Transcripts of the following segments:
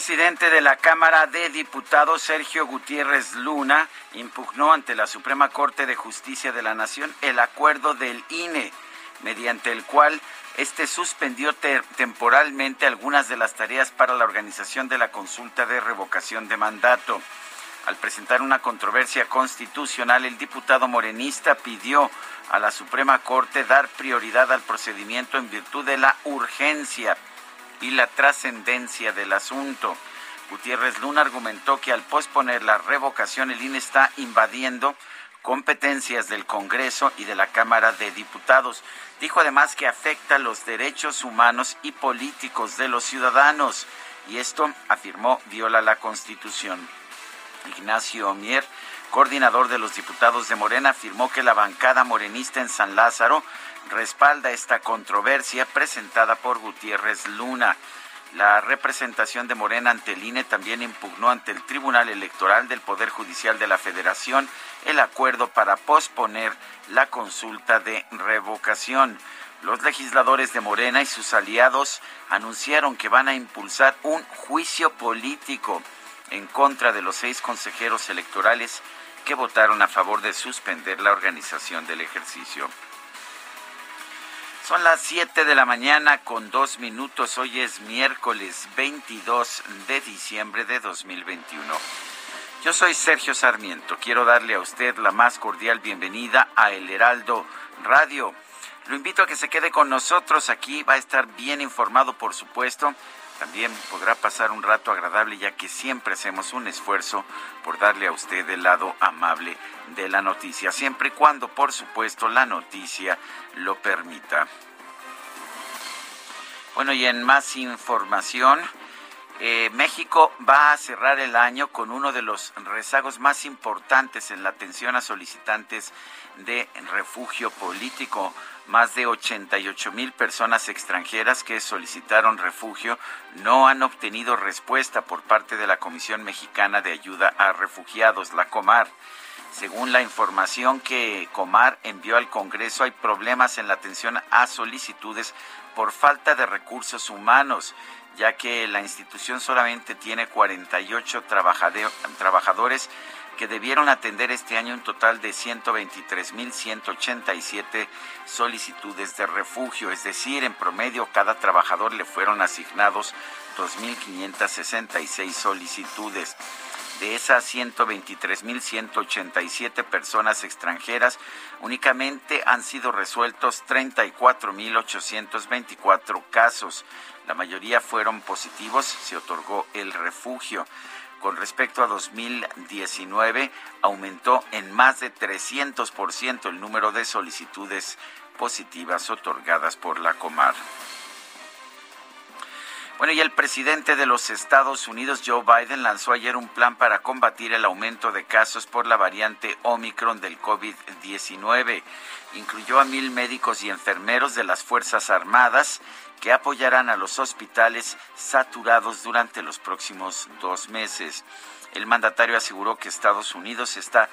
Presidente de la Cámara de Diputados, Sergio Gutiérrez Luna, impugnó ante la Suprema Corte de Justicia de la Nación el acuerdo del INE, mediante el cual este suspendió te- temporalmente algunas de las tareas para la organización de la consulta de revocación de mandato. Al presentar una controversia constitucional, el diputado morenista pidió a la Suprema Corte dar prioridad al procedimiento en virtud de la urgencia y la trascendencia del asunto. Gutiérrez Luna argumentó que al posponer la revocación el INE está invadiendo competencias del Congreso y de la Cámara de Diputados. Dijo además que afecta los derechos humanos y políticos de los ciudadanos y esto, afirmó, viola la Constitución. Ignacio Mier, coordinador de los diputados de Morena, afirmó que la bancada morenista en San Lázaro respalda esta controversia presentada por Gutiérrez Luna. La representación de Morena ante el INE también impugnó ante el Tribunal Electoral del Poder Judicial de la Federación el acuerdo para posponer la consulta de revocación. Los legisladores de Morena y sus aliados anunciaron que van a impulsar un juicio político en contra de los seis consejeros electorales que votaron a favor de suspender la organización del ejercicio. Son las 7 de la mañana con dos minutos. Hoy es miércoles 22 de diciembre de 2021. Yo soy Sergio Sarmiento. Quiero darle a usted la más cordial bienvenida a El Heraldo Radio. Lo invito a que se quede con nosotros. Aquí va a estar bien informado, por supuesto. También podrá pasar un rato agradable ya que siempre hacemos un esfuerzo por darle a usted el lado amable de la noticia, siempre y cuando, por supuesto, la noticia lo permita. Bueno, y en más información, eh, México va a cerrar el año con uno de los rezagos más importantes en la atención a solicitantes de refugio político. Más de 88 mil personas extranjeras que solicitaron refugio no han obtenido respuesta por parte de la Comisión Mexicana de Ayuda a Refugiados, la COMAR. Según la información que Comar envió al Congreso, hay problemas en la atención a solicitudes por falta de recursos humanos, ya que la institución solamente tiene 48 trabajade- trabajadores que debieron atender este año un total de 123.187 solicitudes de refugio, es decir, en promedio cada trabajador le fueron asignados 2.566 solicitudes. De esas 123.187 personas extranjeras, únicamente han sido resueltos 34.824 casos. La mayoría fueron positivos, se otorgó el refugio. Con respecto a 2019, aumentó en más de 300% el número de solicitudes positivas otorgadas por la Comar. Bueno, y el presidente de los Estados Unidos, Joe Biden, lanzó ayer un plan para combatir el aumento de casos por la variante Omicron del COVID-19. Incluyó a mil médicos y enfermeros de las Fuerzas Armadas que apoyarán a los hospitales saturados durante los próximos dos meses. El mandatario aseguró que Estados Unidos está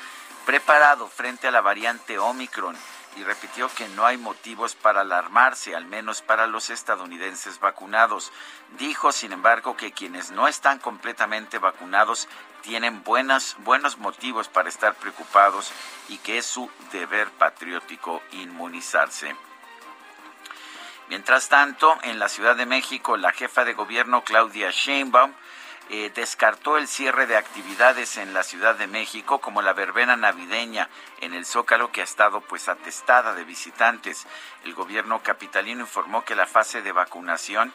preparado frente a la variante Omicron y repitió que no hay motivos para alarmarse, al menos para los estadounidenses vacunados. Dijo, sin embargo, que quienes no están completamente vacunados tienen buenas, buenos motivos para estar preocupados y que es su deber patriótico inmunizarse. Mientras tanto, en la Ciudad de México, la jefa de gobierno Claudia Sheinbaum eh, descartó el cierre de actividades en la Ciudad de México como la verbena navideña en el Zócalo que ha estado pues atestada de visitantes. El gobierno capitalino informó que la fase de vacunación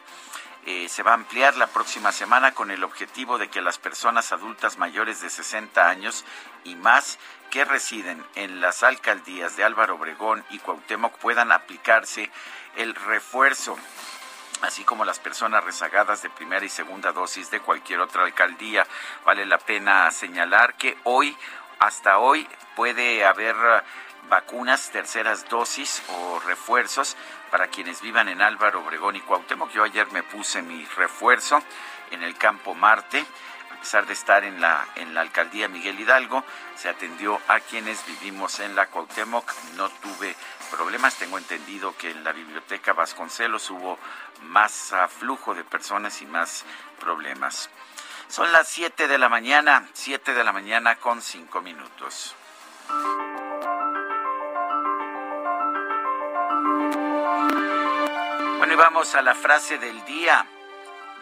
eh, se va a ampliar la próxima semana con el objetivo de que las personas adultas mayores de 60 años y más que residen en las alcaldías de Álvaro Obregón y Cuauhtémoc puedan aplicarse el refuerzo así como las personas rezagadas de primera y segunda dosis de cualquier otra alcaldía. Vale la pena señalar que hoy, hasta hoy, puede haber vacunas, terceras dosis o refuerzos para quienes vivan en Álvaro Obregón y Cuauhtémoc. Yo ayer me puse mi refuerzo en el campo Marte. A pesar de estar en la, en la alcaldía Miguel Hidalgo, se atendió a quienes vivimos en la Cuauhtémoc. No tuve problemas. Tengo entendido que en la biblioteca Vasconcelos hubo más flujo de personas y más problemas. Son las 7 de la mañana, 7 de la mañana con 5 minutos. Bueno, y vamos a la frase del día.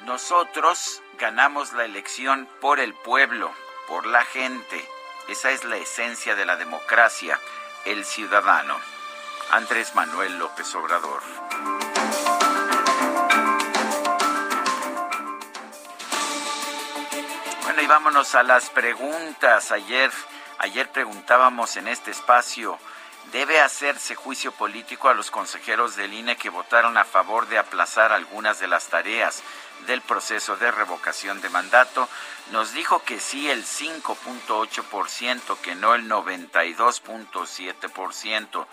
Nosotros ganamos la elección por el pueblo, por la gente. Esa es la esencia de la democracia, el ciudadano. Andrés Manuel López Obrador. Bueno, y vámonos a las preguntas. Ayer, ayer preguntábamos en este espacio, ¿debe hacerse juicio político a los consejeros del INE que votaron a favor de aplazar algunas de las tareas del proceso de revocación de mandato? Nos dijo que sí el 5.8%, que no el 92.7%.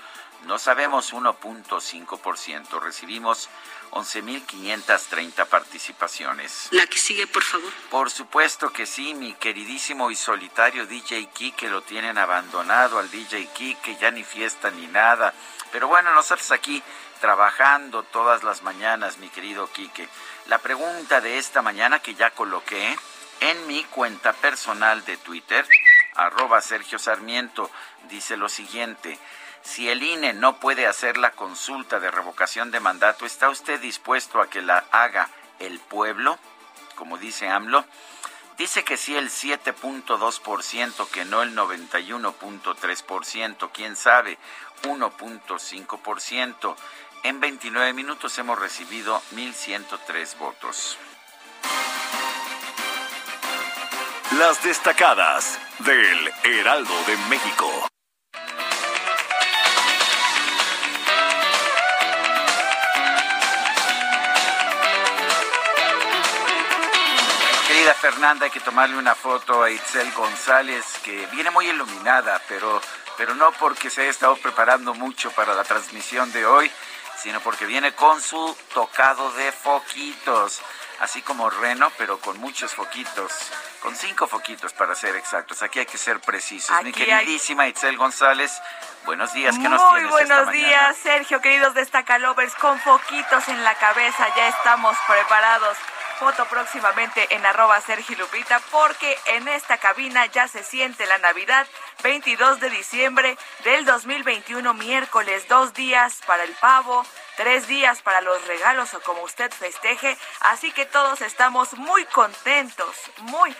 No sabemos 1.5%. Recibimos 11.530 participaciones. La que sigue, por favor. Por supuesto que sí, mi queridísimo y solitario DJ que lo tienen abandonado al DJ que ya ni fiesta ni nada. Pero bueno, nosotros aquí trabajando todas las mañanas, mi querido Quique. La pregunta de esta mañana que ya coloqué en mi cuenta personal de Twitter, arroba Sergio Sarmiento, dice lo siguiente. Si el INE no puede hacer la consulta de revocación de mandato, ¿está usted dispuesto a que la haga el pueblo? Como dice AMLO. Dice que sí el 7.2%, que no el 91.3%, quién sabe, 1.5%. En 29 minutos hemos recibido 1.103 votos. Las destacadas del Heraldo de México. Fernanda, hay que tomarle una foto a Itzel González, que viene muy iluminada, pero, pero no porque se haya estado preparando mucho para la transmisión de hoy, sino porque viene con su tocado de foquitos, así como Reno, pero con muchos foquitos, con cinco foquitos para ser exactos. Aquí hay que ser precisos. Mi queridísima Itzel González, buenos días, ¿qué nos tienes Muy buenos días, Sergio, queridos destacalovers, con foquitos en la cabeza, ya estamos preparados foto próximamente en arroba Sergio Lupita porque en esta cabina ya se siente la Navidad 22 de diciembre del 2021 miércoles dos días para el pavo tres días para los regalos o como usted festeje así que todos estamos muy contentos muy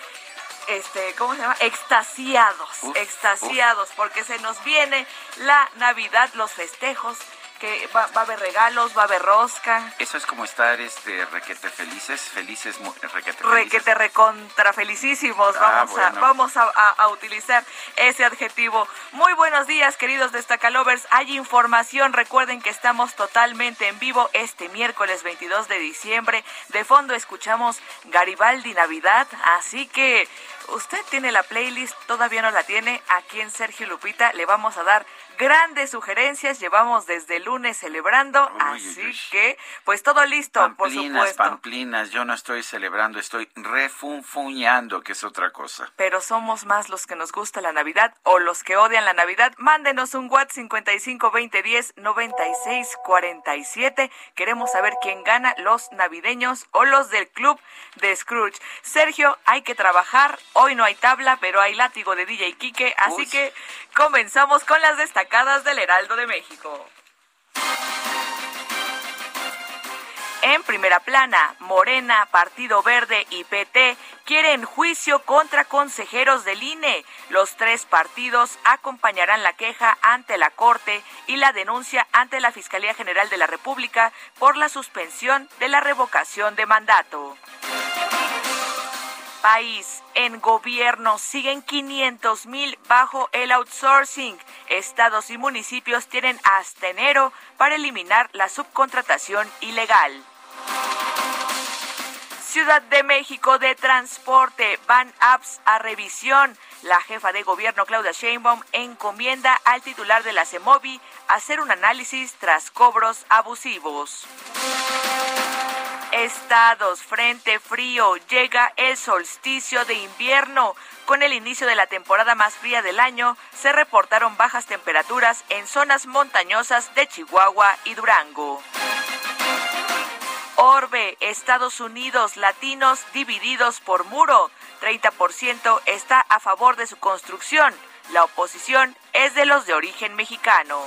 este, ¿cómo se llama? Extasiados, extasiados, porque se nos viene la Navidad, los festejos, que va, a haber regalos, va a haber rosca. Eso es como estar este requete felices, felices requete felices. Requete recontra felicísimos, ah, vamos, a, vamos a, utilizar ese adjetivo. Muy buenos días, queridos destacalovers. Hay información, recuerden que estamos totalmente en vivo este miércoles 22 de diciembre. De fondo escuchamos Garibaldi Navidad, así que usted tiene la playlist, todavía no la tiene, aquí en Sergio Lupita le vamos a dar grandes sugerencias. Llevamos desde el lunes celebrando, así que pues todo listo, por supuesto. Pamplinas, yo no estoy celebrando, estoy refunfuñando, que es otra cosa. Pero somos más los que nos gusta la Navidad o los que odian la Navidad. Mándenos un WhatsApp 55 20 10 96 47. Queremos saber quién gana, los navideños o los del club de Scrooge. Sergio, hay que trabajar. Hoy no hay tabla, pero hay látigo de DJ Quique, así que comenzamos con las destacadas del Heraldo de México. En primera plana, Morena, Partido Verde y PT quieren juicio contra consejeros del INE. Los tres partidos acompañarán la queja ante la Corte y la denuncia ante la Fiscalía General de la República por la suspensión de la revocación de mandato país. En gobierno siguen 500 mil bajo el outsourcing. Estados y municipios tienen hasta enero para eliminar la subcontratación ilegal. Ciudad de México de Transporte van apps a revisión. La jefa de gobierno Claudia Sheinbaum encomienda al titular de la CEMOVI hacer un análisis tras cobros abusivos. Estados, frente frío, llega el solsticio de invierno. Con el inicio de la temporada más fría del año, se reportaron bajas temperaturas en zonas montañosas de Chihuahua y Durango. Orbe, Estados Unidos, latinos divididos por muro. 30% está a favor de su construcción. La oposición es de los de origen mexicano.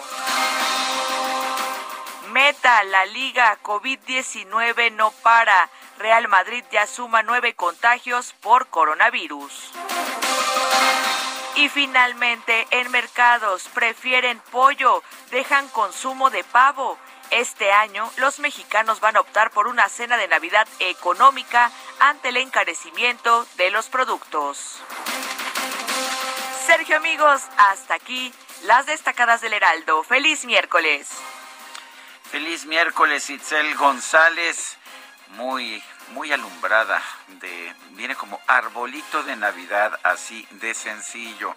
Meta, la liga COVID-19 no para. Real Madrid ya suma nueve contagios por coronavirus. Y finalmente, en mercados prefieren pollo, dejan consumo de pavo. Este año, los mexicanos van a optar por una cena de Navidad económica ante el encarecimiento de los productos. Sergio amigos, hasta aquí las destacadas del Heraldo. Feliz miércoles. Feliz miércoles, Itzel González. Muy, muy alumbrada. De, viene como arbolito de Navidad, así de sencillo.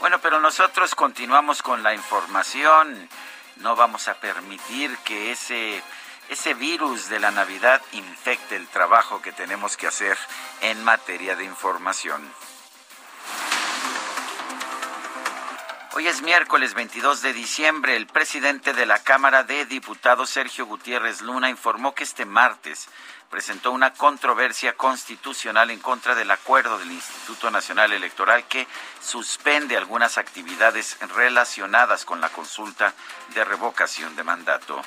Bueno, pero nosotros continuamos con la información. No vamos a permitir que ese, ese virus de la Navidad infecte el trabajo que tenemos que hacer en materia de información. Hoy es miércoles 22 de diciembre. El presidente de la Cámara de Diputados, Sergio Gutiérrez Luna, informó que este martes presentó una controversia constitucional en contra del acuerdo del Instituto Nacional Electoral que suspende algunas actividades relacionadas con la consulta de revocación de mandato.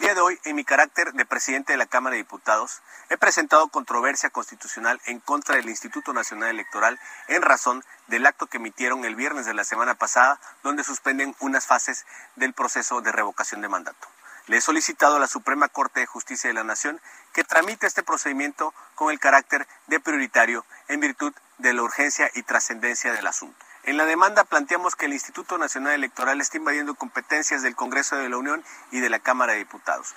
Día de hoy, en mi carácter de presidente de la Cámara de Diputados, he presentado controversia constitucional en contra del Instituto Nacional Electoral en razón del acto que emitieron el viernes de la semana pasada, donde suspenden unas fases del proceso de revocación de mandato. Le he solicitado a la Suprema Corte de Justicia de la Nación que tramite este procedimiento con el carácter de prioritario en virtud de la urgencia y trascendencia del asunto. En la demanda planteamos que el Instituto Nacional Electoral está invadiendo competencias del Congreso de la Unión y de la Cámara de Diputados.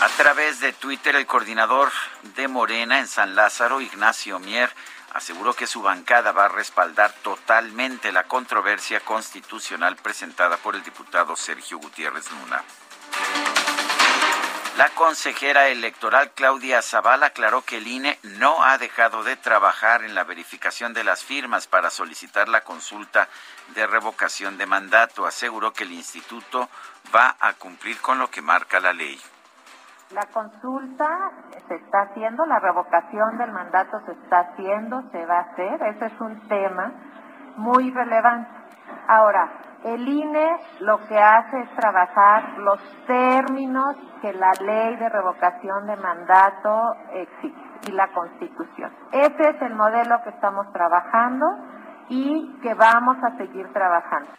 A través de Twitter, el coordinador de Morena en San Lázaro, Ignacio Mier, aseguró que su bancada va a respaldar totalmente la controversia constitucional presentada por el diputado Sergio Gutiérrez Luna. La consejera electoral Claudia Zavala aclaró que el INE no ha dejado de trabajar en la verificación de las firmas para solicitar la consulta de revocación de mandato. Aseguró que el instituto va a cumplir con lo que marca la ley. La consulta se está haciendo, la revocación del mandato se está haciendo, se va a hacer. Ese es un tema muy relevante. Ahora, el INE lo que hace es trabajar los términos que la ley de revocación de mandato exige y la constitución. Ese es el modelo que estamos trabajando y que vamos a seguir trabajando.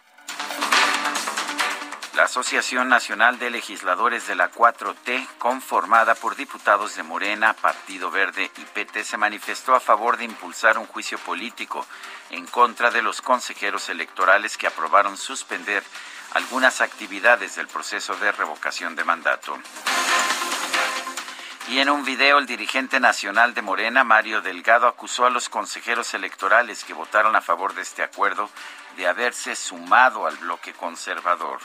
La Asociación Nacional de Legisladores de la 4T, conformada por diputados de Morena, Partido Verde y PT, se manifestó a favor de impulsar un juicio político en contra de los consejeros electorales que aprobaron suspender algunas actividades del proceso de revocación de mandato. Y en un video, el dirigente nacional de Morena, Mario Delgado, acusó a los consejeros electorales que votaron a favor de este acuerdo de haberse sumado al bloque conservador.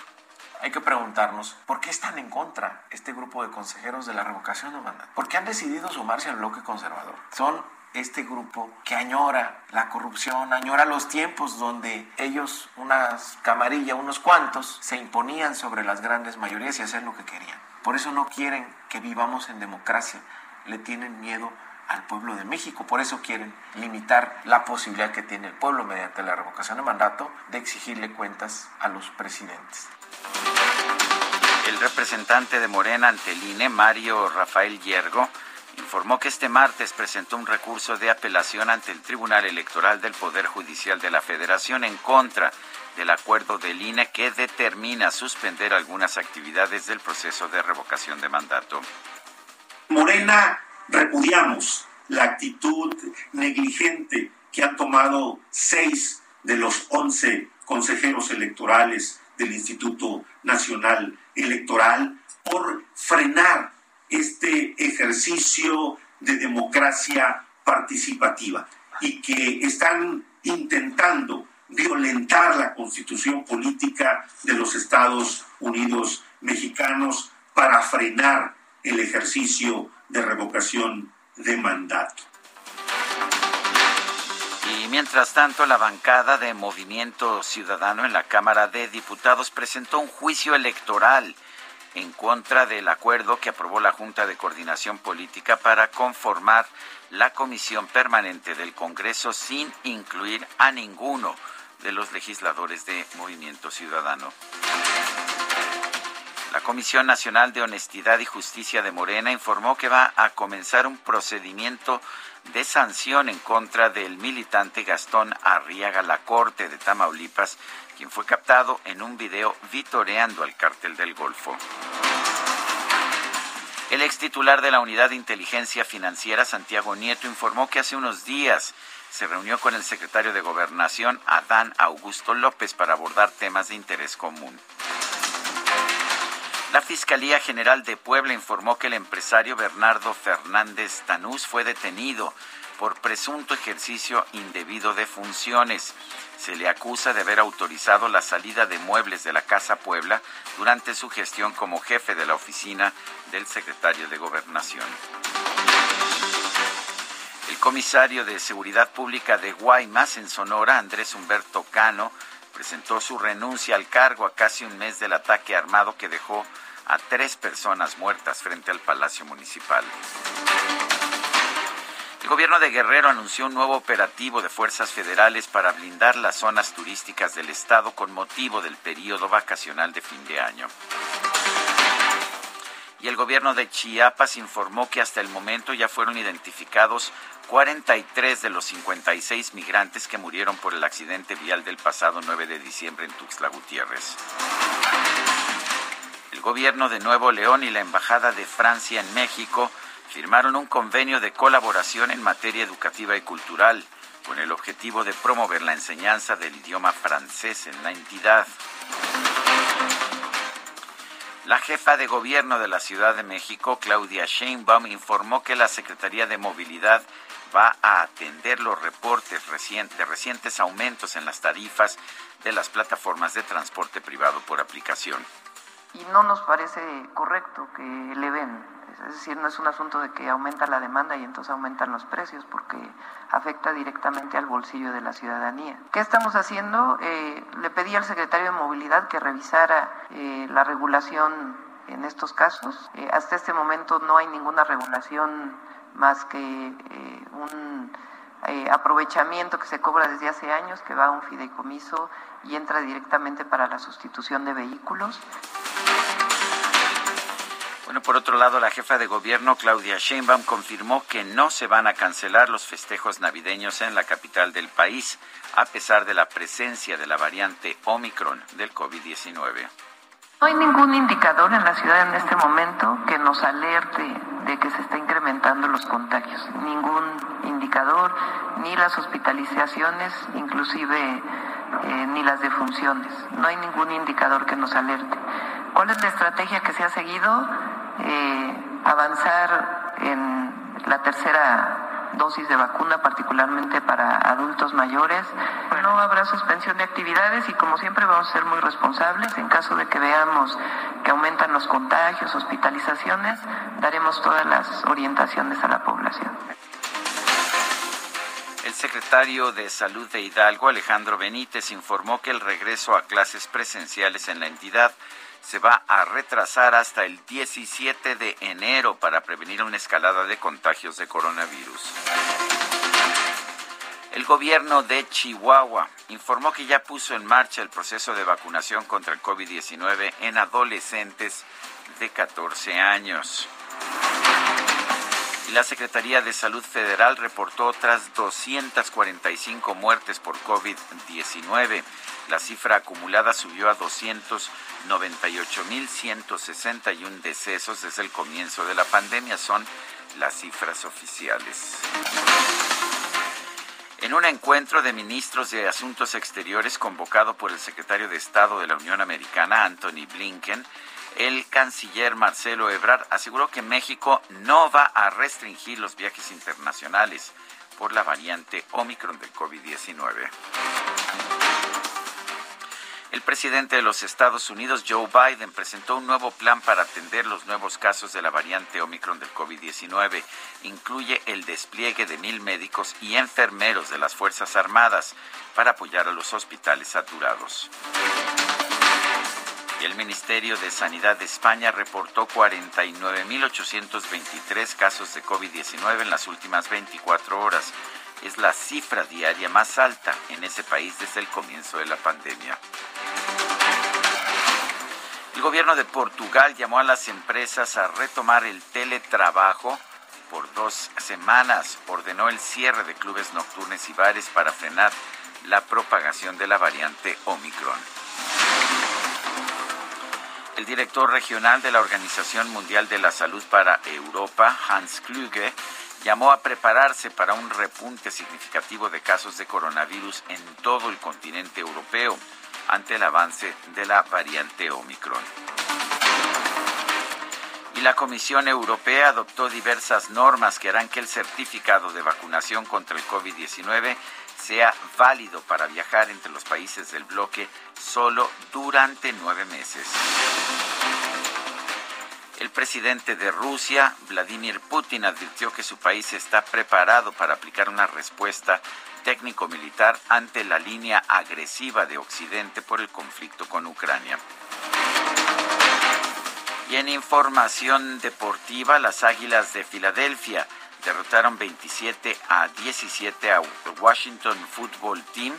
Hay que preguntarnos por qué están en contra este grupo de consejeros de la revocación de mandato. ¿Por qué han decidido sumarse al bloque conservador? Son este grupo que añora la corrupción, añora los tiempos donde ellos, unas camarillas, unos cuantos, se imponían sobre las grandes mayorías y hacían lo que querían. Por eso no quieren que vivamos en democracia, le tienen miedo al pueblo de México, por eso quieren limitar la posibilidad que tiene el pueblo mediante la revocación de mandato de exigirle cuentas a los presidentes. El representante de Morena ante el INE, Mario Rafael Hiergo, informó que este martes presentó un recurso de apelación ante el Tribunal Electoral del Poder Judicial de la Federación en contra del acuerdo del INE que determina suspender algunas actividades del proceso de revocación de mandato. Morena repudiamos la actitud negligente que han tomado seis de los once consejeros electorales del Instituto Nacional Electoral por frenar este ejercicio de democracia participativa y que están intentando violentar la constitución política de los Estados Unidos mexicanos para frenar el ejercicio de revocación de mandato. Y mientras tanto, la bancada de Movimiento Ciudadano en la Cámara de Diputados presentó un juicio electoral en contra del acuerdo que aprobó la Junta de Coordinación Política para conformar la Comisión Permanente del Congreso sin incluir a ninguno de los legisladores de Movimiento Ciudadano. La Comisión Nacional de Honestidad y Justicia de Morena informó que va a comenzar un procedimiento de sanción en contra del militante Gastón Arriaga La Corte de Tamaulipas, quien fue captado en un video vitoreando al cártel del Golfo. El ex titular de la Unidad de Inteligencia Financiera, Santiago Nieto, informó que hace unos días se reunió con el secretario de Gobernación, Adán Augusto López, para abordar temas de interés común. La Fiscalía General de Puebla informó que el empresario Bernardo Fernández Tanús fue detenido por presunto ejercicio indebido de funciones. Se le acusa de haber autorizado la salida de muebles de la Casa Puebla durante su gestión como jefe de la oficina del secretario de Gobernación. El comisario de Seguridad Pública de Guaymas, en Sonora, Andrés Humberto Cano, presentó su renuncia al cargo a casi un mes del ataque armado que dejó a tres personas muertas frente al Palacio Municipal. El gobierno de Guerrero anunció un nuevo operativo de fuerzas federales para blindar las zonas turísticas del estado con motivo del periodo vacacional de fin de año. Y el gobierno de Chiapas informó que hasta el momento ya fueron identificados 43 de los 56 migrantes que murieron por el accidente vial del pasado 9 de diciembre en Tuxtla Gutiérrez. El gobierno de Nuevo León y la Embajada de Francia en México firmaron un convenio de colaboración en materia educativa y cultural con el objetivo de promover la enseñanza del idioma francés en la entidad. La jefa de gobierno de la Ciudad de México, Claudia Sheinbaum, informó que la Secretaría de Movilidad va a atender los reportes de recientes aumentos en las tarifas de las plataformas de transporte privado por aplicación. Y no nos parece correcto que eleven, es decir, no es un asunto de que aumenta la demanda y entonces aumentan los precios, porque afecta directamente al bolsillo de la ciudadanía. ¿Qué estamos haciendo? Eh, le pedí al secretario de Movilidad que revisara eh, la regulación en estos casos. Eh, hasta este momento no hay ninguna regulación más que un aprovechamiento que se cobra desde hace años, que va a un fideicomiso y entra directamente para la sustitución de vehículos. Bueno, por otro lado, la jefa de gobierno, Claudia Sheinbaum, confirmó que no se van a cancelar los festejos navideños en la capital del país, a pesar de la presencia de la variante Omicron del COVID-19. No hay ningún indicador en la ciudad en este momento que nos alerte de que se está incrementando los contagios. Ningún indicador, ni las hospitalizaciones, inclusive eh, ni las defunciones. No hay ningún indicador que nos alerte. ¿Cuál es la estrategia que se ha seguido? Eh, avanzar en la tercera dosis de vacuna, particularmente para adultos mayores. No habrá suspensión de actividades y como siempre vamos a ser muy responsables. En caso de que veamos que aumentan los contagios, hospitalizaciones, daremos todas las orientaciones a la población. El secretario de Salud de Hidalgo, Alejandro Benítez, informó que el regreso a clases presenciales en la entidad se va a retrasar hasta el 17 de enero para prevenir una escalada de contagios de coronavirus. El gobierno de Chihuahua informó que ya puso en marcha el proceso de vacunación contra el COVID-19 en adolescentes de 14 años. Y la Secretaría de Salud Federal reportó otras 245 muertes por COVID-19. La cifra acumulada subió a 298.161 decesos desde el comienzo de la pandemia. Son las cifras oficiales. En un encuentro de ministros de Asuntos Exteriores convocado por el secretario de Estado de la Unión Americana, Anthony Blinken, el canciller Marcelo Ebrard aseguró que México no va a restringir los viajes internacionales por la variante Omicron del COVID-19. El presidente de los Estados Unidos, Joe Biden, presentó un nuevo plan para atender los nuevos casos de la variante Omicron del COVID-19. Incluye el despliegue de mil médicos y enfermeros de las Fuerzas Armadas para apoyar a los hospitales saturados. El Ministerio de Sanidad de España reportó 49.823 casos de COVID-19 en las últimas 24 horas. Es la cifra diaria más alta en ese país desde el comienzo de la pandemia. El gobierno de Portugal llamó a las empresas a retomar el teletrabajo por dos semanas. Ordenó el cierre de clubes nocturnos y bares para frenar la propagación de la variante Omicron. El director regional de la Organización Mundial de la Salud para Europa, Hans Kluge, llamó a prepararse para un repunte significativo de casos de coronavirus en todo el continente europeo ante el avance de la variante Omicron. Y la Comisión Europea adoptó diversas normas que harán que el certificado de vacunación contra el COVID-19 sea válido para viajar entre los países del bloque solo durante nueve meses. El presidente de Rusia, Vladimir Putin, advirtió que su país está preparado para aplicar una respuesta técnico-militar ante la línea agresiva de Occidente por el conflicto con Ucrania. Y en información deportiva, las Águilas de Filadelfia derrotaron 27 a 17 a Washington Football Team,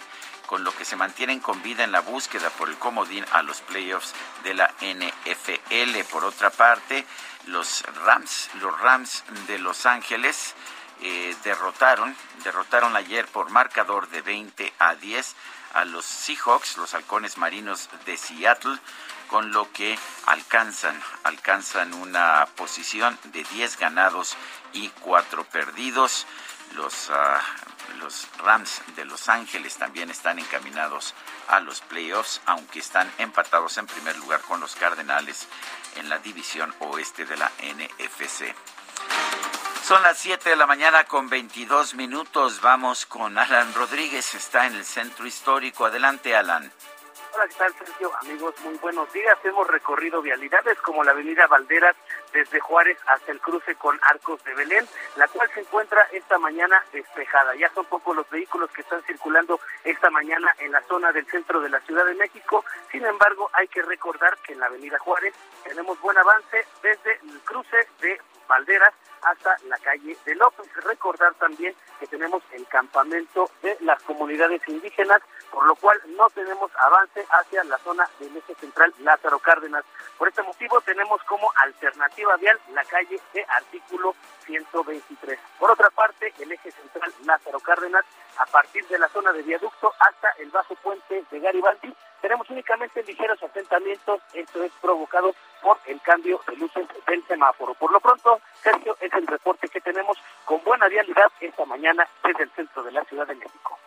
con lo que se mantienen con vida en la búsqueda por el comodín a los playoffs de la NFL. Por otra parte, los Rams, los Rams de Los Ángeles eh, derrotaron, derrotaron ayer por marcador de 20 a 10 a los Seahawks, los halcones marinos de Seattle, con lo que alcanzan, alcanzan una posición de 10 ganados y 4 perdidos. Los, ah, los Rams de Los Ángeles también están encaminados a los playoffs, aunque están empatados en primer lugar con los Cardenales en la división oeste de la NFC. Son las 7 de la mañana con 22 minutos. Vamos con Alan Rodríguez, está en el centro histórico. Adelante, Alan. Hola, ¿qué tal, Sergio? Amigos, muy buenos días. Hemos recorrido vialidades como la avenida Valderas desde Juárez hasta el cruce con Arcos de Belén, la cual se encuentra esta mañana despejada. Ya son pocos los vehículos que están circulando esta mañana en la zona del centro de la Ciudad de México. Sin embargo, hay que recordar que en la avenida Juárez tenemos buen avance desde el cruce de Valderas hasta la calle de López. Recordar también que tenemos el campamento de las comunidades indígenas, por lo cual no tenemos avance hacia la zona del eje central Lázaro Cárdenas. Por este motivo tenemos como alternativa vial la calle de artículo 123. Por otra parte, el eje central Lázaro Cárdenas, a partir de la zona de viaducto hasta el bajo puente de Garibaldi, tenemos únicamente ligeros asentamientos, esto es provocado por el cambio de luces del semáforo. Por lo pronto, Sergio, es el reporte que tenemos con buena vialidad esta mañana desde el centro de la Ciudad de México.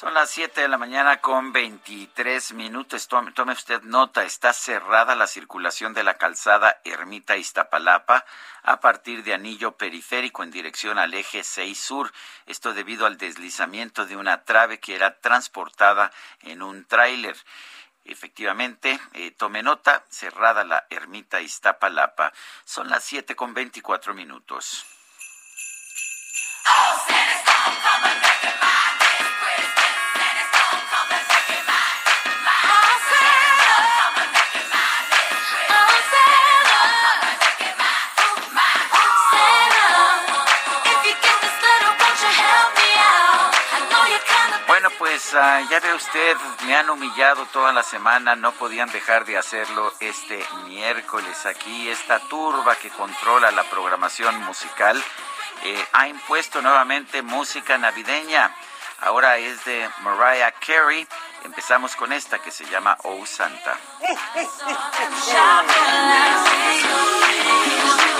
Son las 7 de la mañana con 23 minutos. Tome, usted nota, está cerrada la circulación de la calzada Ermita Iztapalapa a partir de Anillo Periférico en dirección al eje 6 Sur. Esto debido al deslizamiento de una trave que era transportada en un tráiler. Efectivamente, eh, tome nota, cerrada la Ermita Iztapalapa. Son las 7 con 24 minutos. Pues ah, ya ve usted, me han humillado toda la semana, no podían dejar de hacerlo este miércoles. Aquí esta turba que controla la programación musical eh, ha impuesto nuevamente música navideña. Ahora es de Mariah Carey. Empezamos con esta que se llama Oh Santa.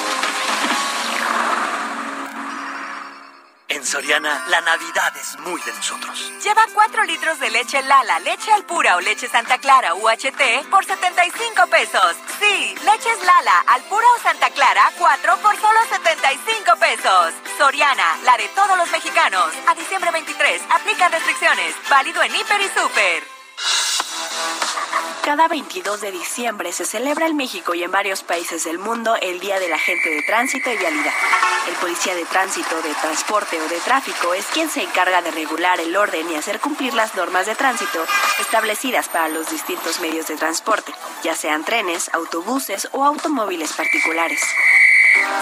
Soriana, la Navidad es muy de nosotros. Lleva 4 litros de leche Lala, leche Alpura o leche Santa Clara UHT por 75 pesos. Sí, leches Lala, Alpura o Santa Clara, 4 por solo 75 pesos. Soriana, la de todos los mexicanos. A diciembre 23, aplica restricciones. Válido en Hiper y Super. Cada 22 de diciembre se celebra en México y en varios países del mundo el Día del Agente de Tránsito y Vialidad. El policía de tránsito, de transporte o de tráfico es quien se encarga de regular el orden y hacer cumplir las normas de tránsito establecidas para los distintos medios de transporte, ya sean trenes, autobuses o automóviles particulares.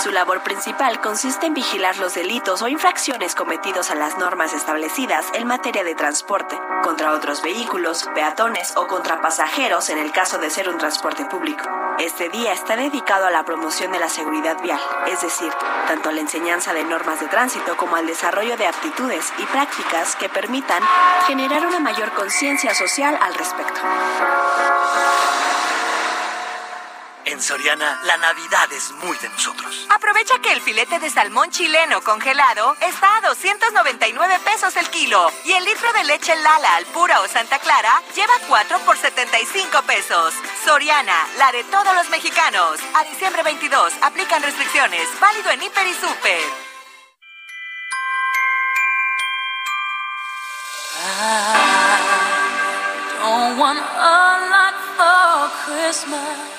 Su labor principal consiste en vigilar los delitos o infracciones cometidos a las normas establecidas en materia de transporte, contra otros vehículos, peatones o contra pasajeros en el caso de ser un transporte público. Este día está dedicado a la promoción de la seguridad vial, es decir, tanto a la enseñanza de normas de tránsito como al desarrollo de aptitudes y prácticas que permitan generar una mayor conciencia social al respecto. En Soriana, la Navidad es muy de nosotros. Aprovecha que el filete de salmón chileno congelado está a 299 pesos el kilo y el litro de leche Lala al pura o Santa Clara lleva 4 por 75 pesos. Soriana, la de todos los mexicanos. A diciembre 22, aplican restricciones. Válido en Hiper y Super. don't want a lot for Christmas.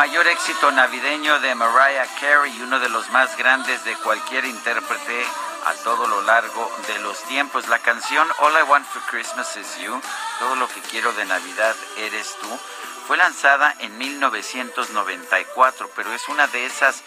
mayor éxito navideño de Mariah Carey y uno de los más grandes de cualquier intérprete a todo lo largo de los tiempos. La canción All I Want for Christmas is You, todo lo que quiero de Navidad eres tú, fue lanzada en 1994, pero es una de esas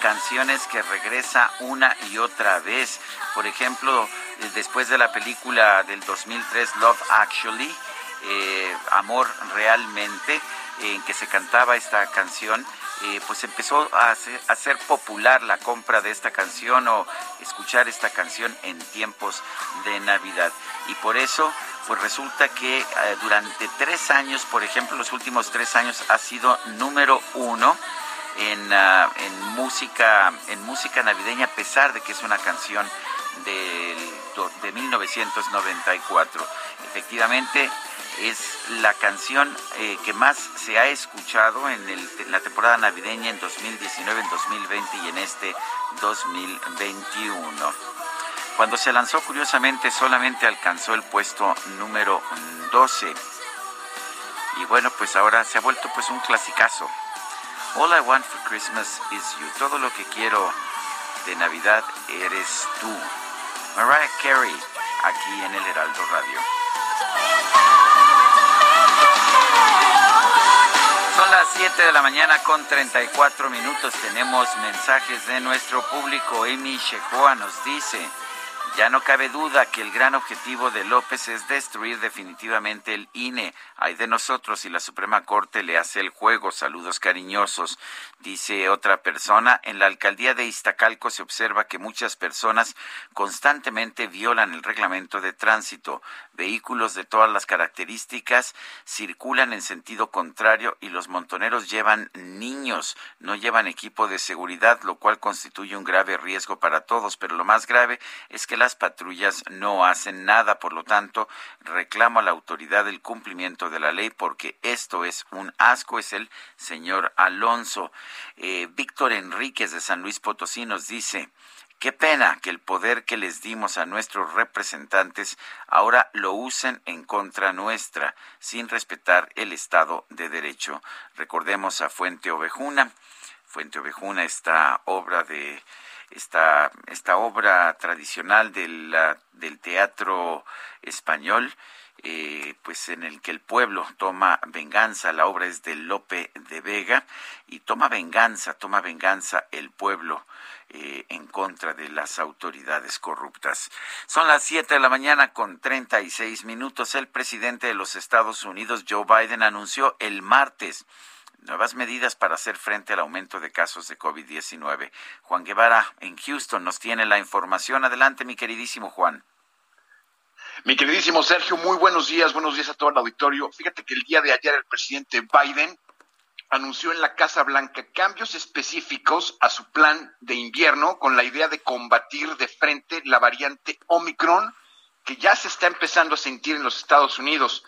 canciones que regresa una y otra vez. Por ejemplo, después de la película del 2003 Love Actually, eh, Amor Realmente, en que se cantaba esta canción, eh, pues empezó a hacer, popular la compra de esta canción o escuchar esta canción en tiempos de Navidad. Y por eso, pues resulta que eh, durante tres años, por ejemplo, los últimos tres años ha sido número uno en, ah, en música en música navideña, a pesar de que es una canción del de 1994. Efectivamente, es la canción eh, que más se ha escuchado en, la temporada navideña en 2019, en 2020 y en este 2021. Cuando se lanzó, curiosamente, solamente alcanzó el puesto número 12. Y bueno, pues ahora se ha vuelto pues un clasicazo. All I want for Christmas is you. Todo lo que quiero de Navidad eres tú. Mariah Carey, aquí en el Heraldo Radio. Son las 7 de la mañana con 34 minutos. Tenemos mensajes de nuestro público. Amy Shehoa nos dice, ya no cabe duda que el gran objetivo de López es destruir definitivamente el INE. Hay de nosotros y la Suprema Corte le hace el juego. Saludos cariñosos. Dice otra persona, en la alcaldía de Iztacalco se observa que muchas personas constantemente violan el reglamento de tránsito. Vehículos de todas las características circulan en sentido contrario y los montoneros llevan niños, no llevan equipo de seguridad, lo cual constituye un grave riesgo para todos. Pero lo más grave es que las patrullas no hacen nada. Por lo tanto, reclamo a la autoridad el cumplimiento de la ley porque esto es un asco, es el señor Alonso. Eh, Víctor Enríquez de San Luis Potosí nos dice, Qué pena que el poder que les dimos a nuestros representantes ahora lo usen en contra nuestra, sin respetar el Estado de Derecho. Recordemos a Fuente Ovejuna. Fuente Ovejuna, esta obra de esta, esta obra tradicional del, del teatro español, eh, pues en el que el pueblo toma venganza, la obra es de Lope de Vega, y toma venganza, toma venganza el pueblo eh, en contra de las autoridades corruptas. Son las 7 de la mañana con 36 minutos. El presidente de los Estados Unidos, Joe Biden, anunció el martes nuevas medidas para hacer frente al aumento de casos de COVID-19. Juan Guevara en Houston nos tiene la información. Adelante, mi queridísimo Juan. Mi queridísimo Sergio, muy buenos días, buenos días a todo el auditorio. Fíjate que el día de ayer el presidente Biden anunció en la Casa Blanca cambios específicos a su plan de invierno con la idea de combatir de frente la variante Omicron que ya se está empezando a sentir en los Estados Unidos.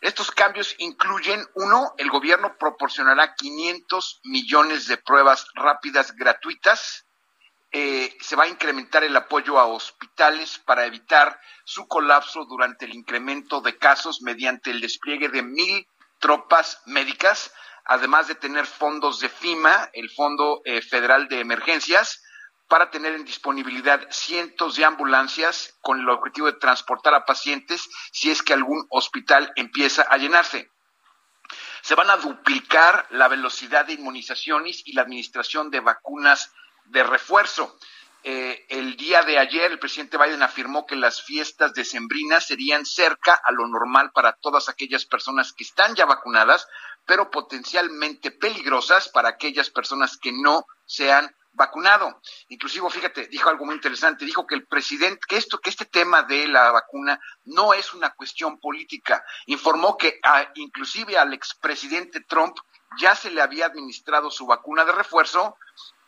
Estos cambios incluyen, uno, el gobierno proporcionará 500 millones de pruebas rápidas gratuitas. Eh, se va a incrementar el apoyo a hospitales para evitar su colapso durante el incremento de casos mediante el despliegue de mil tropas médicas, además de tener fondos de FIMA, el Fondo eh, Federal de Emergencias, para tener en disponibilidad cientos de ambulancias con el objetivo de transportar a pacientes si es que algún hospital empieza a llenarse. Se van a duplicar la velocidad de inmunizaciones y la administración de vacunas de refuerzo. Eh, el día de ayer el presidente Biden afirmó que las fiestas decembrinas serían cerca a lo normal para todas aquellas personas que están ya vacunadas, pero potencialmente peligrosas para aquellas personas que no se han vacunado. Inclusive, fíjate, dijo algo muy interesante, dijo que el presidente, que esto, que este tema de la vacuna no es una cuestión política. Informó que a, inclusive al expresidente Trump ya se le había administrado su vacuna de refuerzo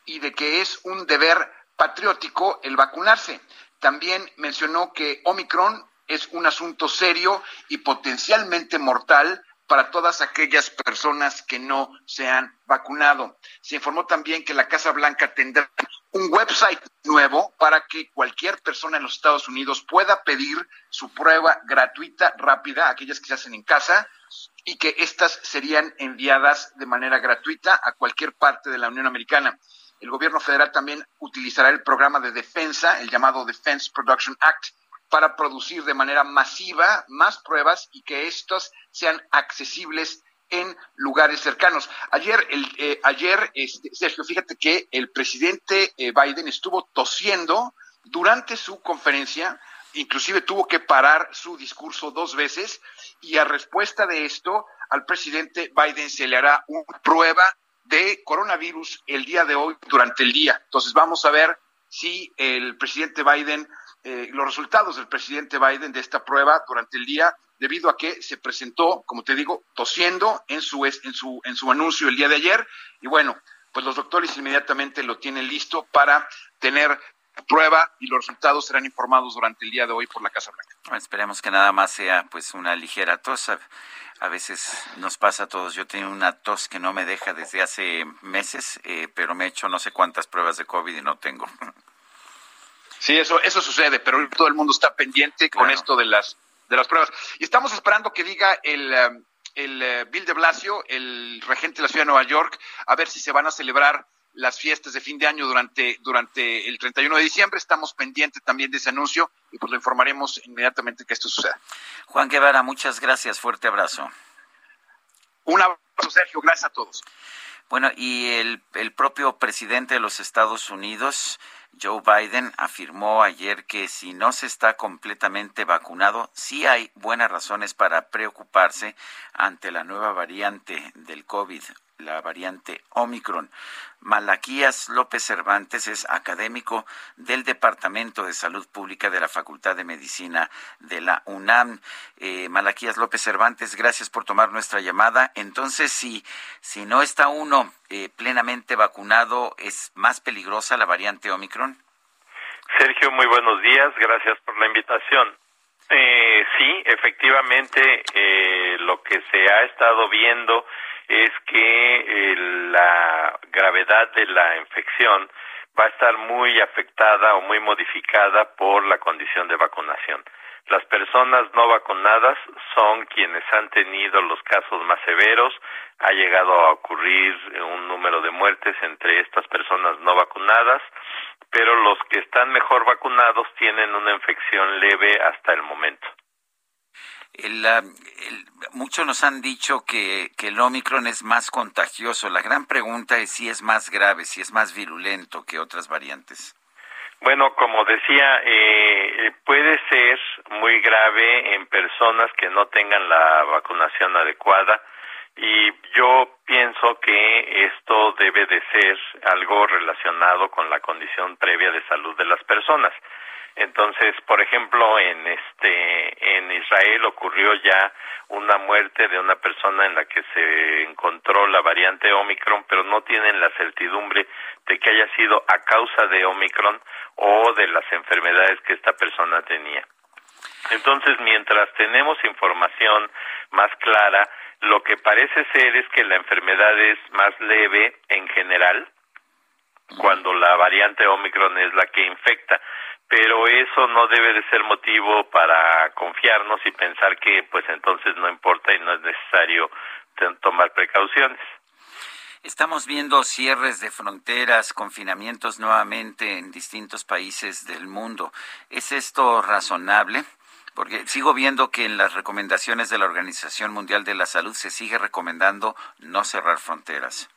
y de que es un deber patriótico el vacunarse. También mencionó que Omicron es un asunto serio y potencialmente mortal para todas aquellas personas que no se han vacunado. Se informó también que la Casa Blanca tendrá un website nuevo para que cualquier persona en los Estados Unidos pueda pedir su prueba gratuita, rápida, aquellas que se hacen en casa, y que éstas serían enviadas de manera gratuita a cualquier parte de la Unión Americana. El gobierno federal también utilizará el programa de defensa, el llamado Defense Production Act, para producir de manera masiva más pruebas y que estas sean accesibles en lugares cercanos. Ayer, el, eh, ayer este, Sergio, fíjate que el presidente eh, Biden estuvo tosiendo durante su conferencia inclusive tuvo que parar su discurso dos veces y a respuesta de esto al presidente Biden se le hará una prueba de coronavirus el día de hoy durante el día. Entonces vamos a ver si el presidente Biden, eh, los resultados del presidente Biden de esta prueba durante el día, debido a que se presentó, como te digo, tosiendo en su, en su, en su anuncio el día de ayer. Y bueno, pues los doctores inmediatamente lo tienen listo para tener prueba y los resultados serán informados durante el día de hoy por la Casa Blanca. Bueno, esperemos que nada más sea pues una ligera tos. A, veces nos pasa a todos. Yo tengo una tos que no me deja desde hace meses, eh, pero me he hecho no sé cuántas pruebas de COVID y no tengo. Sí, eso, eso sucede, pero todo el mundo está pendiente con esto de las, de las pruebas. Y estamos esperando que diga el, um, el eh, Bill de Blasio, el regente de la ciudad de Nueva York, a ver si se van a celebrar las fiestas de fin de año durante, durante el 31 de diciembre. Estamos pendientes también de ese anuncio y pues lo informaremos inmediatamente que esto suceda. Juan Guevara, muchas gracias. Fuerte abrazo. Un abrazo, Sergio. Gracias a todos. Bueno, y el, el propio presidente de los Estados Unidos, Joe Biden, afirmó ayer que si no se está completamente vacunado, sí hay buenas razones para preocuparse ante la nueva variante del COVID, la variante Omicron. Malaquías López Cervantes es académico del Departamento de Salud Pública de la Facultad de Medicina de la UNAM. Eh, Malaquías López Cervantes, gracias por tomar nuestra llamada. Entonces, si, si no está uno eh, plenamente vacunado, ¿es más peligrosa la variante Omicron? Sergio, muy buenos días. Gracias por la invitación. Eh, sí, efectivamente, eh, lo que se ha estado viendo es que eh, la gravedad de la infección va a estar muy afectada o muy modificada por la condición de vacunación. Las personas no vacunadas son quienes han tenido los casos más severos, ha llegado a ocurrir un número de muertes entre estas personas no vacunadas, pero los que están mejor vacunados tienen una infección leve hasta el momento. El, muchos nos han dicho que, que, el Omicron es más contagioso. La gran pregunta es si es más grave, si es más virulento que otras variantes. Bueno, como decía, eh, puede ser muy grave en personas que no tengan la vacunación adecuada y yo pienso que esto debe de ser algo relacionado con la condición previa de salud de las personas. Entonces, por ejemplo, en este en Israel ocurrió ya una muerte de una persona en la que se encontró la variante Omicron, pero no tienen la certidumbre de que haya sido a causa de Omicron o de las enfermedades que esta persona tenía. Entonces, mientras tenemos información más clara, lo que parece ser es que la enfermedad es más leve en general, cuando la variante Omicron es la que infecta pero eso no debe de ser motivo para confiarnos y pensar que pues entonces no importa y no es necesario tomar precauciones. Estamos viendo cierres de fronteras, confinamientos nuevamente en distintos países del mundo. ¿Es esto razonable? Porque sigo viendo que en las recomendaciones de la Organización Mundial de la Salud se sigue recomendando no cerrar fronteras.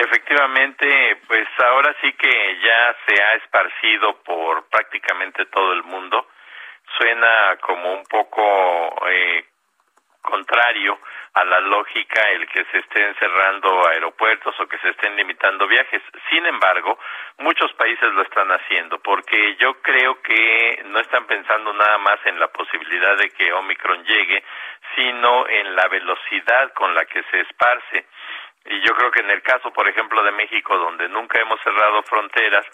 Efectivamente, pues ahora sí que ya se ha esparcido por prácticamente todo el mundo. Suena como un poco eh, contrario a la lógica el que se estén cerrando aeropuertos o que se estén limitando viajes. Sin embargo, muchos países lo están haciendo porque yo creo que no están pensando nada más en la posibilidad de que Omicron llegue, sino en la velocidad con la que se esparce. Y yo creo que en el caso, por ejemplo, de México, donde nunca hemos cerrado fronteras,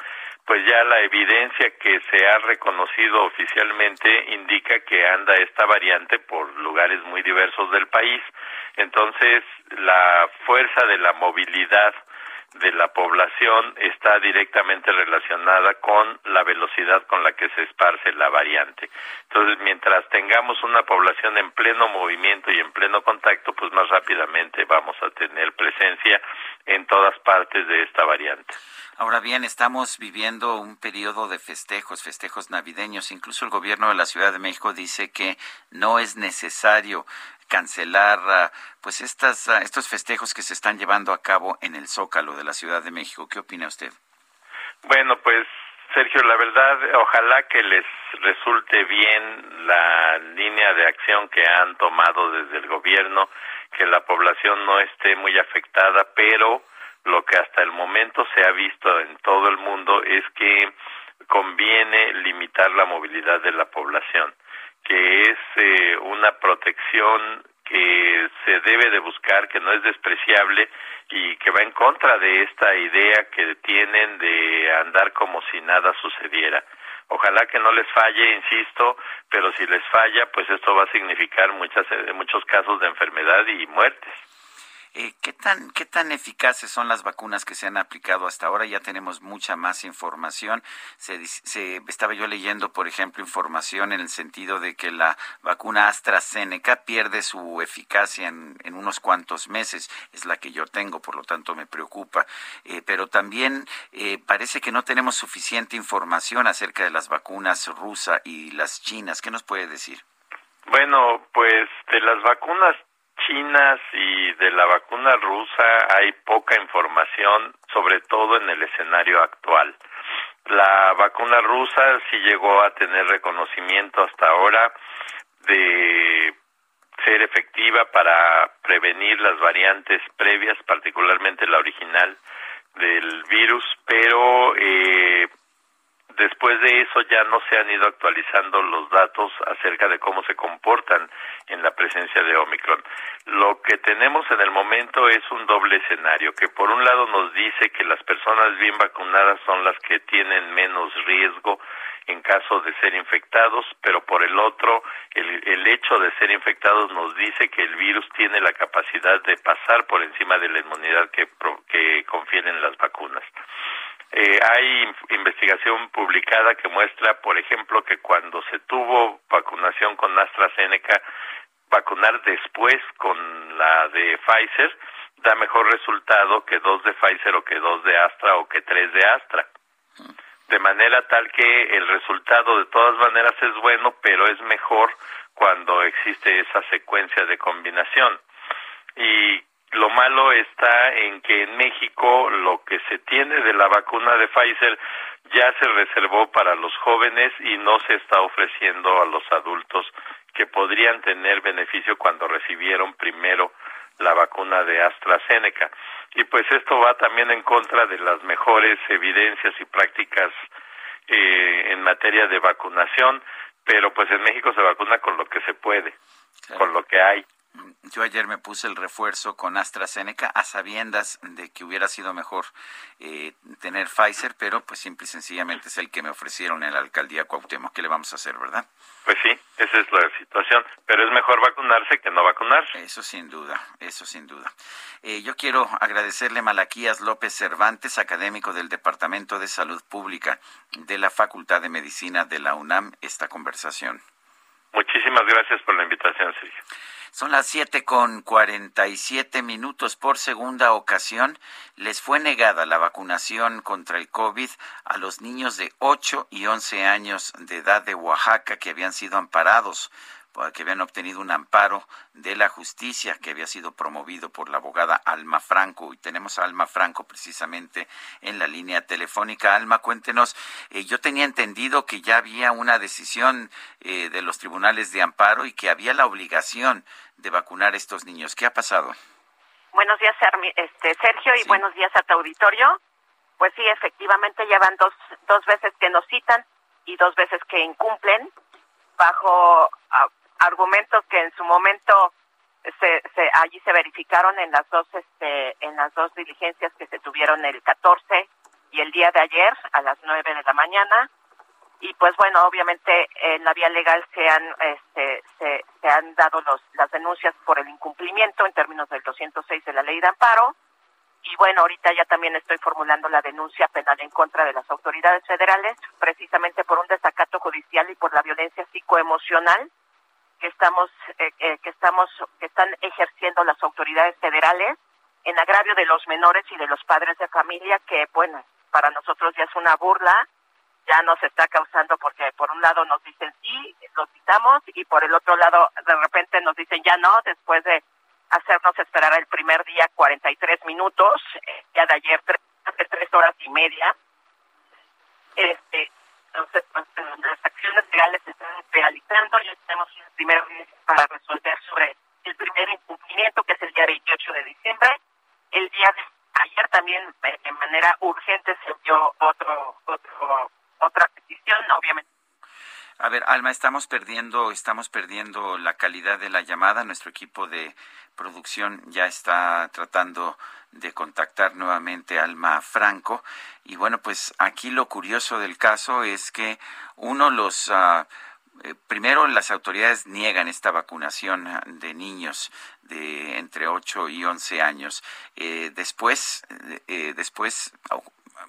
pues ya la evidencia que se ha reconocido oficialmente indica que anda esta variante por lugares muy diversos del país. Entonces, la fuerza de la movilidad de la población está directamente relacionada con la velocidad con la que se esparce la variante. Entonces, mientras tengamos una población en pleno movimiento y en pleno contacto, pues más rápidamente vamos a tener presencia en todas partes de esta variante. Ahora bien, estamos viviendo un periodo de festejos, festejos navideños. Incluso el gobierno de la Ciudad de México dice que no es necesario cancelar pues estas, estos festejos que se están llevando a cabo en el Zócalo de la Ciudad de México. ¿Qué opina usted? Bueno, pues Sergio, la verdad, ojalá que les resulte bien la línea de acción que han tomado desde el gobierno, que la población no esté muy afectada, pero lo que hasta el momento se ha visto en todo el mundo es que conviene limitar la movilidad de la población, que es eh, una protección que se debe de buscar, que no es despreciable y que va en contra de esta idea que tienen de andar como si nada sucediera. Ojalá que no les falle, insisto, pero si les falla, pues esto va a significar muchas, eh, muchos casos de enfermedad y muertes. Eh, ¿qué, tan, ¿Qué tan eficaces son las vacunas que se han aplicado hasta ahora? Ya tenemos mucha más información. Se, se- estaba yo leyendo, por ejemplo, información en el sentido de que la vacuna AstraZeneca pierde su eficacia en, en unos cuantos meses. Es la que yo tengo, por lo tanto me preocupa. Eh, pero también eh, parece que no tenemos suficiente información acerca de las vacunas rusa y las chinas. ¿Qué nos puede decir? Bueno, pues de las vacunas chinas y de la vacuna rusa hay poca información, sobre todo en el escenario actual. La vacuna rusa sí llegó a tener reconocimiento hasta ahora de ser efectiva para prevenir las variantes previas, particularmente la original del virus, pero eh, después de eso ya no se han ido actualizando los datos acerca de cómo se comportan en la presencia de Omicron. Lo que tenemos en el momento es un doble escenario, que por un lado nos dice que las personas bien vacunadas son las que tienen menos riesgo en caso de ser infectados, pero por el otro, el, el hecho de ser infectados nos dice que el virus tiene la capacidad de pasar por encima de la inmunidad que, que confieren las vacunas. Eh, hay investigación publicada que muestra, por ejemplo, que cuando se tuvo vacunación con AstraZeneca, vacunar después con la de Pfizer da mejor resultado que dos de Pfizer o que dos de Astra o que tres de Astra. De manera tal que el resultado de todas maneras es bueno, pero es mejor cuando existe esa secuencia de combinación. Y lo malo está en que en México lo que se tiene de la vacuna de Pfizer ya se reservó para los jóvenes y no se está ofreciendo a los adultos que podrían tener beneficio cuando recibieron primero la vacuna de AstraZeneca. Y pues esto va también en contra de las mejores evidencias y prácticas eh, en materia de vacunación, pero pues en México se vacuna con lo que se puede, con lo que hay. Yo ayer me puse el refuerzo con AstraZeneca a sabiendas de que hubiera sido mejor eh, tener Pfizer, pero pues simple y sencillamente es el que me ofrecieron en la alcaldía Cuauhtémoc. ¿Qué le vamos a hacer, verdad? Pues sí, esa es la situación, pero es mejor vacunarse que no vacunarse. Eso sin duda, eso sin duda. Eh, yo quiero agradecerle a Malaquías López Cervantes, académico del Departamento de Salud Pública de la Facultad de Medicina de la UNAM, esta conversación. Muchísimas gracias por la invitación, Sergio. Son las siete con cuarenta y siete minutos. Por segunda ocasión, les fue negada la vacunación contra el COVID a los niños de 8 y 11 años de edad de Oaxaca que habían sido amparados, que habían obtenido un amparo de la justicia que había sido promovido por la abogada Alma Franco. Y tenemos a Alma Franco precisamente en la línea telefónica. Alma, cuéntenos, eh, yo tenía entendido que ya había una decisión eh, de los tribunales de amparo y que había la obligación de vacunar a estos niños. ¿Qué ha pasado? Buenos días, este, Sergio, y buenos días a tu auditorio. Pues sí, efectivamente llevan dos, dos veces que nos citan y dos veces que incumplen bajo ah, argumentos que en su momento se, se, allí se verificaron en las dos este, en las dos diligencias que se tuvieron el 14 y el día de ayer a las 9 de la mañana. Y pues bueno obviamente en la vía legal se han este, se, se han dado los, las denuncias por el incumplimiento en términos del 206 de la ley de amparo. Y bueno ahorita ya también estoy formulando la denuncia penal en contra de las autoridades federales precisamente por un desacato judicial y por la violencia psicoemocional que estamos eh, eh, que estamos que están ejerciendo las autoridades federales en agravio de los menores y de los padres de familia que bueno para nosotros ya es una burla ya nos está causando porque por un lado nos dicen sí, lo citamos y por el otro lado de repente nos dicen ya no, después de hacernos esperar el primer día 43 minutos, eh, ya de ayer tres, tres horas y media. Este, Entonces, pues, las acciones legales se están realizando. Ya tenemos un primer mes para resolver sobre el primer incumplimiento, que es el día 28 de diciembre. El día de ayer también, de manera urgente, se envió otro, otro, otra petición, obviamente a ver, Alma, estamos perdiendo, estamos perdiendo la calidad de la llamada. Nuestro equipo de producción ya está tratando de contactar nuevamente a Alma Franco. Y bueno, pues aquí lo curioso del caso es que uno los uh, primero las autoridades niegan esta vacunación de niños de entre 8 y 11 años. Eh, después, eh, después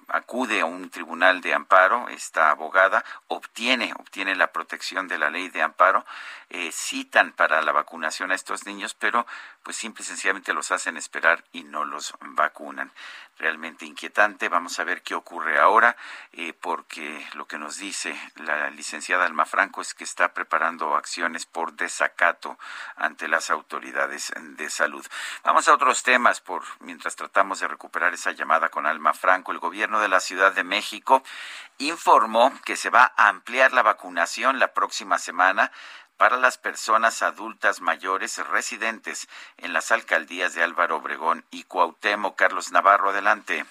acude a un tribunal de amparo, esta abogada obtiene, obtiene la protección de la ley de amparo, eh, citan para la vacunación a estos niños, pero pues simple y sencillamente los hacen esperar y no los vacunan. Realmente inquietante. Vamos a ver qué ocurre ahora, eh, porque lo que nos dice la licenciada Alma Franco es que está preparando acciones por desacato ante las autoridades de salud. Vamos a otros temas por mientras tratamos de recuperar esa llamada con Alma Franco. El gobierno de la Ciudad de México informó que se va a ampliar la vacunación la próxima semana para las personas adultas mayores residentes en las alcaldías de Álvaro Obregón y Cuauhtémoc. Carlos Navarro, adelante.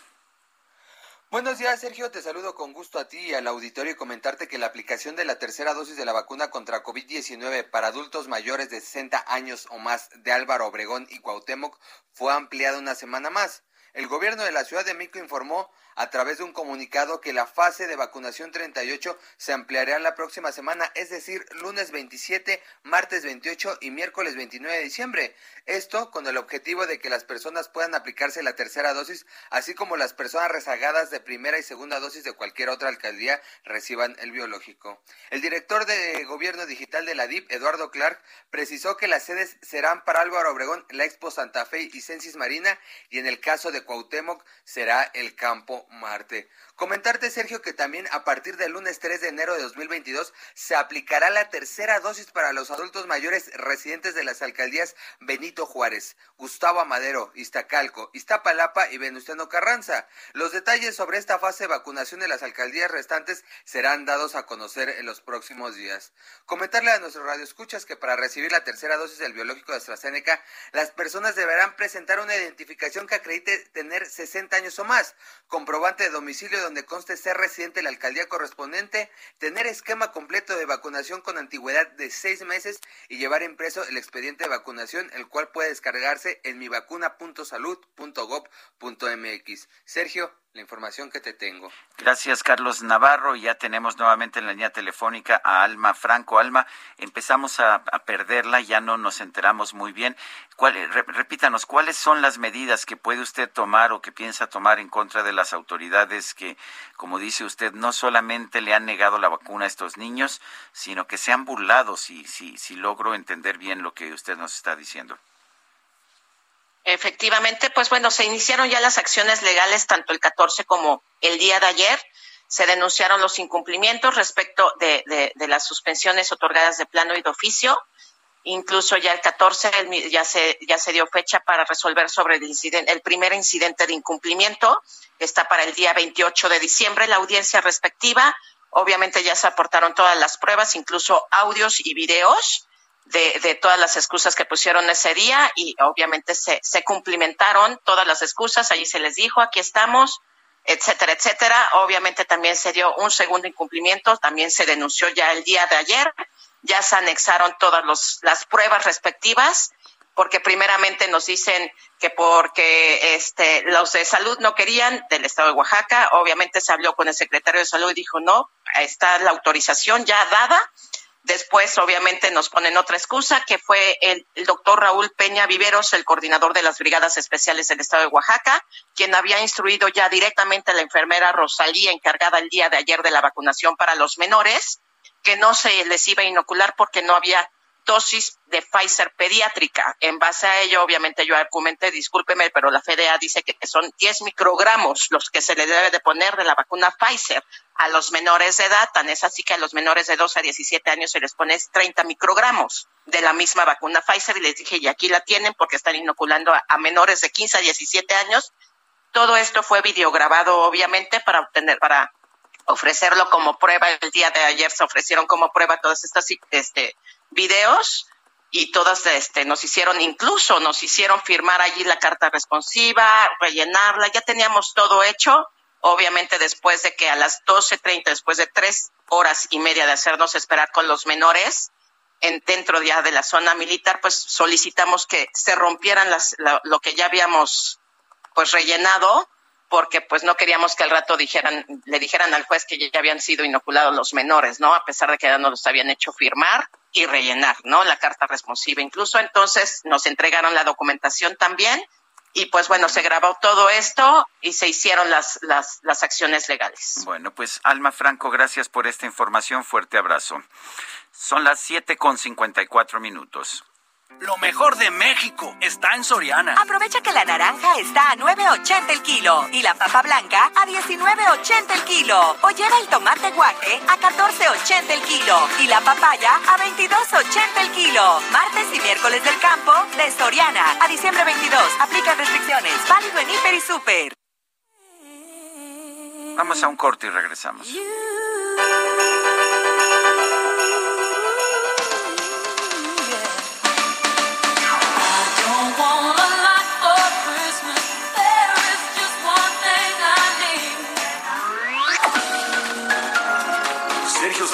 Buenos días, Sergio. Te saludo con gusto a ti y al auditorio y comentarte que la aplicación de la tercera dosis de la vacuna contra COVID-19 para adultos mayores de 60 años o más de Álvaro Obregón y Cuauhtémoc fue ampliada una semana más. El gobierno de la Ciudad de México informó a través de un comunicado que la fase de vacunación 38 se ampliará la próxima semana, es decir, lunes 27, martes 28 y miércoles 29 de diciembre. Esto con el objetivo de que las personas puedan aplicarse la tercera dosis, así como las personas rezagadas de primera y segunda dosis de cualquier otra alcaldía reciban el biológico. El director de Gobierno Digital de la DIP, Eduardo Clark, precisó que las sedes serán para Álvaro Obregón, la Expo Santa Fe y Censis Marina, y en el caso de Cuauhtémoc será el campo Marte. Comentarte, Sergio, que también a partir del lunes 3 de enero de 2022 se aplicará la tercera dosis para los adultos mayores residentes de las alcaldías Benito Juárez, Gustavo Amadero, Iztacalco, Iztapalapa y Venustiano Carranza. Los detalles sobre esta fase de vacunación de las alcaldías restantes serán dados a conocer en los próximos días. Comentarle a nuestros radioescuchas que para recibir la tercera dosis del biológico de AstraZeneca, las personas deberán presentar una identificación que acredite tener 60 años o más, comprobante de domicilio donde conste ser residente de la alcaldía correspondiente, tener esquema completo de vacunación con antigüedad de seis meses y llevar impreso el expediente de vacunación, el cual puede descargarse en mivacuna.salud.gov.mx. Sergio, la información que te tengo. Gracias, Carlos Navarro. Ya tenemos nuevamente en la línea telefónica a Alma Franco. Alma, empezamos a, perderla, ya no nos enteramos muy bien. ¿Cuál, re, repítanos, ¿cuáles son las medidas que puede usted tomar o que piensa tomar en contra de las autoridades que, como dice usted, no solamente le han negado la vacuna a estos niños, sino que se han burlado, si, si, si logro entender bien lo que usted nos está diciendo? Efectivamente, pues bueno, se iniciaron ya las acciones legales tanto el 14 como el día de ayer. Se denunciaron los incumplimientos respecto de, las suspensiones otorgadas de plano y de oficio. Incluso ya el 14 ya se, ya se dio fecha para resolver sobre el, incidente, el primer incidente de incumplimiento. Está para el día 28 de diciembre la audiencia respectiva. Obviamente ya se aportaron todas las pruebas, incluso audios y videos de, de, todas las excusas que pusieron ese día y obviamente se, se cumplimentaron todas las excusas, allí se les dijo, aquí estamos, etcétera, etcétera. Obviamente también se dio un segundo incumplimiento, también se denunció ya el día de ayer, ya se anexaron todas las pruebas respectivas, porque primeramente nos dicen que porque este, los de salud no querían del estado de Oaxaca, obviamente se habló con el secretario de salud y dijo no, está la autorización ya dada, Después, obviamente, nos ponen otra excusa, que fue el, doctor Raúl Peña Viveros, el coordinador de las Brigadas Especiales del Estado de Oaxaca, quien había instruido ya directamente a la enfermera Rosalía, encargada el día de ayer de la vacunación para los menores, que no se les iba a inocular porque no había dosis de Pfizer pediátrica. En base a ello, obviamente yo argumenté, discúlpeme, pero la FDA dice que son 10 microgramos los que se le debe de poner de la vacuna Pfizer a los menores de edad. Tan es así que a los menores de 12 a 17 años se les pone 30 microgramos de la misma vacuna Pfizer y les dije, y aquí la tienen porque están inoculando a, menores de 15 a 17 años. Todo esto fue videograbado, obviamente, para obtener, para ofrecerlo como prueba. El día de ayer se ofrecieron como prueba todos estos este, videos y todas este, nos hicieron, incluso nos hicieron firmar allí la carta responsiva, rellenarla, ya teníamos todo hecho. Obviamente después de que a las 12.30, después de tres horas y media de hacernos esperar con los menores, en, dentro ya de la zona militar, pues solicitamos que se rompieran las, la, lo que ya habíamos pues rellenado porque pues no queríamos que al rato dijeran, le dijeran al juez que ya habían sido inoculados los menores, ¿no? A pesar de que ya nos los habían hecho firmar y rellenar, ¿no? La carta responsiva. Incluso entonces nos entregaron la documentación también y pues bueno, se grabó todo esto y se hicieron las, las, las acciones legales. Bueno, pues Alma Franco, gracias por esta información. Fuerte abrazo. Son las siete con cincuenta y cuatro minutos. Lo mejor de México está en Soriana. Aprovecha que la naranja está a 9.80 el kilo y la papa blanca a 19.80 el kilo. O lleva el tomate guaje a 14.80 el kilo y la papaya a 22.80 el kilo. Martes y miércoles del campo de Soriana a diciembre 22. Aplican restricciones. Válido en Hiper y Super. Vamos a un corte y regresamos.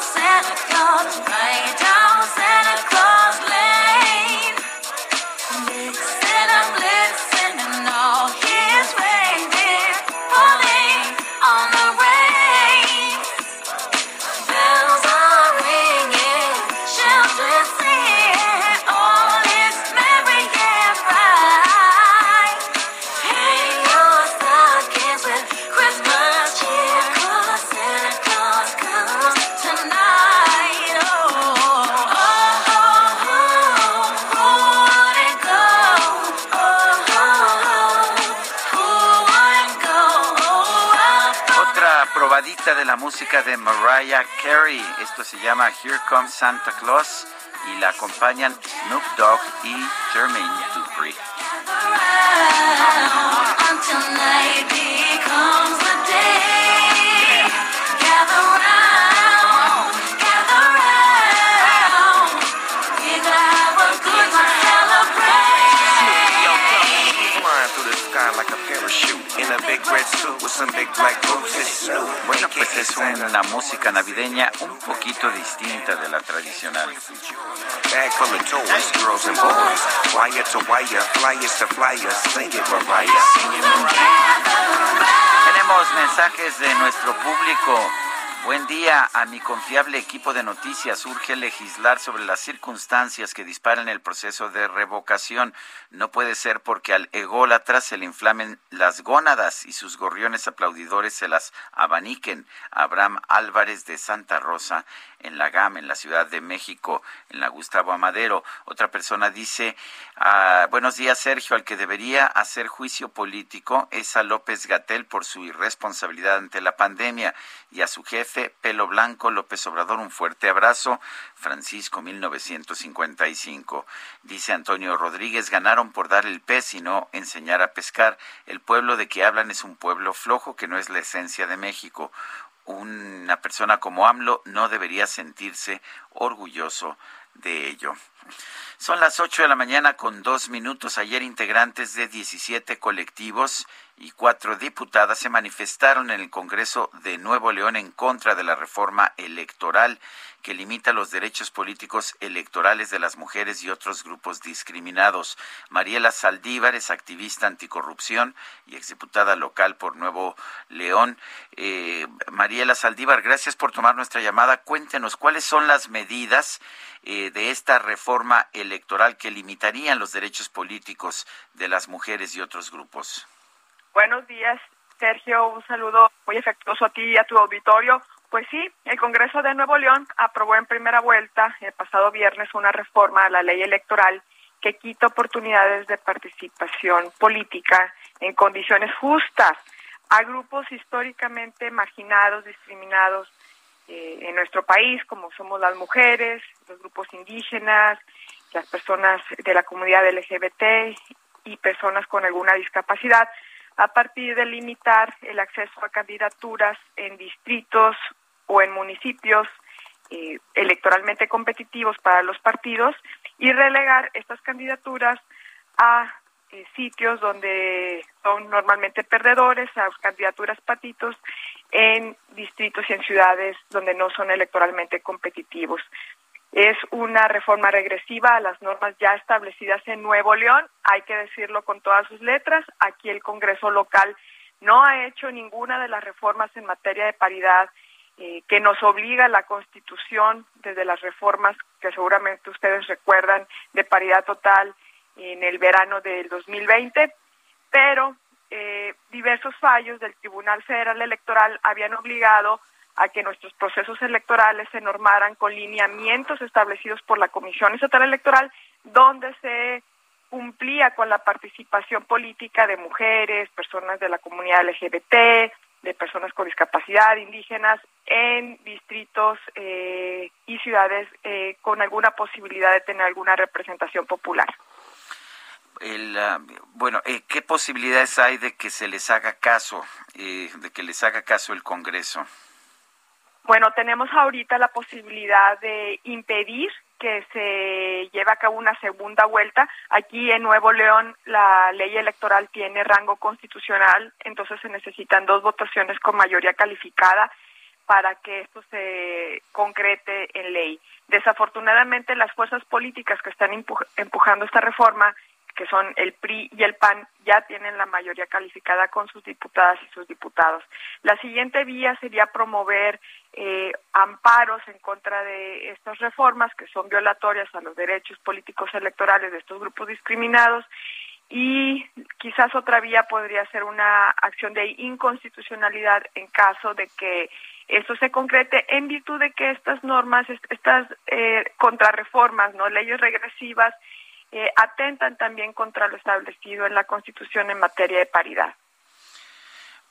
Santa Claus, right down Santa Claus Lane. De la música de Mariah Carey. Esto se llama Here Comes Santa Claus y la acompañan Snoop Dogg y Jermaine Dupri. the. Es una música navideña un poquito distinta de la tradicional. Tenemos mensajes de nuestro público. Buen día a mi confiable equipo de noticias. Urge legislar sobre las circunstancias que disparan el proceso de revocación. No puede ser porque al ególatra se le inflamen las gónadas y sus gorriones aplaudidores se las abaniquen. Abraham Álvarez de Santa Rosa en la GAM, en la Ciudad de México, en la Gustavo Amadero. Otra persona dice, ah, buenos días Sergio, al que debería hacer juicio político es a López Gatel por su irresponsabilidad ante la pandemia y a su jefe, pelo blanco, López Obrador, un fuerte abrazo. Francisco, 1955. Dice Antonio Rodríguez, ganaron por dar el pez y no enseñar a pescar. El pueblo de que hablan es un pueblo flojo que no es la esencia de México una persona como AMLO no debería sentirse orgulloso de ello. Son las 8 de la mañana con dos minutos. Ayer integrantes de 17 colectivos y cuatro diputadas se manifestaron en el Congreso de Nuevo León en contra de la reforma electoral que limita los derechos políticos electorales de las mujeres y otros grupos discriminados. Mariela Saldívar es activista anticorrupción y exdiputada local por Nuevo León. Eh, Mariela Saldívar, gracias por tomar nuestra llamada. Cuéntenos cuáles son las medidas eh, de esta reforma electoral que limitarían los derechos políticos de las mujeres y otros grupos. Buenos días, Sergio. Un saludo muy afectuoso a ti y a tu auditorio. Pues sí, el Congreso de Nuevo León aprobó en primera vuelta el pasado viernes una reforma a la ley electoral que quita oportunidades de participación política en condiciones justas a grupos históricamente marginados, discriminados eh, en nuestro país, como somos las mujeres, los grupos indígenas, las personas de la comunidad LGBT y personas con alguna discapacidad, a partir de limitar el acceso a candidaturas en distritos o en municipios eh, electoralmente competitivos para los partidos y relegar estas candidaturas a eh, sitios donde son normalmente perdedores, a candidaturas patitos en distritos y en ciudades donde no son electoralmente competitivos. Es una reforma regresiva a las normas ya establecidas en Nuevo León, hay que decirlo con todas sus letras. Aquí el Congreso local no ha hecho ninguna de las reformas en materia de paridad eh, que nos obliga la Constitución desde las reformas que seguramente ustedes recuerdan de paridad total en el verano del 2020, pero eh, diversos fallos del Tribunal Federal Electoral habían obligado a que nuestros procesos electorales se normaran con lineamientos establecidos por la Comisión Estatal Electoral, donde se cumplía con la participación política de mujeres, personas de la comunidad LGBT, de personas con discapacidad, indígenas, en distritos eh, y ciudades eh, con alguna posibilidad de tener alguna representación popular. El, ah, bueno, eh, ¿qué posibilidades hay de que se les haga caso, eh, de que les haga caso el Congreso? Bueno, tenemos ahorita la posibilidad de impedir que se lleve a cabo una segunda vuelta. Aquí en Nuevo León la ley electoral tiene rango constitucional, entonces se necesitan dos votaciones con mayoría calificada para que esto se concrete en ley. Desafortunadamente las fuerzas políticas que están empujando esta reforma que son el PRI y el PAN, ya tienen la mayoría calificada con sus diputadas y sus diputados. La siguiente vía sería promover eh, amparos en contra de estas reformas que son violatorias a los derechos políticos electorales de estos grupos discriminados y quizás otra vía podría ser una acción de inconstitucionalidad en caso de que esto se concrete en virtud de que estas normas, estas eh, contrarreformas, no leyes regresivas, eh, atentan también contra lo establecido en la Constitución en materia de paridad.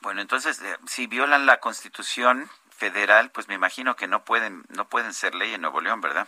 Bueno, entonces, eh, si violan la Constitución federal, pues me imagino que no pueden, no pueden ser ley en Nuevo León, ¿verdad?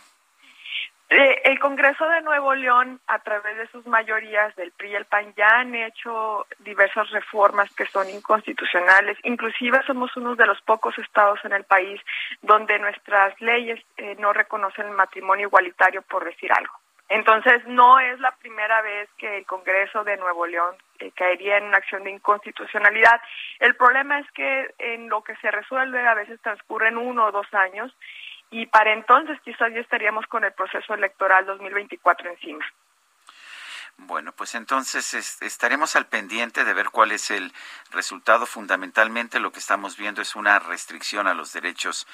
Eh, el Congreso de Nuevo León, a través de sus mayorías del PRI y el PAN, ya han hecho diversas reformas que son inconstitucionales. Inclusive somos uno de los pocos estados en el país donde nuestras leyes eh, no reconocen el matrimonio igualitario, por decir algo. Entonces, no es la primera vez que el Congreso de Nuevo León eh, caería en una acción de inconstitucionalidad. El problema es que en lo que se resuelve a veces transcurren uno o dos años y para entonces quizás ya estaríamos con el proceso electoral 2024 encima. Bueno, pues entonces estaremos al pendiente de ver cuál es el resultado. Fundamentalmente lo que estamos viendo es una restricción a los derechos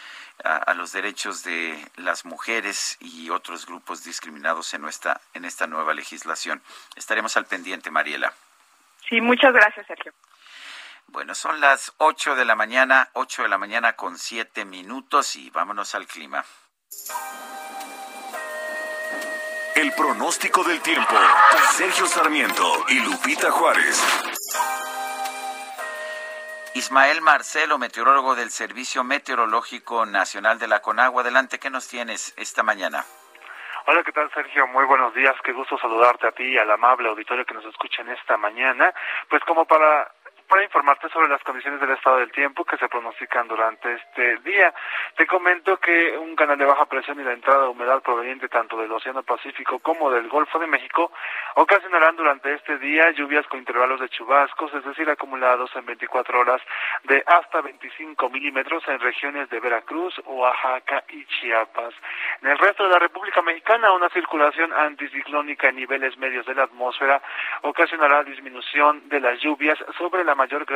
a, los derechos de las mujeres y otros grupos discriminados en nuestra en esta nueva legislación. Estaremos al pendiente, Mariela. Sí, muchas gracias, Sergio. Bueno, son las 8 de la mañana, 8 de la mañana con 7 minutos y vámonos al clima. El pronóstico del tiempo. Sergio Sarmiento y Lupita Juárez. Ismael Marcelo, meteorólogo del Servicio Meteorológico Nacional de la Conagua. Adelante, ¿qué nos tienes esta mañana? Hola, ¿qué tal Sergio? Muy buenos días, qué gusto saludarte a ti y al amable auditorio que nos escucha en esta mañana. Pues como para para informarte sobre las condiciones del estado del tiempo que se pronostican durante este día. Te comento que un canal de baja presión y la entrada de humedad proveniente tanto del Océano Pacífico como del Golfo de México ocasionarán durante este día lluvias con intervalos de chubascos, es decir, acumulados en 24 horas de hasta 25 milímetros en regiones de Veracruz, Oaxaca y Chiapas. En el resto de la República Mexicana, una circulación anticiclónica en niveles medios de la atmósfera ocasionará disminución de las lluvias sobre la mayor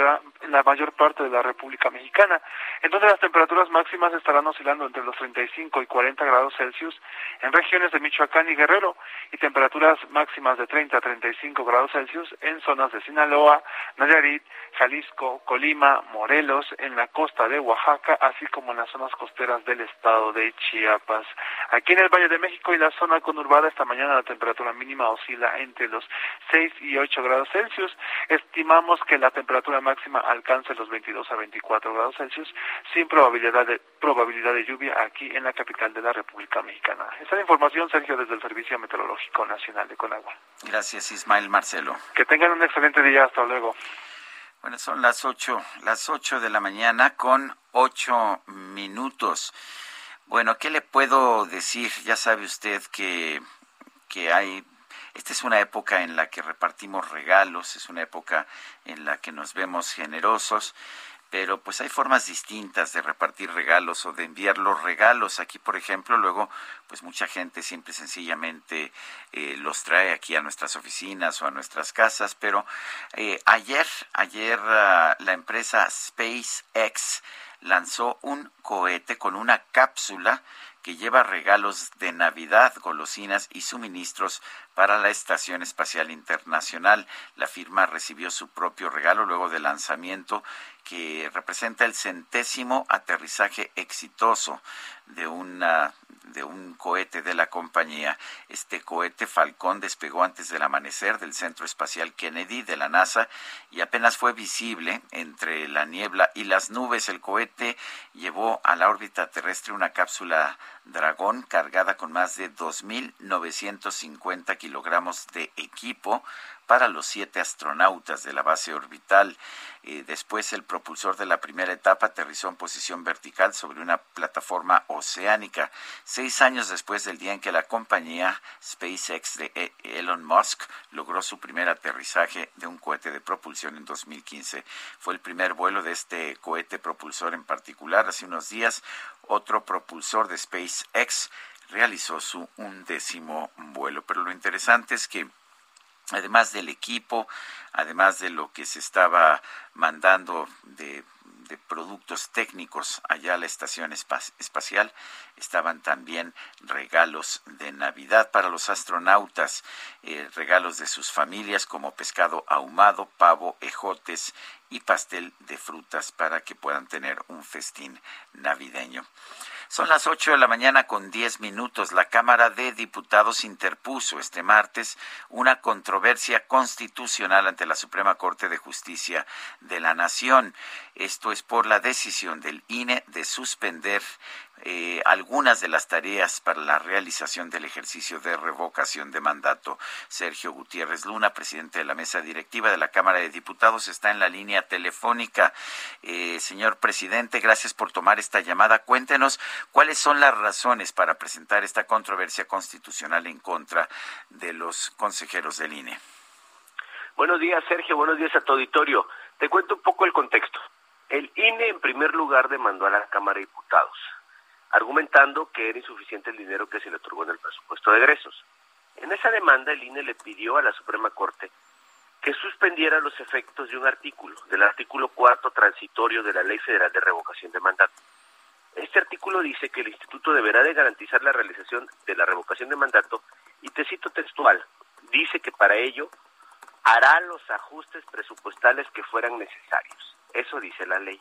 la mayor parte de la República Mexicana, en donde las temperaturas máximas estarán oscilando entre los 35 y 40 grados Celsius en regiones de Michoacán y Guerrero y temperaturas máximas de 30 a 35 grados Celsius en zonas de Sinaloa, Nayarit, Jalisco, Colima, Morelos, en la costa de Oaxaca, así como en las zonas costeras del estado de Chiapas. Aquí en el Valle de México y la zona conurbada esta mañana la temperatura mínima oscila entre los 6 y 8 grados Celsius. Estimamos que la temperatura máxima alcance los 22 a 24 grados Celsius sin probabilidad de probabilidad de lluvia aquí en la capital de la República Mexicana. Esta es la información, Sergio, desde el Servicio Meteorológico Nacional de Conagua. Gracias, Ismael Marcelo. Que tengan un excelente día. Hasta luego. Bueno, son las ocho, las ocho de la mañana con ocho minutos. Bueno, ¿qué le puedo decir? Ya sabe usted que, que hay, esta es una época en la que repartimos regalos, es una época en la que nos vemos generosos, pero pues hay formas distintas de repartir regalos o de enviar los regalos. Aquí, por ejemplo, luego, pues mucha gente simple y sencillamente eh, los trae aquí a nuestras oficinas o a nuestras casas, pero eh, ayer, ayer ah, la empresa SpaceX lanzó un cohete con una cápsula que lleva regalos de Navidad, golosinas y suministros para la Estación Espacial Internacional. La firma recibió su propio regalo luego del lanzamiento que representa el centésimo aterrizaje exitoso de una de un cohete de la compañía. Este cohete Falcón despegó antes del amanecer del Centro Espacial Kennedy de la NASA y apenas fue visible entre la niebla y las nubes. El cohete llevó a la órbita terrestre una cápsula Dragón cargada con más de 2.950 kilogramos de equipo para los siete astronautas de la base orbital. Eh, después, el propulsor de la primera etapa aterrizó en posición vertical sobre una plataforma oceánica. Seis años después del día en que la compañía SpaceX de E- Elon Musk logró su primer aterrizaje de un cohete de propulsión en 2015. Fue el primer vuelo de este cohete propulsor en particular. Hace unos días, otro propulsor de SpaceX realizó su undécimo vuelo. Pero lo interesante es que además del equipo, además de lo que se estaba mandando de, productos técnicos allá a la estación espa- espacial, estaban también regalos de Navidad para los astronautas, eh, regalos de sus familias como pescado ahumado, pavo, ejotes y pastel de frutas para que puedan tener un festín navideño. Son las 8 de la mañana con 10 minutos. La Cámara de Diputados interpuso este martes una controversia constitucional ante la Suprema Corte de Justicia de la Nación. Esto es por la decisión del INE de suspender eh, algunas de las tareas para la realización del ejercicio de revocación de mandato. Sergio Gutiérrez Luna, presidente de la mesa directiva de la Cámara de Diputados, está en la línea telefónica. Eh, señor presidente, gracias por tomar esta llamada. Cuéntenos cuáles son las razones para presentar esta controversia constitucional en contra de los consejeros del INE. Buenos días, Sergio. Buenos días a tu auditorio. Te cuento un poco el contexto. El INE, en primer lugar, demandó a la Cámara de Diputados, argumentando que era insuficiente el dinero que se le otorgó en el presupuesto de egresos. En esa demanda, el INE le pidió a la Suprema Corte que suspendiera los efectos de un artículo, del artículo cuarto transitorio de la Ley Federal de Revocación de Mandato. Este artículo dice que el instituto deberá de garantizar la realización de la revocación de mandato y te cito textual, dice que para ello hará los ajustes presupuestales que fueran necesarios. Eso dice la ley.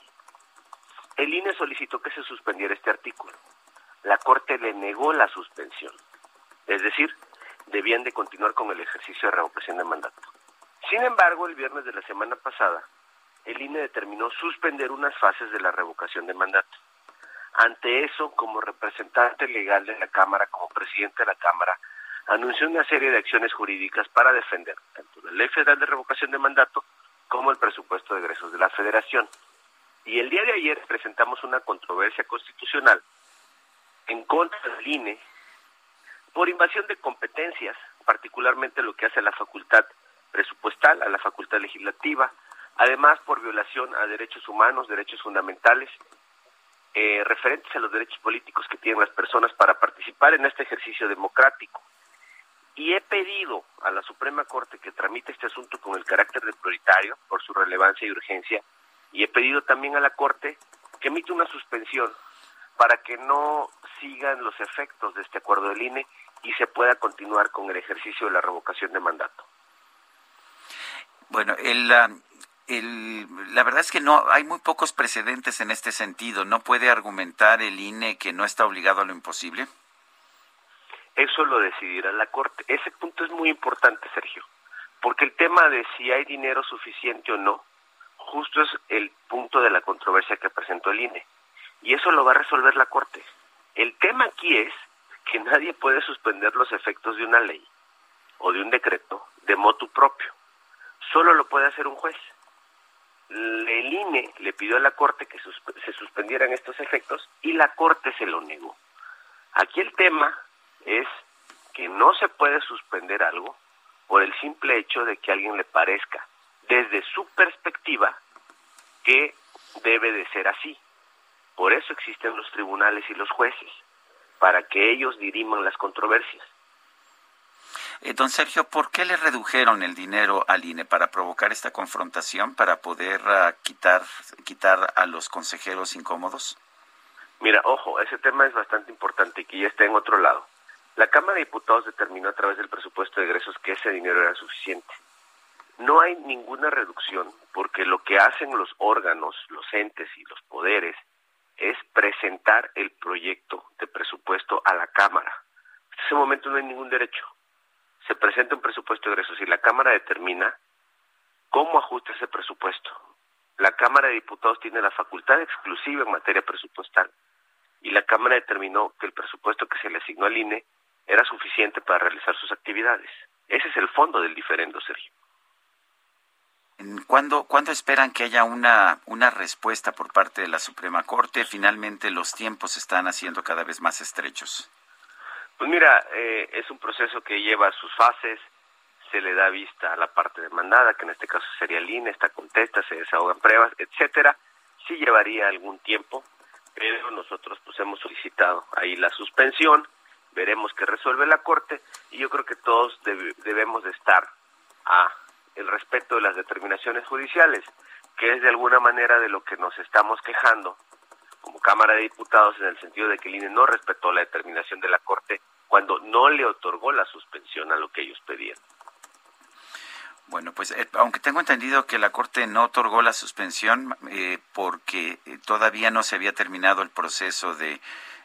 El INE solicitó que se suspendiera este artículo. La Corte le negó la suspensión. Es decir, debían de continuar con el ejercicio de revocación de mandato. Sin embargo, el viernes de la semana pasada, el INE determinó suspender unas fases de la revocación de mandato. Ante eso, como representante legal de la Cámara, como presidente de la Cámara, anunció una serie de acciones jurídicas para defender tanto la Ley Federal de Revocación de Mandato como el presupuesto de egresos de la Federación. Y el día de ayer presentamos una controversia constitucional en contra del INE por invasión de competencias, particularmente lo que hace a la facultad presupuestal, a la facultad legislativa, además por violación a derechos humanos, derechos fundamentales, eh, referentes a los derechos políticos que tienen las personas para participar en este ejercicio democrático. y he pedido a la Suprema Corte que tramite este asunto con el carácter de prioritario por su relevancia y urgencia y he pedido también a la Corte que emite una suspensión para que no sigan los efectos de este acuerdo del INE y se pueda continuar con el ejercicio de la revocación de mandato. Bueno, el, el, la verdad es que no hay muy pocos precedentes en este sentido. ¿No puede argumentar el INE que no está obligado a lo imposible? Eso lo decidirá la Corte. Ese punto es muy importante, Sergio, porque el tema de si hay dinero suficiente o no, justo es el punto de la controversia que presentó el INE. Y eso lo va a resolver la Corte. El tema aquí es que nadie puede suspender los efectos de una ley o de un decreto de motu propio. Solo lo puede hacer un juez. El INE le pidió a la Corte que se suspendieran estos efectos y la Corte se lo negó. Aquí el tema es que no se puede suspender algo por el simple hecho de que a alguien le parezca, desde su perspectiva, que debe de ser así. Por eso existen los tribunales y los jueces, para que ellos diriman las controversias. Eh, don Sergio, ¿por qué le redujeron el dinero al INE para provocar esta confrontación, para poder ah, quitar, quitar a los consejeros incómodos? Mira, ojo, ese tema es bastante importante y que ya está en otro lado. La Cámara de Diputados determinó a través del presupuesto de egresos que ese dinero era suficiente. No hay ninguna reducción porque lo que hacen los órganos, los entes y los poderes es presentar el proyecto de presupuesto a la Cámara. En ese momento no hay ningún derecho. Se presenta un presupuesto de egresos y la Cámara determina cómo ajusta ese presupuesto. La Cámara de Diputados tiene la facultad exclusiva en materia presupuestal y la Cámara determinó que el presupuesto que se le asignó al INE era suficiente para realizar sus actividades. Ese es el fondo del diferendo, Sergio. ¿En ¿Cuándo, ¿Cuándo esperan que haya una, una respuesta por parte de la Suprema Corte? Finalmente los tiempos están haciendo cada vez más estrechos. Pues mira, eh, es un proceso que lleva sus fases, se le da vista a la parte demandada, que en este caso sería el INE, esta contesta, se desahogan pruebas, etcétera. Sí llevaría algún tiempo, pero nosotros pues hemos solicitado ahí la suspensión, veremos qué resuelve la Corte y yo creo que todos debe- debemos de estar a el respeto de las determinaciones judiciales, que es de alguna manera de lo que nos estamos quejando como Cámara de Diputados en el sentido de que el INE no respetó la determinación de la Corte cuando no le otorgó la suspensión a lo que ellos pedían. Bueno, pues eh, aunque tengo entendido que la Corte no otorgó la suspensión eh, porque eh, todavía no se había terminado el proceso de,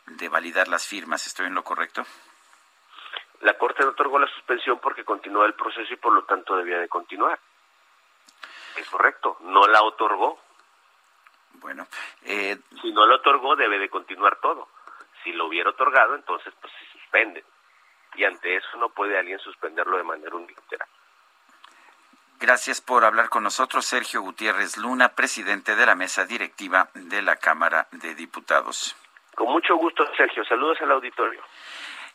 de validar las firmas, ¿estoy en lo correcto? La Corte no otorgó la suspensión porque continuó el proceso y por lo tanto debía de continuar. Es correcto, no la otorgó. Bueno, eh, si no la otorgó debe de continuar todo. Si lo hubiera otorgado, entonces pues se suspende. Y ante eso no puede alguien suspenderlo de manera unilateral. Gracias por hablar con nosotros, Sergio Gutiérrez Luna, presidente de la mesa directiva de la Cámara de Diputados. Con mucho gusto, Sergio. Saludos al auditorio.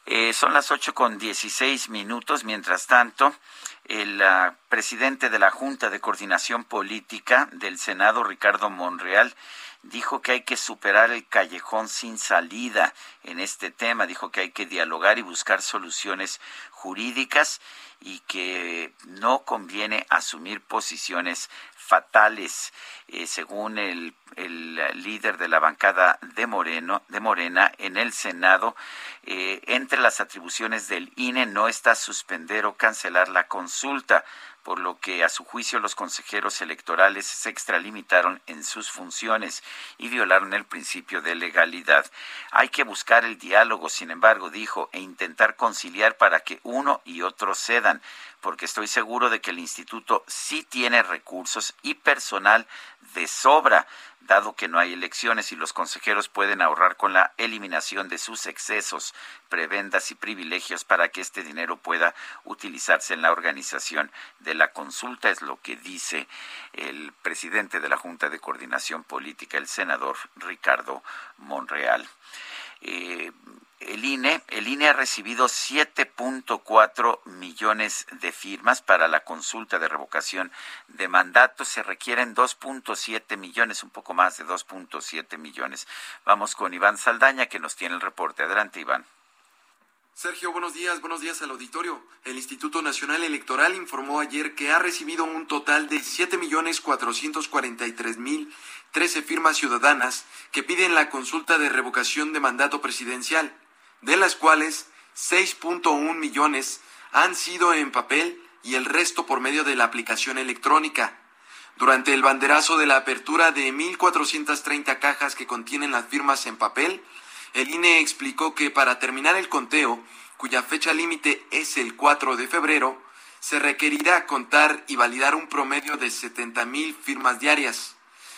Eh, son las ocho con dieciséis minutos. Mientras tanto, el ah, presidente de la Junta de Coordinación Política del Senado, Ricardo Monreal, dijo que hay que superar el callejón sin salida en este tema. Dijo que hay que dialogar y buscar soluciones jurídicas y que no conviene asumir posiciones fatales, eh, según el, el líder de la bancada de Moreno, de Morena en el Senado. eh, entre las atribuciones del INE no está suspender o cancelar la consulta, por lo que a su juicio los consejeros electorales se extralimitaron en sus funciones y violaron el principio de legalidad. Hay que buscar el diálogo, sin embargo, dijo, e intentar conciliar para que uno y otro cedan, porque estoy seguro de que el instituto sí tiene recursos y personal de sobra, dado que no hay elecciones y los consejeros pueden ahorrar con la eliminación de sus excesos, prebendas y privilegios para que este dinero pueda utilizarse en la organización de la consulta, es lo que dice el presidente de la Junta de Coordinación Política, el senador Ricardo Monreal. Eh, el INE, el INE ha recibido 7.4 millones de firmas para la consulta de revocación de mandatos. Se requieren 2.7 millones, un poco más de 2.7 millones. Vamos con Iván Saldaña que nos tiene el reporte. Adelante, Iván. Sergio, buenos días, buenos días al auditorio. El Instituto Nacional Electoral informó ayer que ha recibido un total de 7.443.013 firmas ciudadanas que piden la consulta de revocación de mandato presidencial, de las cuales 6.1 millones han sido en papel y el resto por medio de la aplicación electrónica. Durante el banderazo de la apertura de 1.430 cajas que contienen las firmas en papel, el INE explicó que para terminar el conteo, cuya fecha límite es el 4 de febrero, se requerirá contar y validar un promedio de 70.000 firmas diarias.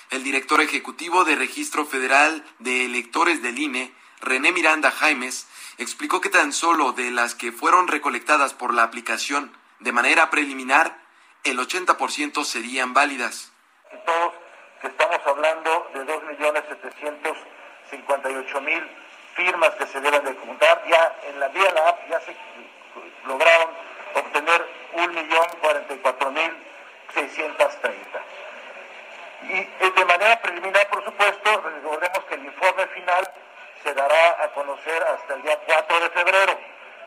El director ejecutivo de Registro Federal de Electores del INE, René Miranda Jaimes, explicó que tan solo de las que fueron recolectadas por la aplicación de manera preliminar, el 80% serían válidas. todos estamos hablando de 2.758.000 firmas que se deben de contar. Ya en la vía la app ya se lograron obtener 1.044.630. Y eh, de manera preliminar, por supuesto, recordemos que el informe final se dará a conocer hasta el día 4 de febrero.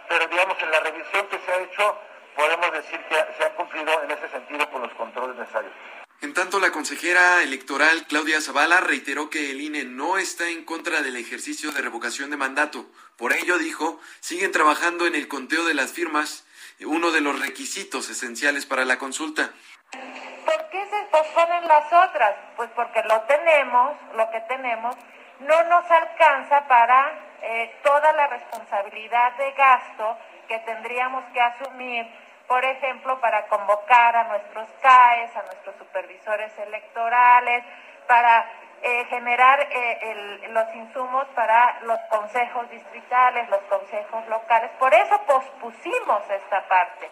Pero digamos, en la revisión que se ha hecho, podemos decir que se han cumplido en ese sentido con los controles necesarios. En tanto, la consejera electoral Claudia Zavala reiteró que el INE no está en contra del ejercicio de revocación de mandato. Por ello, dijo, siguen trabajando en el conteo de las firmas, uno de los requisitos esenciales para la consulta. ¿Por qué se posponen las otras? Pues porque lo tenemos, lo que tenemos, no nos alcanza para eh, toda la responsabilidad de gasto que tendríamos que asumir, por ejemplo, para convocar a nuestros CAES, a nuestros supervisores electorales, para eh, generar eh, los insumos para los consejos distritales, los consejos locales. Por eso pospusimos esta parte.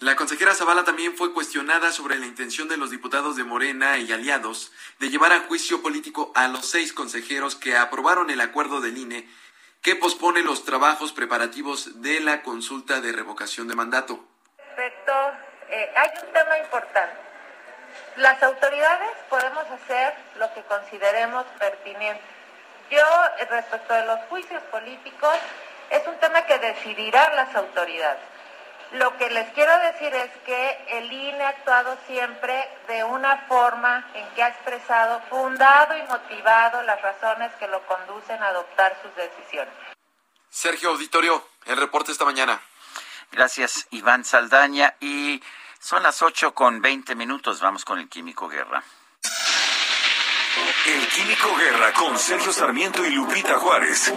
La consejera Zavala también fue cuestionada sobre la intención de los diputados de Morena y aliados de llevar a juicio político a los seis consejeros que aprobaron el acuerdo del INE que pospone los trabajos preparativos de la consulta de revocación de mandato. Respecto, eh, hay un tema importante. Las autoridades podemos hacer lo que consideremos pertinente. Yo, eh, respecto de los juicios políticos, es un tema que decidirán las autoridades. Lo que les quiero decir es que el INE ha actuado siempre de una forma en que ha expresado fundado y motivado las razones que lo conducen a adoptar sus decisiones. Sergio Auditorio, el reporte esta mañana. Gracias, Iván Saldaña. Y son las 8 con 20 minutos. Vamos con el Químico Guerra. El Químico Guerra con Sergio Sarmiento y Lupita Juárez.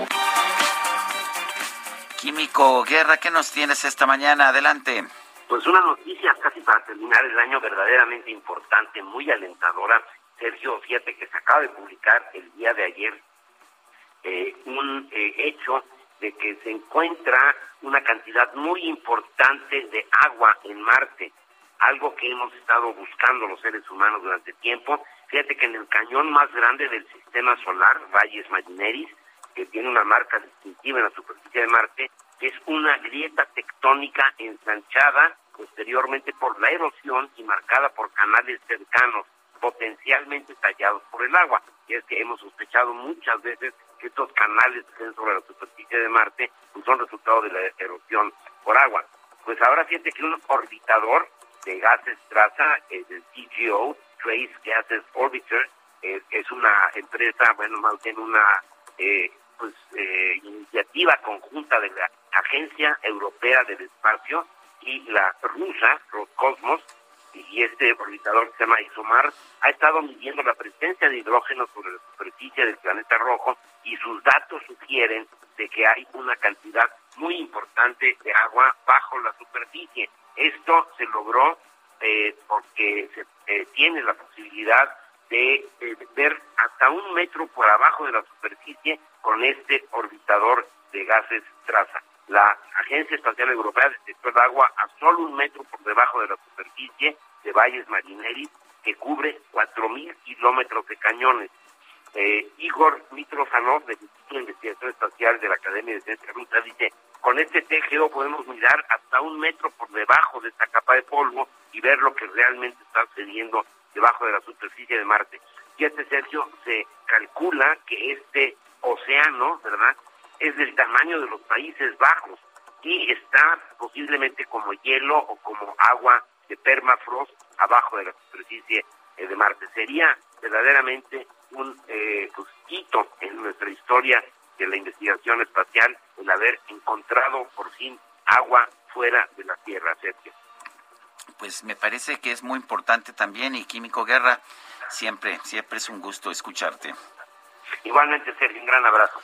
Químico Guerra, ¿qué nos tienes esta mañana? Adelante. Pues una noticia casi para terminar el año verdaderamente importante, muy alentadora. Sergio, fíjate que se acaba de publicar el día de ayer eh, un eh, hecho de que se encuentra una cantidad muy importante de agua en Marte, algo que hemos estado buscando los seres humanos durante tiempo. Fíjate que en el cañón más grande del sistema solar, Valles Marineris, que tiene una marca distintiva en la superficie de Marte, es una grieta tectónica ensanchada posteriormente por la erosión y marcada por canales cercanos, potencialmente tallados por el agua. Y es que hemos sospechado muchas veces que estos canales que están sobre la superficie de Marte pues, son resultado de la erosión por agua. Pues ahora fíjate que un orbitador de gases traza, eh, del TGO, Trace Gases Orbiter, es una empresa, bueno, más bien una eh, pues, eh, iniciativa conjunta de la Agencia Europea del Espacio y la rusa, Roscosmos, y este orbitador que se llama ISOMAR, ha estado midiendo la presencia de hidrógeno sobre la superficie del planeta rojo y sus datos sugieren de que hay una cantidad muy importante de agua bajo la superficie. Esto se logró eh, porque se eh, tiene la posibilidad de eh, ver hasta un metro por abajo de la superficie con este orbitador de gases traza. La Agencia Espacial Europea detectó el agua a solo un metro por debajo de la superficie de Valles Marineris, que cubre 4.000 kilómetros de cañones. Eh, Igor Mitrofanov, del Instituto de Investigación Espacial de la Academia de Ciencia Rusa, dice, con este TGO podemos mirar hasta un metro por debajo de esta capa de polvo y ver lo que realmente está sucediendo debajo de la superficie de Marte. Y este, Sergio, se calcula que este océano, ¿verdad?, es del tamaño de los Países Bajos. y está posiblemente como hielo o como agua de permafrost abajo de la superficie eh, de Marte. Sería verdaderamente un eh, pues, hito en nuestra historia de la investigación espacial el haber encontrado por fin agua fuera de la Tierra, Sergio. Pues me parece que es muy importante también y Químico Guerra, siempre, siempre es un gusto escucharte. Igualmente, Sergio, un gran abrazo.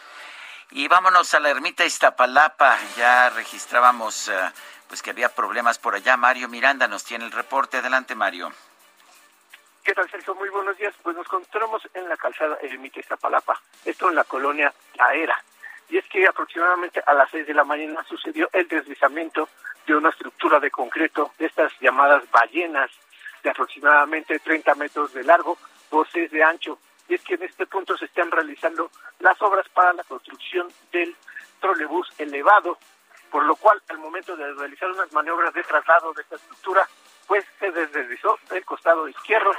Y vámonos a la ermita Iztapalapa. Ya registrábamos eh, pues que había problemas por allá. Mario Miranda nos tiene el reporte. Adelante, Mario. ¿Qué tal, Celso? Muy buenos días. Pues nos encontramos en la calzada Ermita Iztapalapa, esto en la colonia La Era. Y es que aproximadamente a las 6 de la mañana sucedió el deslizamiento de una estructura de concreto, de estas llamadas ballenas, de aproximadamente 30 metros de largo por 6 de ancho. Y es que en este punto se están realizando las obras para la construcción del trolebús elevado, por lo cual al momento de realizar unas maniobras de traslado de esta estructura, pues se deslizó del costado izquierdo,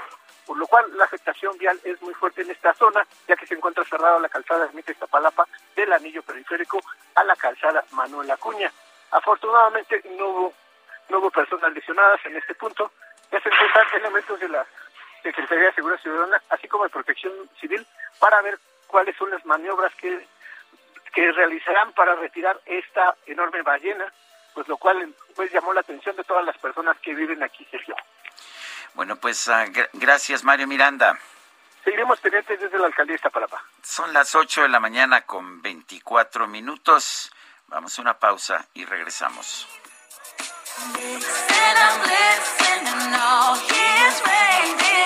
por lo cual la afectación vial es muy fuerte en esta zona, ya que se encuentra cerrada la calzada Ermita Iztapalapa del anillo periférico a la calzada Manuel Acuña. Afortunadamente no hubo, no hubo personas lesionadas en este punto, ya se encuentran elementos de la Secretaría de Seguridad Ciudadana, así como de Protección Civil, para ver cuáles son las maniobras que, que realizarán para retirar esta enorme ballena, pues lo cual pues llamó la atención de todas las personas que viven aquí, Sergio. Bueno, pues ah, gr- gracias, Mario Miranda. Seguiremos pendientes desde la alcaldía de Iztapalapa. Son las 8 de la mañana con 24 minutos. Vamos a una pausa y regresamos. And I'm listening, all his reindeer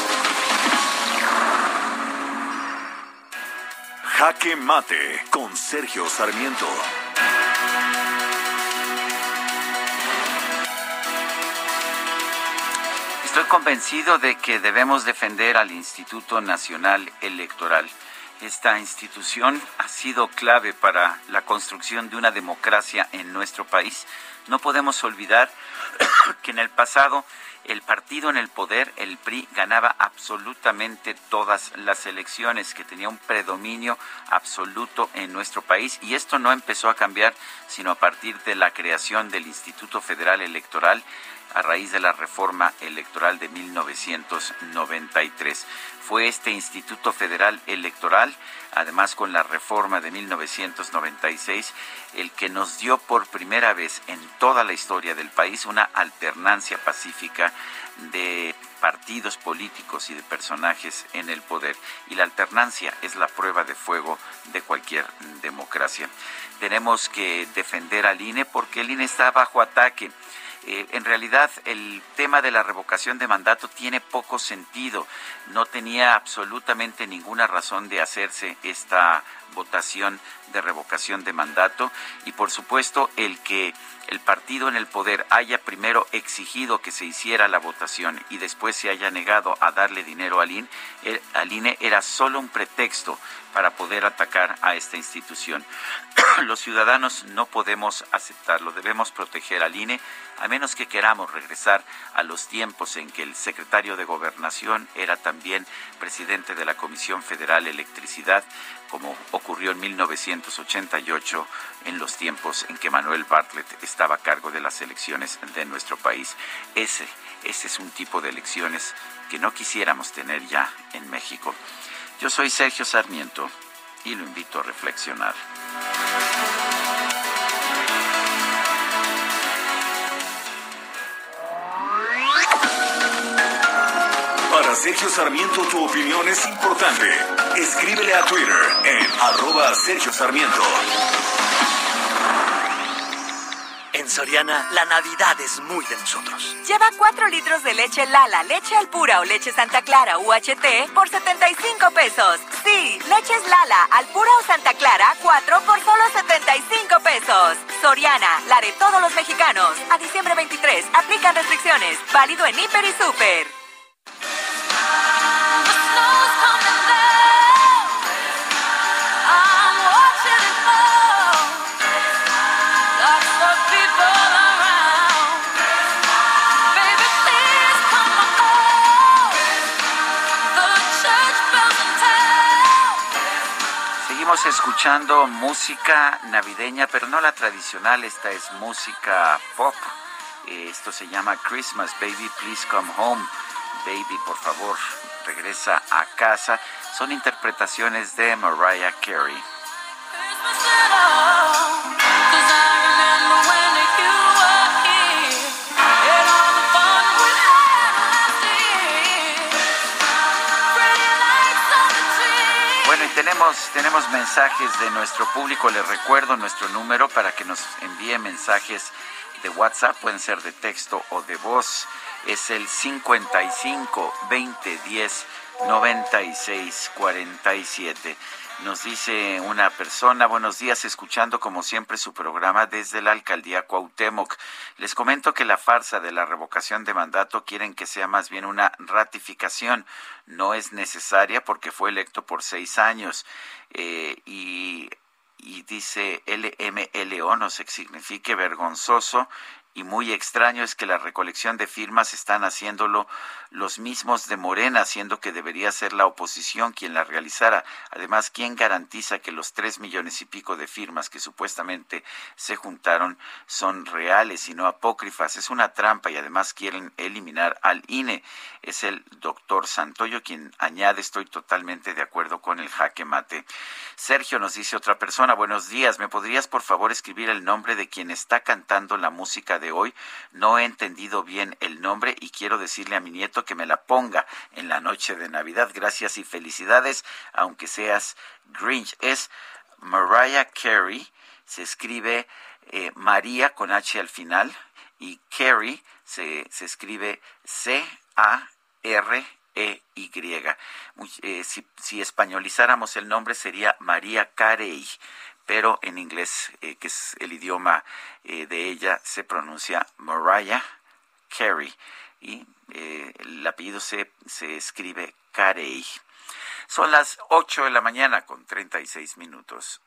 Jaque Mate con Sergio Sarmiento. Estoy convencido de que debemos defender al Instituto Nacional Electoral. Esta institución ha sido clave para la construcción de una democracia en nuestro país. No podemos olvidar que en el pasado el partido en el poder, el PRI, ganaba absolutamente todas las elecciones, que tenía un predominio absoluto en nuestro país. Y esto no empezó a cambiar sino a partir de la creación del Instituto Federal Electoral a raíz de la reforma electoral de 1993. Fue este Instituto Federal Electoral, además con la reforma de 1996, el que nos dio por primera vez en toda la historia del país una alternancia pacífica de partidos políticos y de personajes en el poder. Y la alternancia es la prueba de fuego de cualquier democracia. Tenemos que defender al INE porque el INE está bajo ataque. Eh, en realidad el tema de la revocación de mandato tiene poco sentido. No tenía absolutamente ninguna razón de hacerse esta votación de revocación de mandato y por supuesto el que el partido en el poder haya primero exigido que se hiciera la votación y después se haya negado a darle dinero al INE, INE era solo un pretexto para poder atacar a esta institución. Los ciudadanos no podemos aceptarlo, debemos proteger al INE a menos que queramos regresar a los tiempos en que el secretario de Gobernación era también presidente de la Comisión Federal de Electricidad, como ocurrió en 1988 en los tiempos en que Manuel Bartlett estaba a cargo de las elecciones de nuestro país. Ese, ese es un tipo de elecciones que no quisiéramos tener ya en México. Yo soy Sergio Sarmiento y lo invito a reflexionar. Para Sergio Sarmiento tu opinión es importante. Escríbele a Twitter en arroba Sergio Sarmiento. En Soriana, la Navidad es muy de nosotros. Lleva 4 litros de leche Lala, leche Alpura o leche Santa Clara UHT por 75 pesos. Sí, leches Lala, Alpura o Santa Clara, 4 por solo 75 pesos. Soriana, la de todos los mexicanos. A diciembre 23, aplican restricciones. Válido en Hiper y Super. Seguimos escuchando música navideña, pero no la tradicional, esta es música pop. Eh, Esto se llama Christmas, Baby, Please Come Home. Baby, por favor, regresa a casa. Son interpretaciones de Mariah Carey. Bueno, y tenemos, tenemos mensajes de nuestro público. Les recuerdo nuestro número para que nos envíe mensajes de WhatsApp. Pueden ser de texto o de voz. Es el 55 20 10 96 47. Nos dice una persona, buenos días, escuchando como siempre su programa desde la alcaldía Cuauhtémoc. Les comento que la farsa de la revocación de mandato quieren que sea más bien una ratificación. No es necesaria porque fue electo por seis años. Eh, y, y dice LMLO, no qué signifique, vergonzoso y muy extraño es que la recolección de firmas están haciéndolo los mismos de Morena, siendo que debería ser la oposición quien la realizara. Además, ¿quién garantiza que los tres millones y pico de firmas que supuestamente se juntaron son reales y no apócrifas? Es una trampa y además quieren eliminar al INE. Es el doctor Santoyo quien añade, estoy totalmente de acuerdo con el jaque mate. Sergio nos dice otra persona, buenos días, ¿me podrías por favor escribir el nombre de quien está cantando la música de hoy? No he entendido bien el nombre y quiero decirle a mi nieto que me la ponga en la noche de Navidad. Gracias y felicidades, aunque seas Grinch. Es Mariah Carey, se escribe eh, María con H al final y Carey se, se escribe C-A-R. E-Y. Eh, si, si españolizáramos el nombre sería María Carey, pero en inglés, eh, que es el idioma eh, de ella, se pronuncia Mariah Carey y eh, el apellido se, se escribe Carey. Son las 8 de la mañana con 36 minutos.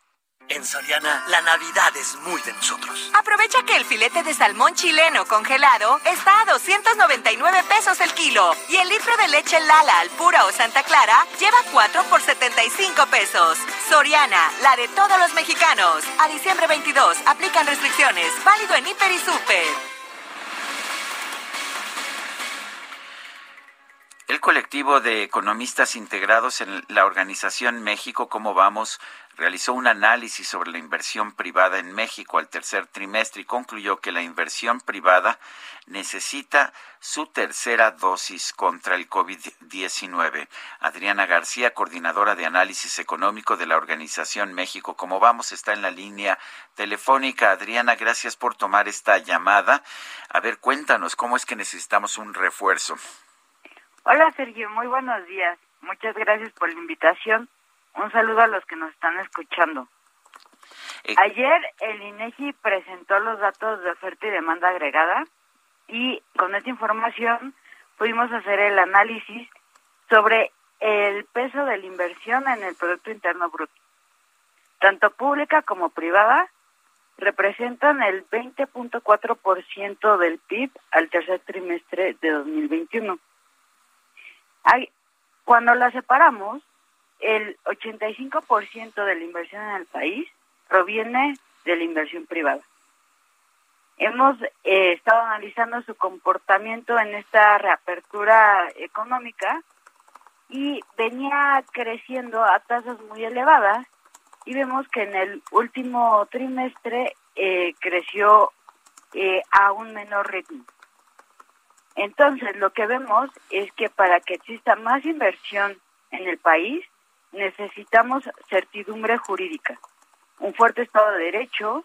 En Soriana, la Navidad es muy de nosotros. Aprovecha que el filete de salmón chileno congelado está a 299 pesos el kilo y el litro de leche Lala Alpura o Santa Clara lleva 4 por 75 pesos. Soriana, la de todos los mexicanos. A diciembre 22 aplican restricciones. Válido en Hiper y Super. El colectivo de economistas integrados en la organización México Cómo Vamos realizó un análisis sobre la inversión privada en México al tercer trimestre y concluyó que la inversión privada necesita su tercera dosis contra el COVID-19. Adriana García, coordinadora de análisis económico de la organización México Cómo Vamos, está en la línea telefónica. Adriana, gracias por tomar esta llamada. A ver, cuéntanos, ¿cómo es que necesitamos un refuerzo? Hola Sergio, muy buenos días. Muchas gracias por la invitación. Un saludo a los que nos están escuchando. Ayer el INEGI presentó los datos de oferta y demanda agregada y con esta información pudimos hacer el análisis sobre el peso de la inversión en el Producto Interno Bruto. Tanto pública como privada representan el 20.4% del PIB al tercer trimestre de 2021. Hay, cuando la separamos, el 85% de la inversión en el país proviene de la inversión privada. hemos eh, estado analizando su comportamiento en esta reapertura económica y venía creciendo a tasas muy elevadas y vemos que en el último trimestre eh, creció eh, a un menor ritmo. Entonces, lo que vemos es que para que exista más inversión en el país, necesitamos certidumbre jurídica, un fuerte Estado de Derecho,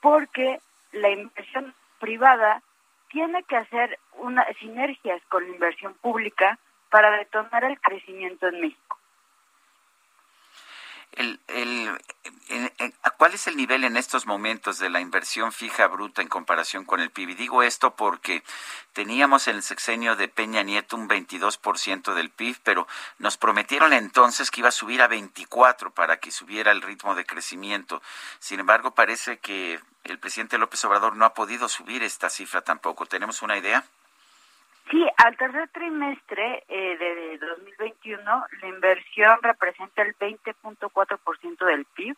porque la inversión privada tiene que hacer unas sinergias con la inversión pública para detonar el crecimiento en México. El, el, ¿Cuál es el nivel en estos momentos de la inversión fija bruta en comparación con el PIB? Digo esto porque teníamos en el sexenio de Peña Nieto un 22% del PIB, pero nos prometieron entonces que iba a subir a 24 para que subiera el ritmo de crecimiento. Sin embargo, parece que el presidente López Obrador no ha podido subir esta cifra tampoco. ¿Tenemos una idea? Sí, al tercer trimestre eh, de 2021 la inversión representa el 20.4% del PIB.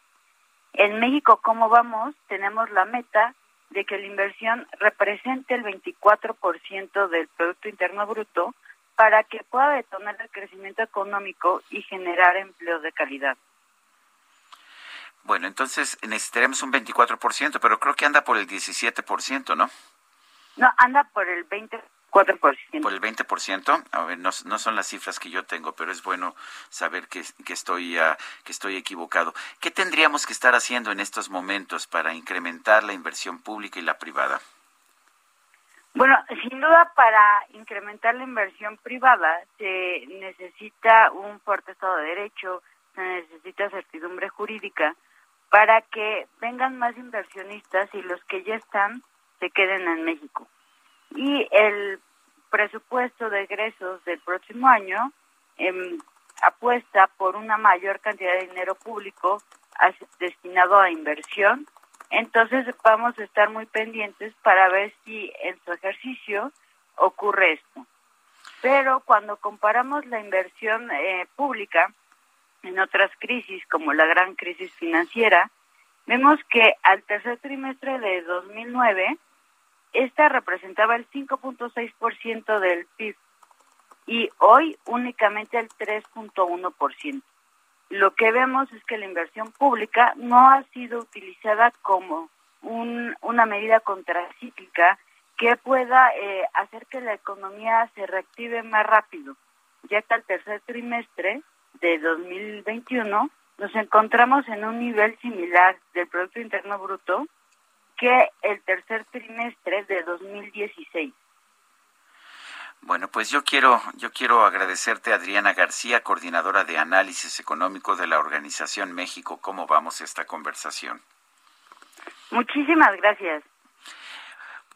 En México, ¿cómo vamos? Tenemos la meta de que la inversión represente el 24% del Producto Interno Bruto para que pueda detonar el crecimiento económico y generar empleo de calidad. Bueno, entonces necesitaremos un 24%, pero creo que anda por el 17%, ¿no? No, anda por el 20%. 4%. Por el 20%, a ver, no, no, son las cifras que yo tengo, pero es bueno saber que, que estoy, uh, que estoy equivocado. ¿Qué tendríamos que estar haciendo en estos momentos para incrementar la inversión pública y la privada? Bueno, sin duda para incrementar la inversión privada se necesita un fuerte Estado de Derecho, se necesita certidumbre jurídica para que vengan más inversionistas y los que ya están se queden en México y el presupuesto de egresos del próximo año eh, apuesta por una mayor cantidad de dinero público destinado a inversión. Entonces vamos a estar muy pendientes para ver si en su ejercicio ocurre esto. Pero cuando comparamos la inversión eh, pública en otras crisis, como la gran crisis financiera, vemos que al tercer trimestre de 2009 esta representaba el 5.6% del PIB y hoy únicamente el 3.1%. Lo que vemos es que la inversión pública no ha sido utilizada como un, una medida contracíclica que pueda eh, hacer que la economía se reactive más rápido, ya que al tercer trimestre de 2021 nos encontramos en un nivel similar del Producto Interno Bruto que el tercer trimestre de 2016. Bueno, pues yo quiero, yo quiero agradecerte, Adriana García, coordinadora de análisis económico de la Organización México. ¿Cómo vamos esta conversación? Muchísimas gracias.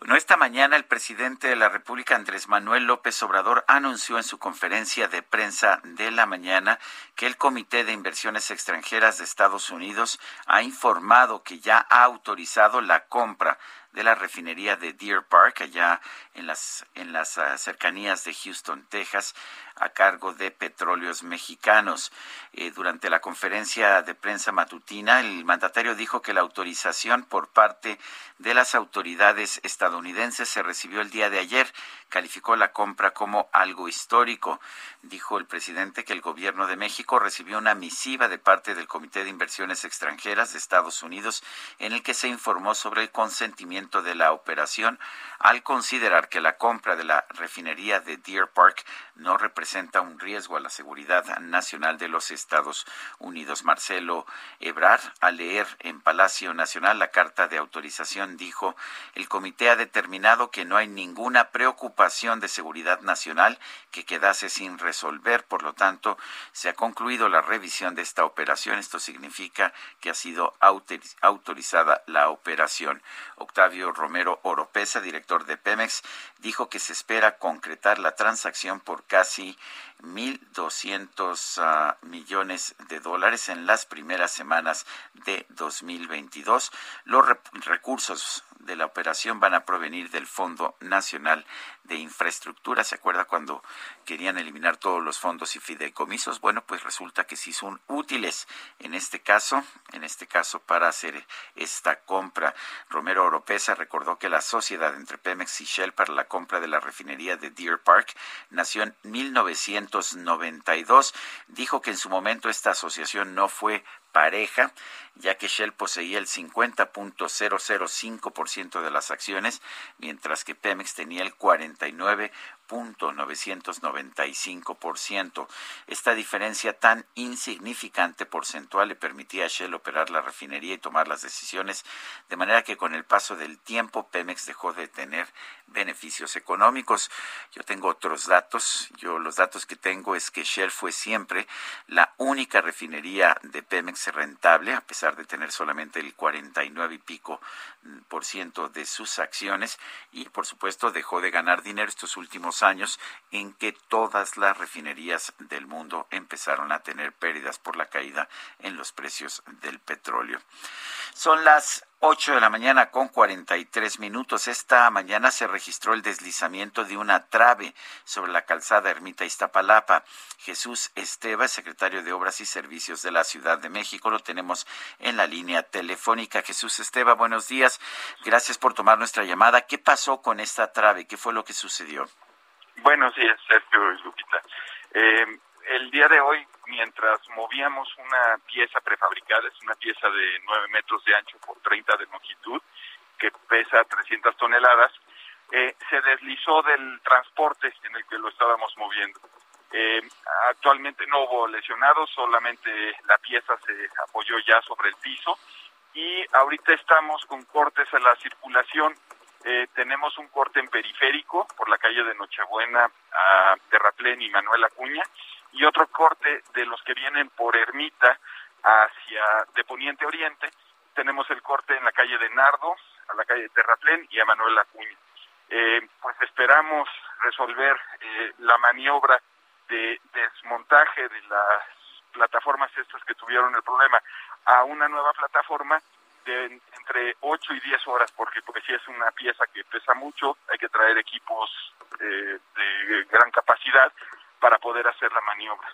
Bueno, esta mañana el presidente de la República, Andrés Manuel López Obrador, anunció en su conferencia de prensa de la mañana que el Comité de Inversiones Extranjeras de Estados Unidos ha informado que ya ha autorizado la compra de la refinería de Deer Park, allá en las, en las uh, cercanías de Houston, Texas, a cargo de Petróleos Mexicanos. Eh, durante la conferencia de prensa matutina, el mandatario dijo que la autorización por parte de las autoridades estadounidenses se recibió el día de ayer. Calificó la compra como algo histórico. Dijo el presidente que el gobierno de México recibió una misiva de parte del Comité de Inversiones Extranjeras de Estados Unidos en el que se informó sobre el consentimiento de la operación al considerar que la compra de la refinería de Deer Park no representa un riesgo a la seguridad nacional de los Estados Unidos. Marcelo Ebrar, al leer en Palacio Nacional la carta de autorización, dijo, el comité ha determinado que no hay ninguna preocupación de seguridad nacional que quedase sin resolver, por lo tanto, se ha concluido la revisión de esta operación. Esto significa que ha sido autorizada la operación. Octavio Romero Oropesa, director de Pemex, dijo que se espera concretar la transacción por casi 1.200 uh, millones de dólares en las primeras semanas de 2022. Los re recursos de la operación van a provenir del Fondo Nacional de Infraestructura. ¿Se acuerda cuando querían eliminar todos los fondos y fideicomisos? Bueno, pues resulta que sí son útiles en este caso, en este caso para hacer esta compra. Romero Oropesa recordó que la sociedad entre Pemex y Shell para la compra de la refinería de Deer Park nació en 1992. Dijo que en su momento esta asociación no fue pareja, ya que Shell poseía el 50.005% de las acciones, mientras que Pemex tenía el 49.995%. Esta diferencia tan insignificante porcentual le permitía a Shell operar la refinería y tomar las decisiones, de manera que con el paso del tiempo Pemex dejó de tener beneficios económicos. Yo tengo otros datos. Yo los datos que tengo es que Shell fue siempre la única refinería de Pemex rentable, a pesar de tener solamente el 49 y pico por ciento de sus acciones y por supuesto dejó de ganar dinero estos últimos años en que todas las refinerías del mundo empezaron a tener pérdidas por la caída en los precios del petróleo. Son las 8 de la mañana con 43 minutos. Esta mañana se registró el deslizamiento de una trave sobre la calzada Ermita Iztapalapa. Jesús Esteva, secretario de Obras y Servicios de la Ciudad de México, lo tenemos en la línea telefónica. Jesús Esteva, buenos días. Gracias por tomar nuestra llamada. ¿Qué pasó con esta trave? ¿Qué fue lo que sucedió? Buenos días, Sergio y Lupita. Eh, el día de hoy, mientras movíamos una pieza prefabricada, es una pieza de 9 metros de ancho por 30 de longitud, que pesa 300 toneladas, eh, se deslizó del transporte en el que lo estábamos moviendo. Eh, actualmente no hubo lesionados, solamente la pieza se apoyó ya sobre el piso y ahorita estamos con cortes en la circulación. Eh, tenemos un corte en periférico por la calle de Nochebuena a Terraplén y Manuel Acuña y otro corte de los que vienen por Ermita hacia de Poniente Oriente. Tenemos el corte en la calle de Nardo, a la calle de Terraplén y a Manuel Acuña. Eh, pues esperamos resolver eh, la maniobra de desmontaje de las plataformas estas que tuvieron el problema a una nueva plataforma de entre 8 y 10 horas, porque pues si es una pieza que pesa mucho, hay que traer equipos eh, de gran capacidad para poder hacer la maniobra.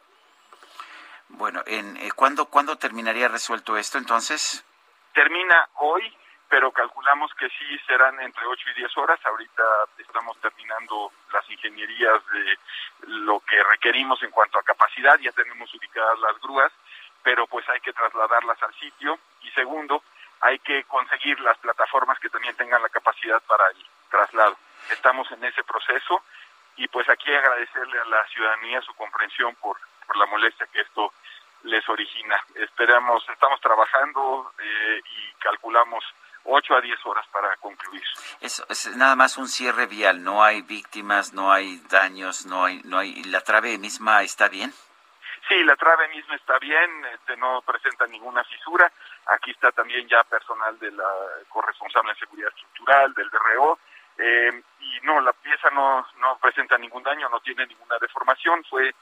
Bueno, en, eh, ¿cuándo, ¿cuándo terminaría resuelto esto entonces? Termina hoy, pero calculamos que sí serán entre 8 y 10 horas. Ahorita estamos terminando las ingenierías de lo que requerimos en cuanto a capacidad. Ya tenemos ubicadas las grúas, pero pues hay que trasladarlas al sitio. Y segundo, hay que conseguir las plataformas que también tengan la capacidad para el traslado. Estamos en ese proceso y pues aquí agradecerle a la ciudadanía su comprensión por, por la molestia que esto les origina. Esperamos, estamos trabajando eh, y calculamos 8 a 10 horas para concluir. Es, es nada más un cierre vial, no hay víctimas, no hay daños, no hay, no hay, la trave misma está bien. Sí, la trave misma está bien, este, no presenta ninguna fisura. Aquí está también ya personal de la corresponsable en seguridad estructural, del DRO, eh, y no, la pieza no, no presenta ningún daño, no tiene ninguna deformación, fue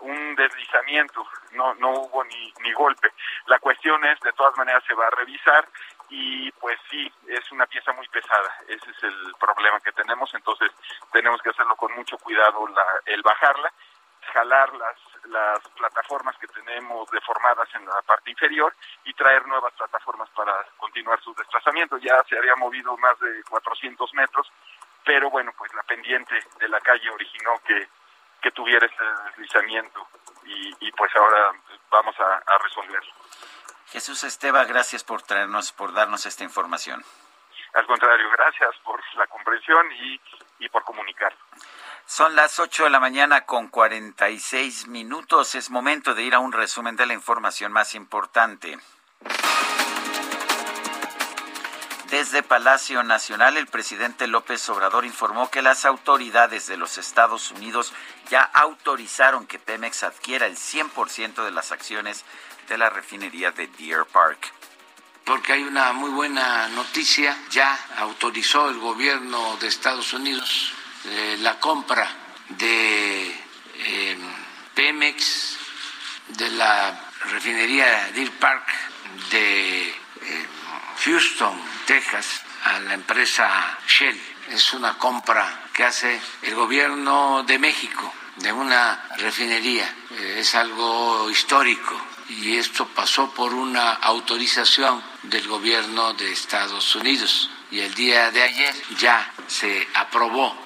un deslizamiento, no, no hubo ni, ni golpe. La cuestión es, de todas maneras, se va a revisar y pues sí, es una pieza muy pesada, ese es el problema que tenemos, entonces tenemos que hacerlo con mucho cuidado la, el bajarla, jalar las, las plataformas que tenemos deformadas en la parte inferior y traer nuevas plataformas para continuar su desplazamiento. Ya se había movido más de 400 metros, pero bueno, pues la pendiente de la calle originó que, que tuviera este deslizamiento y, y pues ahora vamos a, a resolverlo. Jesús Esteba, gracias por traernos, por darnos esta información. Al contrario, gracias por la comprensión y, y por comunicar. Son las 8 de la mañana con 46 minutos. Es momento de ir a un resumen de la información más importante. Desde Palacio Nacional, el presidente López Obrador informó que las autoridades de los Estados Unidos ya autorizaron que Pemex adquiera el 100% de las acciones de la refinería de Deer Park. Porque hay una muy buena noticia, ya autorizó el gobierno de Estados Unidos eh, la compra de eh, Pemex, de la refinería Deer Park de eh, Houston, Texas, a la empresa Shell. Es una compra que hace el gobierno de México de una refinería. es algo histórico y esto pasó por una autorización del gobierno de Estados Unidos y el día de ayer ya se aprobó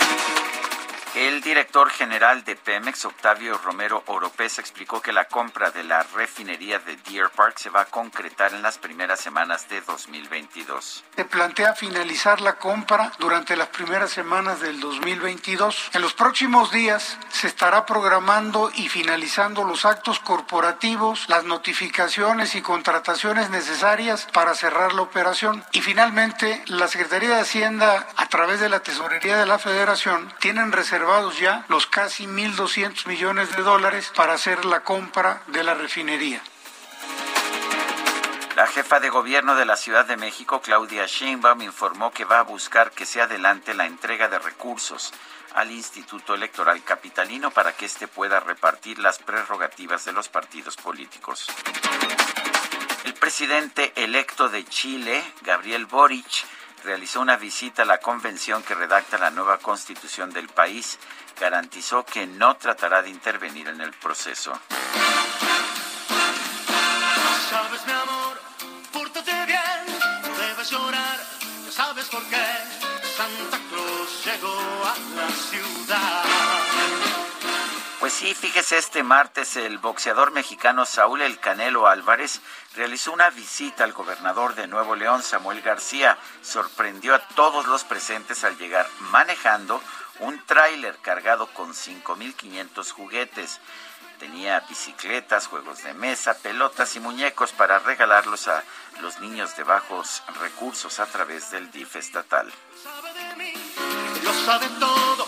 el director general de Pemex, Octavio Romero Oropés, explicó que la compra de la refinería de Deer Park se va a concretar en las primeras semanas de 2022. Se plantea finalizar la compra durante las primeras semanas del 2022. En los próximos días se estará programando y finalizando los actos corporativos, las notificaciones y contrataciones necesarias para cerrar la operación. Y finalmente, la Secretaría de Hacienda, a través de la Tesorería de la Federación, tienen reservados ya los casi 1.200 millones de dólares para hacer la compra de la refinería. La jefa de gobierno de la Ciudad de México, Claudia Sheinbaum, informó que va a buscar que se adelante la entrega de recursos al Instituto Electoral Capitalino para que éste pueda repartir las prerrogativas de los partidos políticos. El presidente electo de Chile, Gabriel Boric, realizó una visita a la convención que redacta la nueva constitución del país. Garantizó que no tratará de intervenir en el proceso. Sí, fíjese, este martes el boxeador mexicano Saúl El Canelo Álvarez realizó una visita al gobernador de Nuevo León, Samuel García. Sorprendió a todos los presentes al llegar manejando un tráiler cargado con 5.500 juguetes. Tenía bicicletas, juegos de mesa, pelotas y muñecos para regalarlos a los niños de bajos recursos a través del DIF estatal. Lo sabe todo,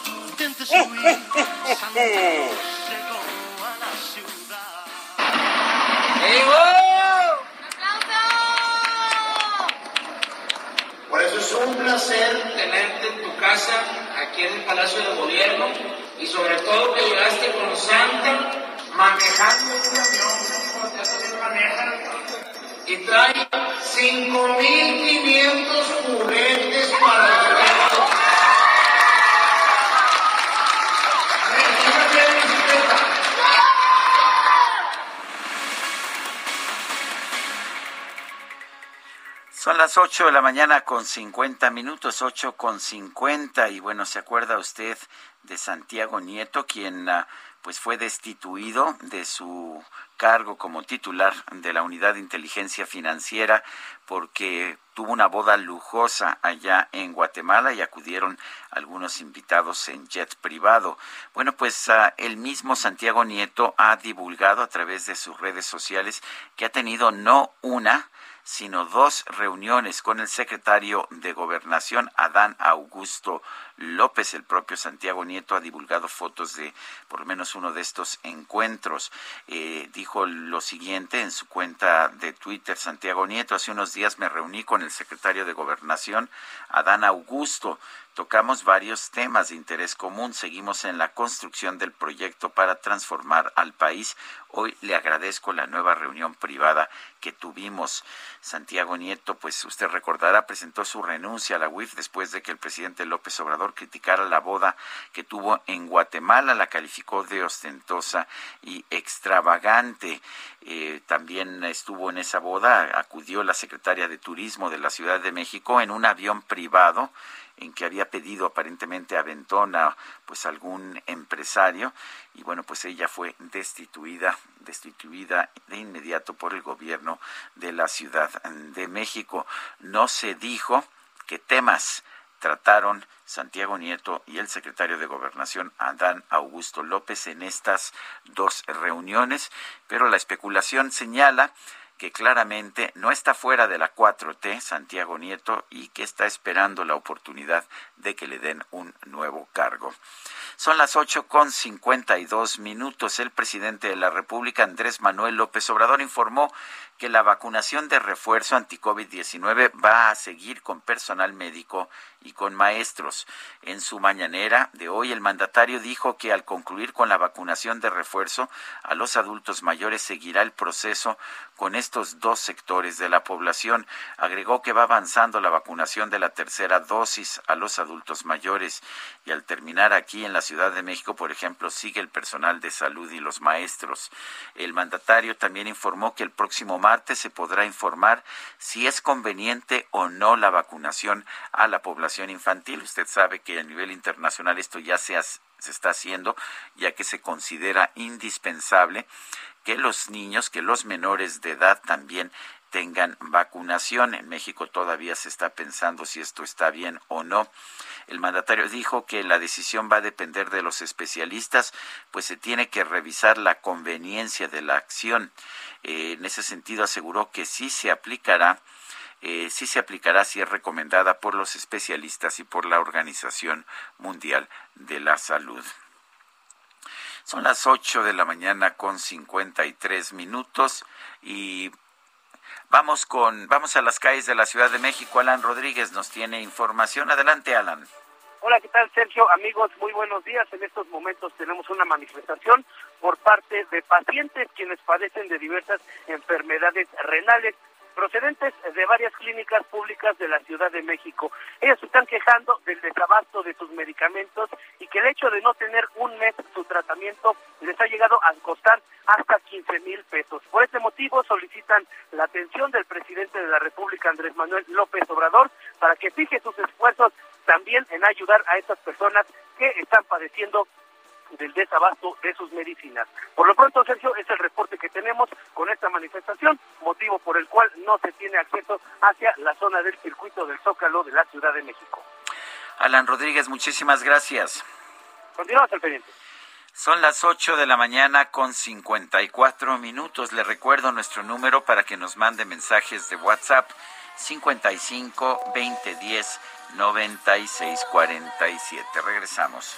Por eso es un placer tenerte en tu casa, aquí en el Palacio de Gobierno, y sobre todo que llegaste con Santa manejando un sí maneja, y trae 5.500 juguetes para Son las 8 de la mañana con 50 minutos, 8 con 50. Y bueno, ¿se acuerda usted de Santiago Nieto, quien ah, pues fue destituido de su cargo como titular de la Unidad de Inteligencia Financiera porque tuvo una boda lujosa allá en Guatemala y acudieron algunos invitados en jet privado. Bueno, pues ah, el mismo Santiago Nieto ha divulgado a través de sus redes sociales que ha tenido no una, sino dos reuniones con el secretario de Gobernación, Adán Augusto López. El propio Santiago Nieto ha divulgado fotos de por lo menos uno de estos encuentros. Eh, dijo lo siguiente en su cuenta de Twitter, Santiago Nieto, hace unos días me reuní con el secretario de Gobernación, Adán Augusto. Tocamos varios temas de interés común. Seguimos en la construcción del proyecto para transformar al país. Hoy le agradezco la nueva reunión privada que tuvimos. Santiago Nieto, pues usted recordará, presentó su renuncia a la UIF después de que el presidente López Obrador criticara la boda que tuvo en Guatemala. La calificó de ostentosa y extravagante. Eh, también estuvo en esa boda, acudió la secretaria de Turismo de la Ciudad de México en un avión privado en que había pedido aparentemente a pues algún empresario y bueno pues ella fue destituida destituida de inmediato por el gobierno de la Ciudad de México. No se dijo qué temas trataron Santiago Nieto y el secretario de Gobernación Adán Augusto López en estas dos reuniones, pero la especulación señala que claramente no está fuera de la 4T, Santiago Nieto, y que está esperando la oportunidad de que le den un nuevo cargo. Son las ocho con cincuenta y dos minutos. El presidente de la República, Andrés Manuel López Obrador, informó que la vacunación de refuerzo anti-COVID-19 va a seguir con personal médico y con maestros. En su mañanera de hoy, el mandatario dijo que al concluir con la vacunación de refuerzo a los adultos mayores seguirá el proceso con estos dos sectores de la población. Agregó que va avanzando la vacunación de la tercera dosis a los adultos mayores y al terminar aquí en la Ciudad de México, por ejemplo, sigue el personal de salud y los maestros. El mandatario también informó que el próximo se podrá informar si es conveniente o no la vacunación a la población infantil. Usted sabe que a nivel internacional esto ya se, se está haciendo, ya que se considera indispensable que los niños, que los menores de edad también tengan vacunación. En México todavía se está pensando si esto está bien o no. El mandatario dijo que la decisión va a depender de los especialistas, pues se tiene que revisar la conveniencia de la acción. Eh, en ese sentido aseguró que sí se aplicará eh, sí se aplicará si es recomendada por los especialistas y por la Organización Mundial de la Salud. Son las 8 de la mañana con 53 minutos y Vamos con, vamos a las calles de la Ciudad de México. Alan Rodríguez nos tiene información. Adelante, Alan. Hola, ¿qué tal, Sergio? Amigos, muy buenos días. En estos momentos tenemos una manifestación por parte de pacientes quienes padecen de diversas enfermedades renales procedentes de varias clínicas públicas de la Ciudad de México. Ellos se están quejando del desabasto de sus medicamentos y que el hecho de no tener un mes su tratamiento les ha llegado a costar hasta 15 mil pesos. Por este motivo solicitan la atención del presidente de la República, Andrés Manuel López Obrador, para que fije sus esfuerzos también en ayudar a estas personas que están padeciendo del desabasto de sus medicinas. Por lo pronto, Sergio, es el reporte que tenemos con esta manifestación, motivo por el cual no se tiene acceso hacia la zona del circuito del Zócalo de la Ciudad de México. Alan Rodríguez, muchísimas gracias. Continuamos al pendiente. Son las 8 de la mañana con 54 minutos. Le recuerdo nuestro número para que nos mande mensajes de WhatsApp 55 20 10 96 47. Regresamos.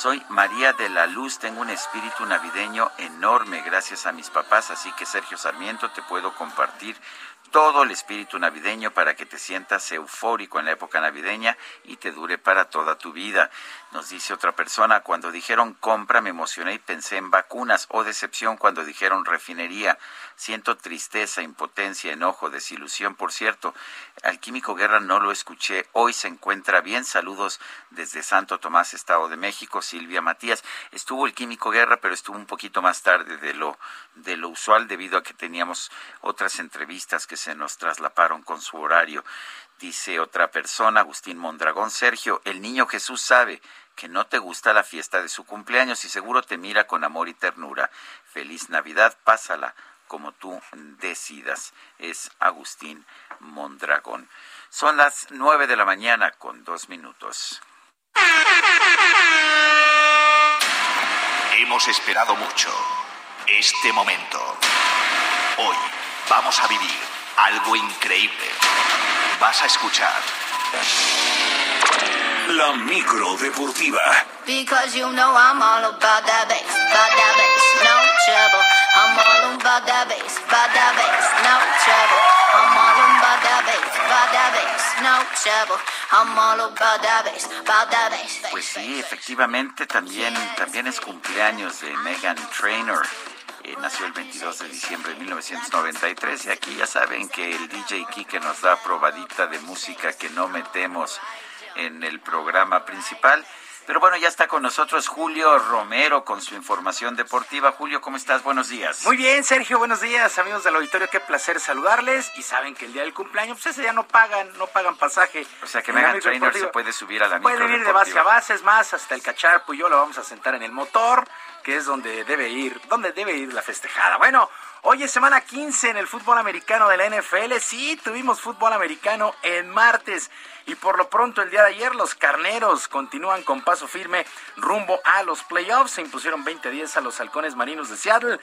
Soy María de la Luz, tengo un espíritu navideño enorme gracias a mis papás, así que Sergio Sarmiento te puedo compartir todo el espíritu navideño para que te sientas eufórico en la época navideña y te dure para toda tu vida. Nos dice otra persona, cuando dijeron compra me emocioné y pensé en vacunas o decepción cuando dijeron refinería. Siento tristeza, impotencia, enojo, desilusión. Por cierto, al Químico Guerra no lo escuché. Hoy se encuentra bien. Saludos desde Santo Tomás, Estado de México. Silvia Matías. Estuvo el Químico Guerra, pero estuvo un poquito más tarde de lo, de lo usual debido a que teníamos otras entrevistas que se nos traslaparon con su horario. Dice otra persona, Agustín Mondragón, Sergio, el niño Jesús sabe que no te gusta la fiesta de su cumpleaños y seguro te mira con amor y ternura. Feliz Navidad, pásala como tú decidas. Es Agustín Mondragón. Son las nueve de la mañana con dos minutos. Hemos esperado mucho este momento. Hoy vamos a vivir algo increíble. Vas a escuchar La micro deportiva. Because you know I'm all about that bass, about that bass, no trouble. I'm all about that bass, no. I'm all about that bass, no trouble. I'm all about that bass. Pues sí, efectivamente también, también es cumpleaños de Megan Trainor. Eh, nació el 22 de diciembre de 1993 y aquí ya saben que el DJ Kike nos da probadita de música que no metemos en el programa principal. Pero bueno, ya está con nosotros Julio Romero con su información deportiva. Julio, ¿cómo estás? Buenos días. Muy bien, Sergio, buenos días, amigos del auditorio, qué placer saludarles. Y saben que el día del cumpleaños, pues ese día no pagan, no pagan pasaje. O sea que Megan Trainor se puede subir a la micro Puede ir de base a base, es más, hasta el cacharpo y yo lo vamos a sentar en el motor, que es donde debe ir, donde debe ir la festejada. Bueno, hoy es semana 15 en el fútbol americano de la NFL. Sí, tuvimos fútbol americano en martes. Y por lo pronto el día de ayer los carneros continúan con paso firme rumbo a los playoffs. Se impusieron 20-10 a los halcones marinos de Seattle.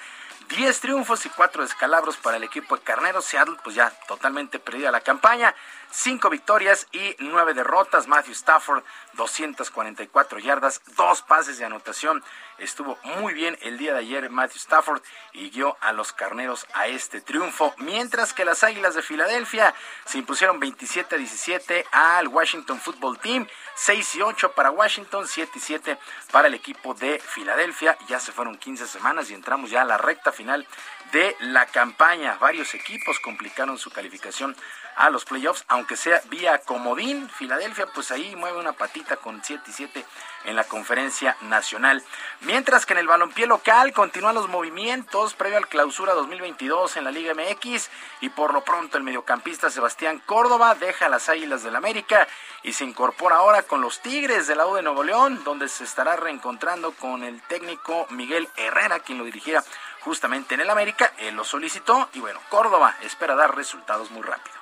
10 triunfos y 4 descalabros para el equipo de Carneros. Seattle, pues ya totalmente perdida la campaña. 5 victorias y 9 derrotas. Matthew Stafford, 244 yardas, 2 pases de anotación. Estuvo muy bien el día de ayer Matthew Stafford y guió a los Carneros a este triunfo. Mientras que las Águilas de Filadelfia se impusieron 27 a 17 al Washington Football Team. 6 y 8 para Washington, 7 y 7 para el equipo de Filadelfia. Ya se fueron 15 semanas y entramos ya a la recta final de la campaña. Varios equipos complicaron su calificación a los playoffs, aunque sea vía comodín. Filadelfia, pues ahí mueve una patita con 7 y 7 en la conferencia nacional. Mientras que en el balompié local continúan los movimientos previo al clausura 2022 en la Liga MX y por lo pronto el mediocampista Sebastián Córdoba deja las Águilas del América y se incorpora ahora con los Tigres del lado de Nuevo León, donde se estará reencontrando con el técnico Miguel Herrera, quien lo dirigirá justamente en el América. Él lo solicitó y bueno, Córdoba espera dar resultados muy rápido.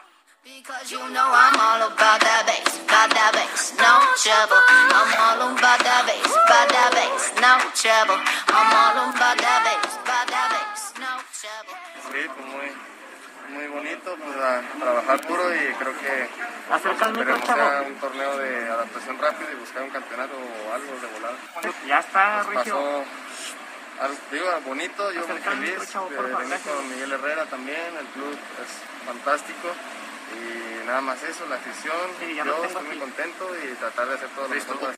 Because you know I'm all about that bass, about that bass, no trouble. I'm all about that bass, about that bass, no trouble. I'm all about that bass, about that bass, no trouble. Sí, pues muy, muy bonito, pues a trabajar duro y creo que esperemos ya un torneo de adaptación rápido y buscar un campeonato o algo de volada. Ya está, Regio. pasó algo, digo, bonito, yo muy feliz chavo, de venir con Miguel Herrera también, el club es fantástico y nada más eso, la afición, lo yo estoy muy contento y tratar de hacer todo lo mejor para.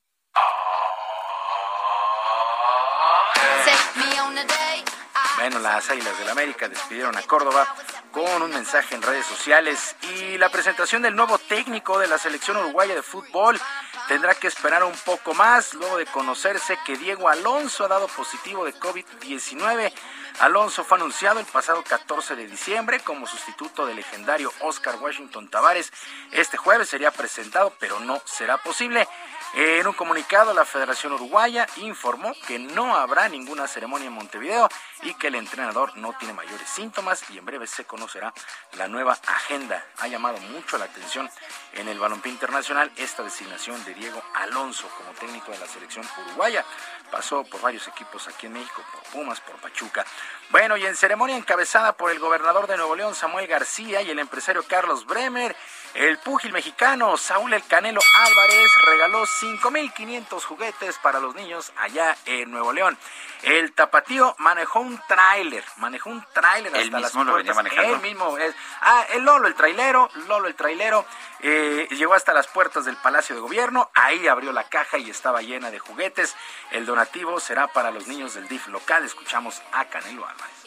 Bueno, las Águilas del América despidieron a Córdoba con un mensaje en redes sociales y la presentación del nuevo técnico de la selección uruguaya de fútbol tendrá que esperar un poco más luego de conocerse que Diego Alonso ha dado positivo de COVID-19. Alonso fue anunciado el pasado 14 de diciembre como sustituto del legendario Oscar Washington Tavares. Este jueves sería presentado, pero no será posible. En un comunicado, la Federación Uruguaya informó que no habrá ninguna ceremonia en Montevideo y que el entrenador no tiene mayores síntomas y en breve se conocerá la nueva agenda. Ha llamado mucho la atención en el balompié internacional esta designación de Diego Alonso como técnico de la selección uruguaya. Pasó por varios equipos aquí en México, por Pumas, por Pachuca. Bueno, y en ceremonia encabezada por el gobernador de Nuevo León, Samuel García, y el empresario Carlos Bremer, el púgil mexicano Saúl El Canelo Álvarez regaló 5.500 juguetes para los niños allá en Nuevo León. El tapatío manejó un tráiler, manejó un tráiler hasta las mismo lo venía manejando. Él mismo es. Ah, el Lolo, el trailero, Lolo, el trailero, eh, llegó hasta las puertas del Palacio de Gobierno. Ahí abrió la caja y estaba llena de juguetes. El donativo será para los niños del DIF local. Escuchamos a Canelo Álvarez.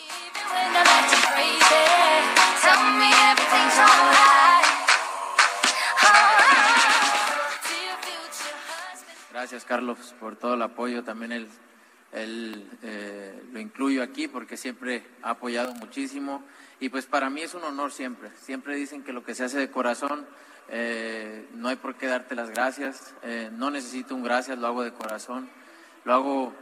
Gracias, Carlos, por todo el apoyo. También él, él eh, lo incluyo aquí porque siempre ha apoyado muchísimo. Y pues para mí es un honor siempre. Siempre dicen que lo que se hace de corazón, eh, no hay por qué darte las gracias. Eh, no necesito un gracias, lo hago de corazón. Lo hago,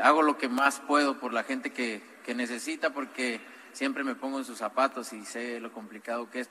hago lo que más puedo por la gente que, que necesita porque siempre me pongo en sus zapatos y sé lo complicado que es.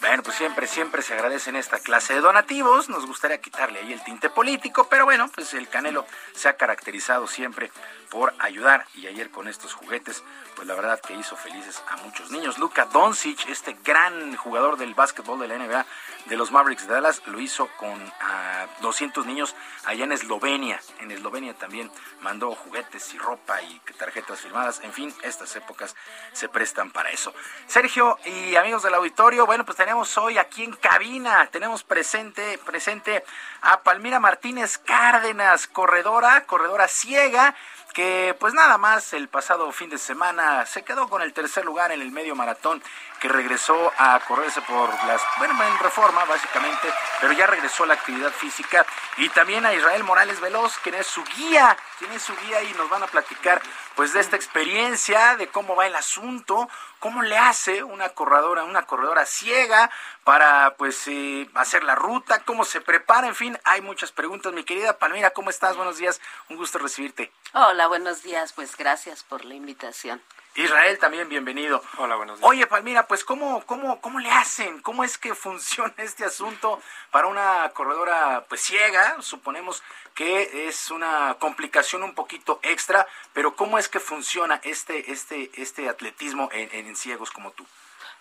Bueno, pues siempre, siempre se agradecen esta clase de donativos. Nos gustaría quitarle ahí el tinte político, pero bueno, pues el Canelo se ha caracterizado siempre por ayudar y ayer con estos juguetes, pues la verdad que hizo felices a muchos niños. Luka Doncic, este gran jugador del básquetbol de la NBA de los Mavericks de Dallas, lo hizo con ah, 200 niños allá en Eslovenia. En Eslovenia también mandó juguetes y ropa y tarjetas firmadas. En fin, estas épocas se prestan para eso. Sergio y amigos del auditorio, bueno, pues tenemos hoy aquí en cabina, tenemos presente, presente a Palmira Martínez Cárdenas, corredora, corredora ciega, que pues nada más el pasado fin de semana se quedó con el tercer lugar en el medio maratón que regresó a correrse por las, bueno, en reforma básicamente, pero ya regresó a la actividad física y también a Israel Morales Veloz, quien es su guía, quien es su guía y nos van a platicar pues de esta experiencia, de cómo va el asunto, cómo le hace una corredora, una corredora ciega para pues eh, hacer la ruta, cómo se prepara, en fin, hay muchas preguntas. Mi querida Palmira, ¿cómo estás? Buenos días, un gusto recibirte. Hola, buenos días. Pues gracias por la invitación. Israel también, bienvenido. Hola, buenos días. Oye, Palmira, pues ¿cómo, cómo, cómo le hacen? ¿Cómo es que funciona este asunto para una corredora pues ciega? Suponemos que es una complicación un poquito extra, pero ¿cómo es que funciona este, este, este atletismo en, en ciegos como tú?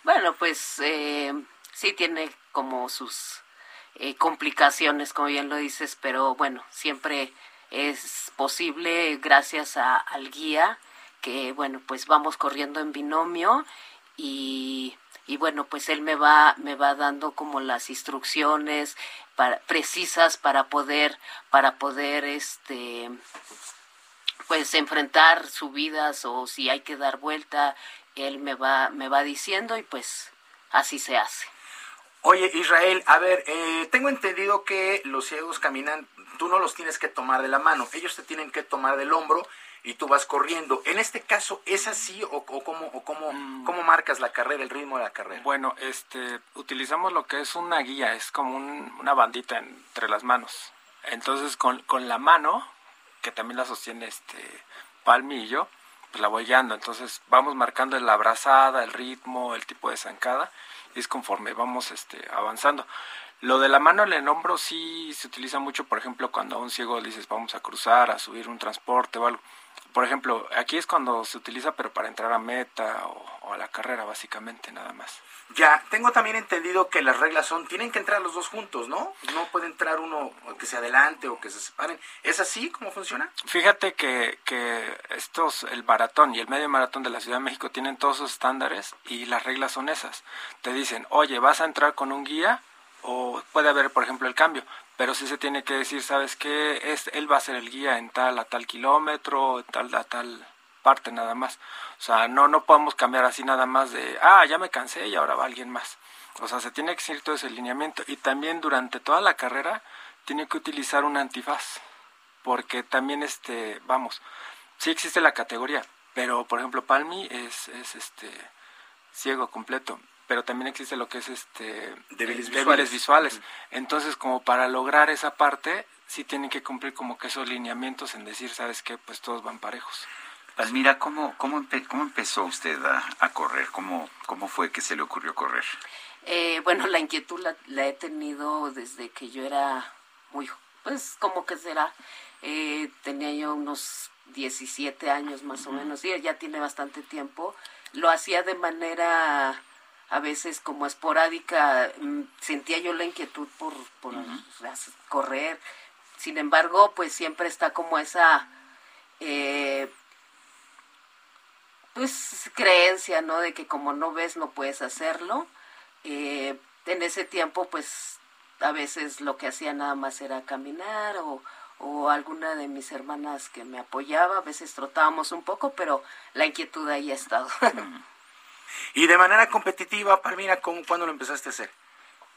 Bueno, pues eh, sí tiene como sus eh, complicaciones, como bien lo dices, pero bueno, siempre es posible gracias a- al guía que bueno pues vamos corriendo en binomio y, y bueno pues él me va me va dando como las instrucciones para, precisas para poder para poder este pues enfrentar subidas o si hay que dar vuelta él me va me va diciendo y pues así se hace. Oye, Israel, a ver, eh, tengo entendido que los ciegos caminan, tú no los tienes que tomar de la mano, ellos te tienen que tomar del hombro y tú vas corriendo. En este caso, ¿es así o, o cómo, o cómo, cómo marcas la carrera, el ritmo de la carrera? Bueno, este, utilizamos lo que es una guía, es como un- una bandita entre las manos. Entonces, con, con la mano, que también la sostiene este palmillo, pues la voy guiando. Entonces, vamos marcando la abrazada, el ritmo, el tipo de zancada, y es conforme vamos este, avanzando. Lo de la mano en el hombro sí se utiliza mucho, por ejemplo, cuando a un ciego le dices vamos a cruzar, a subir un transporte o algo. Por ejemplo, aquí es cuando se utiliza, pero para entrar a meta o, o a la carrera, básicamente, nada más. Ya, tengo también entendido que las reglas son, tienen que entrar los dos juntos, ¿no? No puede entrar uno que se adelante o que se separen. ¿Es así cómo funciona? Fíjate que, que estos, el maratón y el medio maratón de la Ciudad de México tienen todos sus estándares y las reglas son esas. Te dicen, oye, vas a entrar con un guía o puede haber, por ejemplo, el cambio, pero sí se tiene que decir, ¿sabes qué? Es, él va a ser el guía en tal a tal kilómetro, tal a tal parte nada más. O sea, no, no podemos cambiar así nada más de, ah, ya me cansé y ahora va alguien más. O sea, se tiene que seguir todo ese lineamiento y también durante toda la carrera tiene que utilizar un antifaz porque también este vamos sí existe la categoría pero por ejemplo Palmi es, es este ciego completo pero también existe lo que es este Débiles eh, visuales. visuales entonces como para lograr esa parte sí tienen que cumplir como que esos lineamientos en decir sabes qué pues todos van parejos Palmira, ¿cómo, cómo, empe- cómo empezó usted a, a correr? ¿Cómo, ¿Cómo fue que se le ocurrió correr? Eh, bueno, la inquietud la, la he tenido desde que yo era muy, pues como que será, eh, tenía yo unos 17 años más o menos, sí, ya tiene bastante tiempo. Lo hacía de manera a veces como esporádica, mm, sentía yo la inquietud por, por correr. Sin embargo, pues siempre está como esa... Eh, pues creencia, ¿no? De que como no ves no puedes hacerlo. Eh, en ese tiempo, pues a veces lo que hacía nada más era caminar o, o alguna de mis hermanas que me apoyaba, a veces trotábamos un poco, pero la inquietud ahí ha estado. Y de manera competitiva, Palmira, ¿cómo, ¿cuándo lo empezaste a hacer?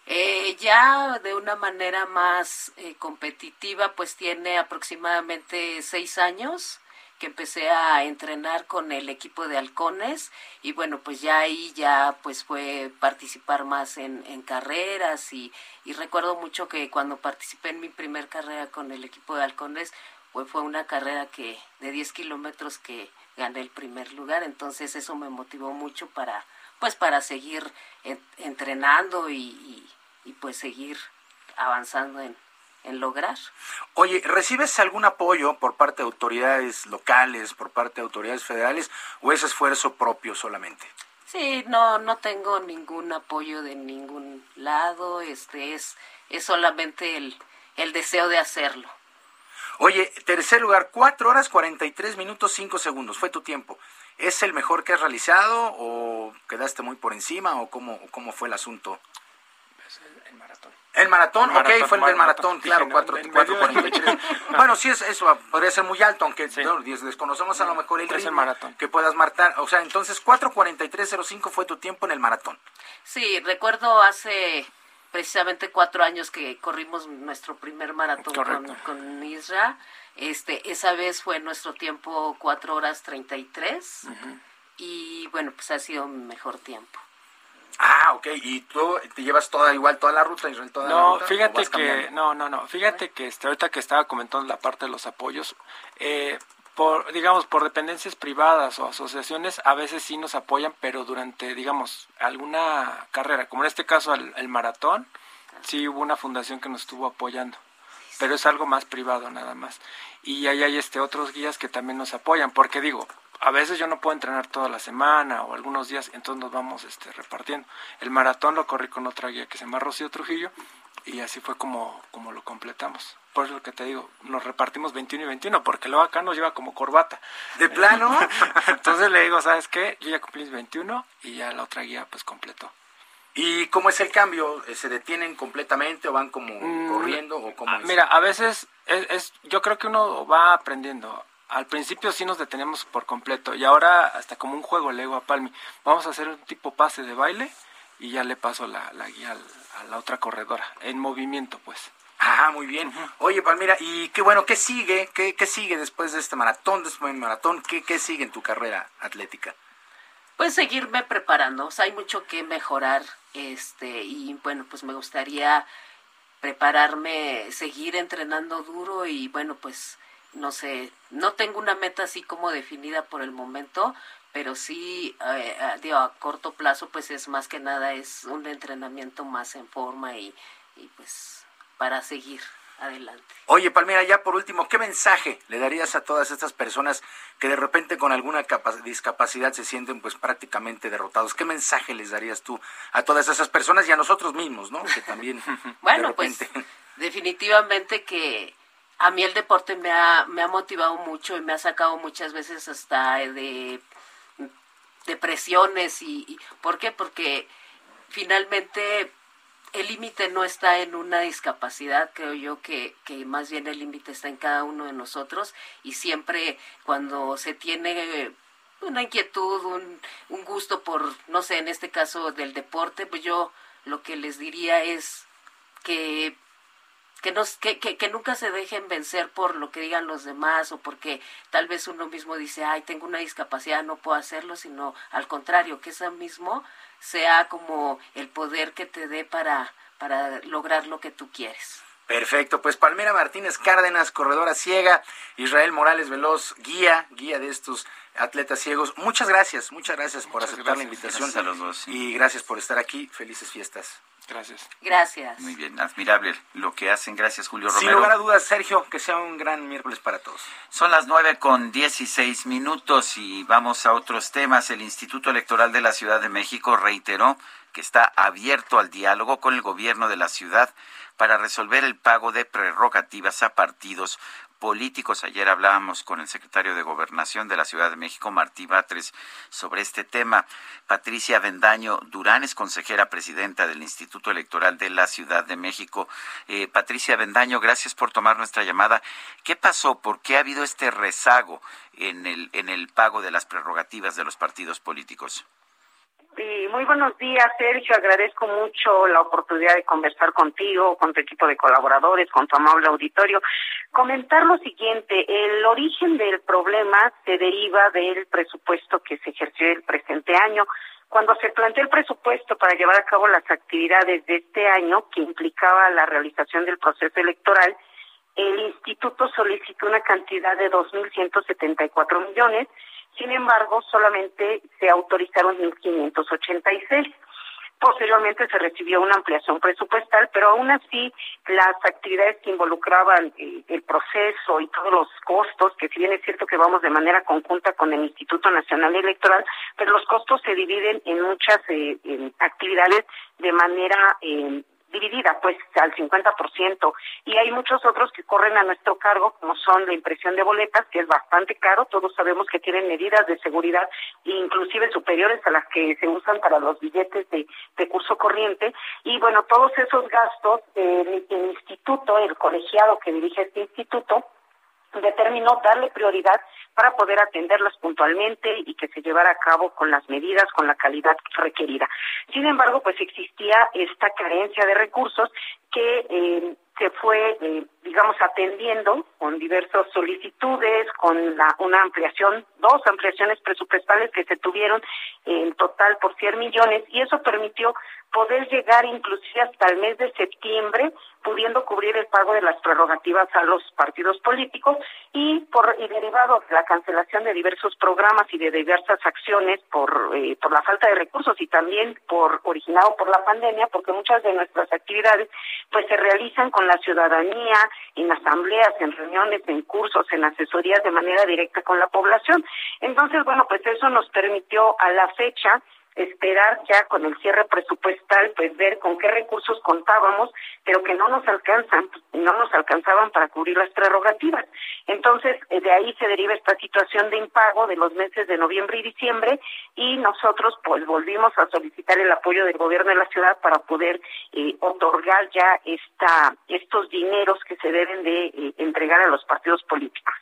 Eh, ya de una manera más eh, competitiva, pues tiene aproximadamente seis años que empecé a entrenar con el equipo de halcones y bueno, pues ya ahí ya pues fue participar más en, carreras y, y recuerdo mucho que cuando participé en mi primer carrera con el equipo de halcones, pues fue una carrera que de 10 kilómetros que gané el primer lugar, entonces eso me motivó mucho para pues para seguir en- entrenando y, y, y, pues seguir avanzando en, en lograr. Oye, ¿recibes algún apoyo por parte de autoridades locales, por parte de autoridades federales o es esfuerzo propio solamente? Sí, no, no tengo ningún apoyo de ningún lado, este es, es solamente el, el deseo de hacerlo. Oye, tercer lugar, 4 horas 43 minutos 5 segundos, fue tu tiempo. ¿Es el mejor que has realizado o quedaste muy por encima o cómo, cómo fue el asunto? El maratón. El maratón, El maratón, ok, fue el del maratón, maratón. claro, Dije, cuatro- en cuatro medio- cuarenta y tres. Bueno, sí, es, eso podría ser muy alto, aunque no, des- desconocemos a lo mejor el Es el ritmo maratón. que puedas marcar. O sea, entonces 4.43.05 fue tu tiempo en el maratón. Sí, recuerdo hace precisamente cuatro años que corrimos nuestro primer maratón con, Correcto. con Isra. Este, esa vez fue nuestro tiempo cuatro horas treinta y tres y bueno, pues ha sido mi mejor tiempo. Ah, ok, y tú te llevas toda igual toda la ruta, Israel, toda la ruta. ¿o fíjate que, no, no, no, fíjate que este, ahorita que estaba comentando la parte de los apoyos, eh, por, digamos, por dependencias privadas o asociaciones, a veces sí nos apoyan, pero durante, digamos, alguna carrera, como en este caso el, maratón, sí hubo una fundación que nos estuvo apoyando, pero es algo más privado nada más. Y ahí hay este otros guías que también nos apoyan, porque digo, a veces yo no puedo entrenar toda la semana o algunos días, entonces nos vamos este, repartiendo. El maratón lo corrí con otra guía que se llama Rocío Trujillo y así fue como, como lo completamos. Por eso lo que te digo, nos repartimos 21 y 21, porque luego acá nos lleva como corbata. ¿De plano? entonces le digo, ¿sabes qué? Yo ya cumplí mis 21 y ya la otra guía pues completó. ¿Y cómo es el cambio? ¿Se detienen completamente o van como Mm, corriendo o cómo es? Mira, a veces es, es- yo creo que uno va aprendiendo. Al principio sí nos deteníamos por completo y ahora hasta como un juego le digo a Palmi, vamos a hacer un tipo pase de baile y ya le paso la, la guía al- a la otra corredora, en movimiento pues. Ah, muy bien. Oye, Palmira, y qué bueno, ¿qué sigue? ¿Qué, qué sigue después de este maratón, después del maratón? ¿Qué, ¿Qué sigue en tu carrera atlética? Pues seguirme preparando, o sea, hay mucho que mejorar, este, y bueno, pues me gustaría prepararme, seguir entrenando duro y bueno, pues no sé, no tengo una meta así como definida por el momento, pero sí, eh, a- digo, a corto plazo, pues es más que nada, es un entrenamiento más en forma y, y pues para seguir adelante. Oye, Palmira, ya por último, ¿qué mensaje le darías a todas estas personas que de repente con alguna capa- discapacidad se sienten pues prácticamente derrotados? ¿Qué mensaje les darías tú a todas esas personas y a nosotros mismos, ¿no? Que también Bueno, de pues definitivamente que a mí el deporte me ha, me ha motivado mucho y me ha sacado muchas veces hasta de depresiones y, y ¿por qué? Porque finalmente el límite no está en una discapacidad, creo yo que, que más bien el límite está en cada uno de nosotros y siempre cuando se tiene una inquietud, un, un gusto por, no sé, en este caso del deporte, pues yo lo que les diría es que que, nos, que, que, que nunca se dejen vencer por lo que digan los demás o porque tal vez uno mismo dice, ay, tengo una discapacidad, no puedo hacerlo, sino al contrario, que ese mismo sea como el poder que te dé para, para lograr lo que tú quieres. Perfecto, pues Palmira Martínez Cárdenas, corredora ciega, Israel Morales Veloz, guía, guía de estos atletas ciegos. Muchas gracias, muchas gracias por aceptar la invitación. Gracias a los dos, sí. Y gracias por estar aquí. Felices fiestas. Gracias. Gracias. Muy bien, admirable lo que hacen. Gracias, Julio Sin Romero. lugar a dudas, Sergio, que sea un gran miércoles para todos. Son las nueve con dieciséis minutos y vamos a otros temas. El Instituto Electoral de la Ciudad de México reiteró que está abierto al diálogo con el gobierno de la ciudad para resolver el pago de prerrogativas a partidos políticos. Ayer hablábamos con el secretario de Gobernación de la Ciudad de México, Martí Batres, sobre este tema. Patricia Vendaño Durán es consejera presidenta del Instituto Electoral de la Ciudad de México. Eh, Patricia Vendaño, gracias por tomar nuestra llamada. ¿Qué pasó? ¿Por qué ha habido este rezago en el, en el pago de las prerrogativas de los partidos políticos? Sí, muy buenos días, Sergio. Agradezco mucho la oportunidad de conversar contigo, con tu equipo de colaboradores, con tu amable auditorio. Comentar lo siguiente, el origen del problema se deriva del presupuesto que se ejerció el presente año. Cuando se planteó el presupuesto para llevar a cabo las actividades de este año, que implicaba la realización del proceso electoral, el instituto solicitó una cantidad de 2.174 millones, sin embargo, solamente se autorizaron 1.586. Posteriormente se recibió una ampliación presupuestal, pero aún así las actividades que involucraban eh, el proceso y todos los costos, que si bien es cierto que vamos de manera conjunta con el Instituto Nacional Electoral, pero los costos se dividen en muchas eh, actividades de manera eh, dividida pues al 50% y hay muchos otros que corren a nuestro cargo como son la impresión de boletas que es bastante caro, todos sabemos que tienen medidas de seguridad inclusive superiores a las que se usan para los billetes de, de curso corriente. Y bueno, todos esos gastos eh, el instituto, el colegiado que dirige este instituto determinó darle prioridad para poder atenderlas puntualmente y que se llevara a cabo con las medidas, con la calidad requerida. Sin embargo, pues existía esta carencia de recursos que eh, se fue, eh, digamos, atendiendo con diversas solicitudes, con la, una ampliación, dos ampliaciones presupuestales que se tuvieron en total por 100 millones y eso permitió poder llegar inclusive hasta el mes de septiembre, pudiendo cubrir el pago de las prerrogativas a los partidos políticos y por y derivado de la cancelación de diversos programas y de diversas acciones por eh, por la falta de recursos y también por originado por la pandemia, porque muchas de nuestras actividades pues se realizan con la ciudadanía, en asambleas, en reuniones, en cursos, en asesorías de manera directa con la población. Entonces, bueno, pues eso nos permitió a la fecha esperar ya con el cierre presupuestal, pues ver con qué recursos contábamos, pero que no nos alcanzan, no nos alcanzaban para cubrir las prerrogativas. Entonces, eh, de ahí se deriva esta situación de impago de los meses de noviembre y diciembre y nosotros pues volvimos a solicitar el apoyo del gobierno de la ciudad para poder eh, otorgar ya esta, estos dineros que se deben de eh, entregar a los partidos políticos.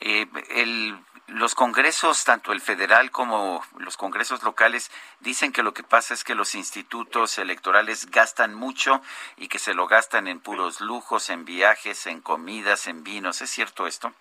El los congresos, tanto el federal como los congresos locales, dicen que lo que pasa es que los institutos electorales gastan mucho y que se lo gastan en puros lujos, en viajes, en comidas, en vinos. ¿Es cierto esto?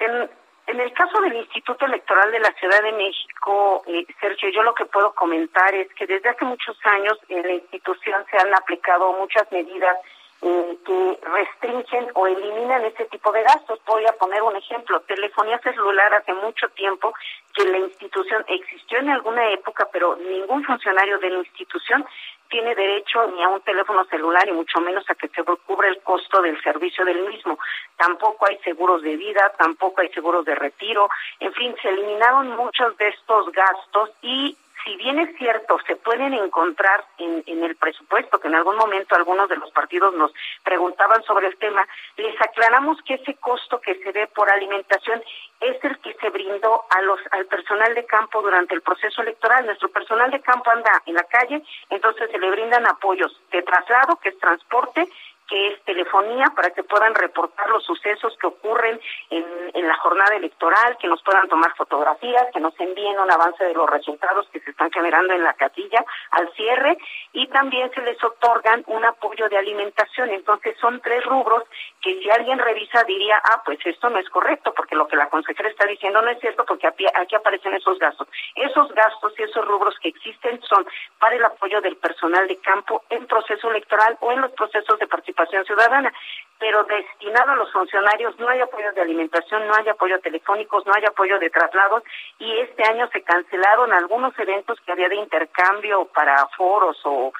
En, en el caso del Instituto Electoral de la Ciudad de México, eh, Sergio, yo lo que puedo comentar es que desde hace muchos años en la institución se han aplicado muchas medidas eh, que restringen o eliminan ese tipo de gastos. Voy a poner un ejemplo. Telefonía celular hace mucho tiempo que la institución existió en alguna época, pero ningún funcionario de la institución tiene derecho ni a un teléfono celular y mucho menos a que se cubra el costo del servicio del mismo. Tampoco hay seguros de vida, tampoco hay seguros de retiro. En fin, se eliminaron muchos de estos gastos y si bien es cierto, se pueden encontrar en, en, el presupuesto, que en algún momento algunos de los partidos nos preguntaban sobre el tema, les aclaramos que ese costo que se ve por alimentación es el que se brindó a los, al personal de campo durante el proceso electoral. Nuestro personal de campo anda en la calle, entonces se le brindan apoyos de traslado, que es transporte, que es telefonía para que puedan reportar los sucesos que ocurren en, la jornada electoral, que nos puedan tomar fotografías, que nos envíen un avance de los resultados que se están generando en la casilla al cierre y también se les otorgan un apoyo de alimentación. Entonces son tres rubros que si alguien revisa diría, ah, pues esto no es correcto porque lo que la consejera está diciendo no es cierto porque aquí aparecen esos gastos. Esos gastos y esos rubros que existen son para el apoyo del personal de campo en proceso electoral o en los procesos de participación ciudadana, pero destinado a los funcionarios no hay apoyo de alimentación, no hay apoyo telefónicos, no hay apoyo de traslados y este año se cancelaron algunos eventos que había de intercambio para foros o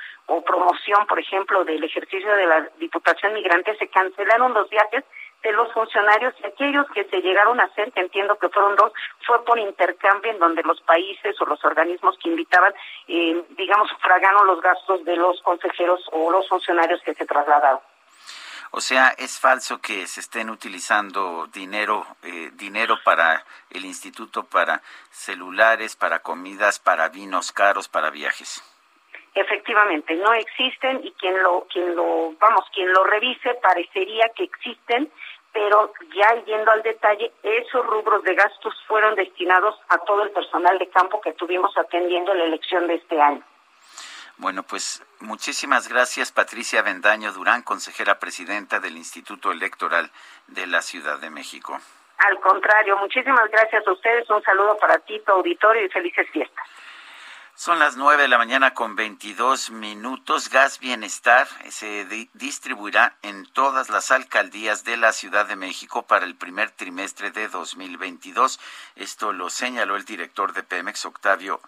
promoción, por ejemplo, del ejercicio de la Diputación Migrante, se cancelaron los viajes de los funcionarios y aquellos que se llegaron a hacer, que entiendo que fueron dos, fue por intercambio en donde los países o los organismos que invitaban, eh, digamos, sufragaron los gastos de los consejeros o los funcionarios que se trasladaron. O sea, es falso que se estén utilizando dinero, eh, dinero para el instituto, para celulares, para comidas, para vinos caros, para viajes. Efectivamente, no existen y quien lo, quien lo, vamos, quien lo revise parecería que existen, pero ya yendo al detalle, esos rubros de gastos fueron destinados a todo el personal de campo que tuvimos atendiendo la elección de este año. Bueno, pues muchísimas gracias Patricia Vendaño Durán, consejera presidenta del Instituto Electoral de la Ciudad de México. Al contrario, muchísimas gracias a ustedes, un saludo para ti, tu auditorio y felices fiestas. Son las nueve de la mañana con 22 minutos. Gas Bienestar se di- distribuirá en todas las alcaldías de la Ciudad de México para el primer trimestre de 2022. Esto lo señaló el director de Pemex, Octavio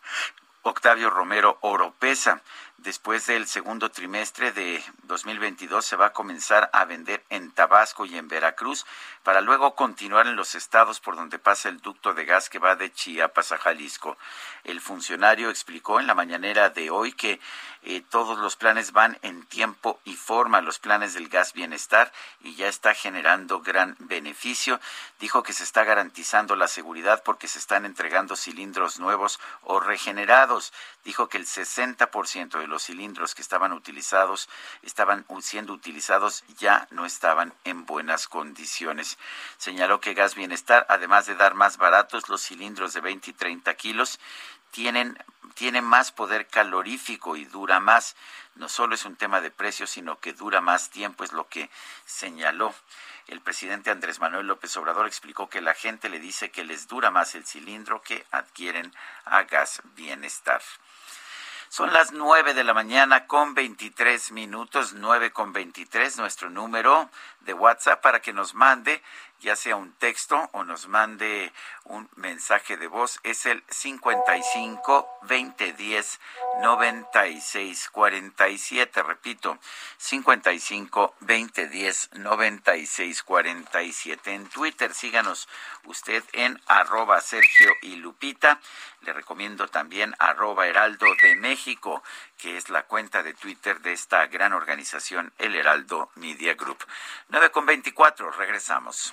Octavio Romero Oropesa. Después del segundo trimestre de 2022 se va a comenzar a vender en Tabasco y en Veracruz para luego continuar en los estados por donde pasa el ducto de gas que va de Chiapas a Jalisco. El funcionario explicó en la mañanera de hoy que eh, todos los planes van en tiempo y forma, los planes del gas bienestar, y ya está generando gran beneficio. Dijo que se está garantizando la seguridad porque se están entregando cilindros nuevos o regenerados. Dijo que el 60% de los cilindros que estaban utilizados, estaban siendo utilizados, ya no estaban en buenas condiciones. Señaló que Gas Bienestar, además de dar más baratos los cilindros de 20 y 30 kilos, tienen, tienen más poder calorífico y dura más. No solo es un tema de precio, sino que dura más tiempo, es lo que señaló. El presidente Andrés Manuel López Obrador explicó que la gente le dice que les dura más el cilindro que adquieren a gas bienestar. Son las nueve de la mañana con 23 minutos, nueve con 23, nuestro número de WhatsApp para que nos mande ya sea un texto o nos mande un mensaje de voz es el 55 2010 96 47 repito 55 2010 96 47 en Twitter síganos usted en arroba Sergio y Lupita le recomiendo también arroba Heraldo de México que es la cuenta de Twitter de esta gran organización El Heraldo Media Group. 9 con 24 regresamos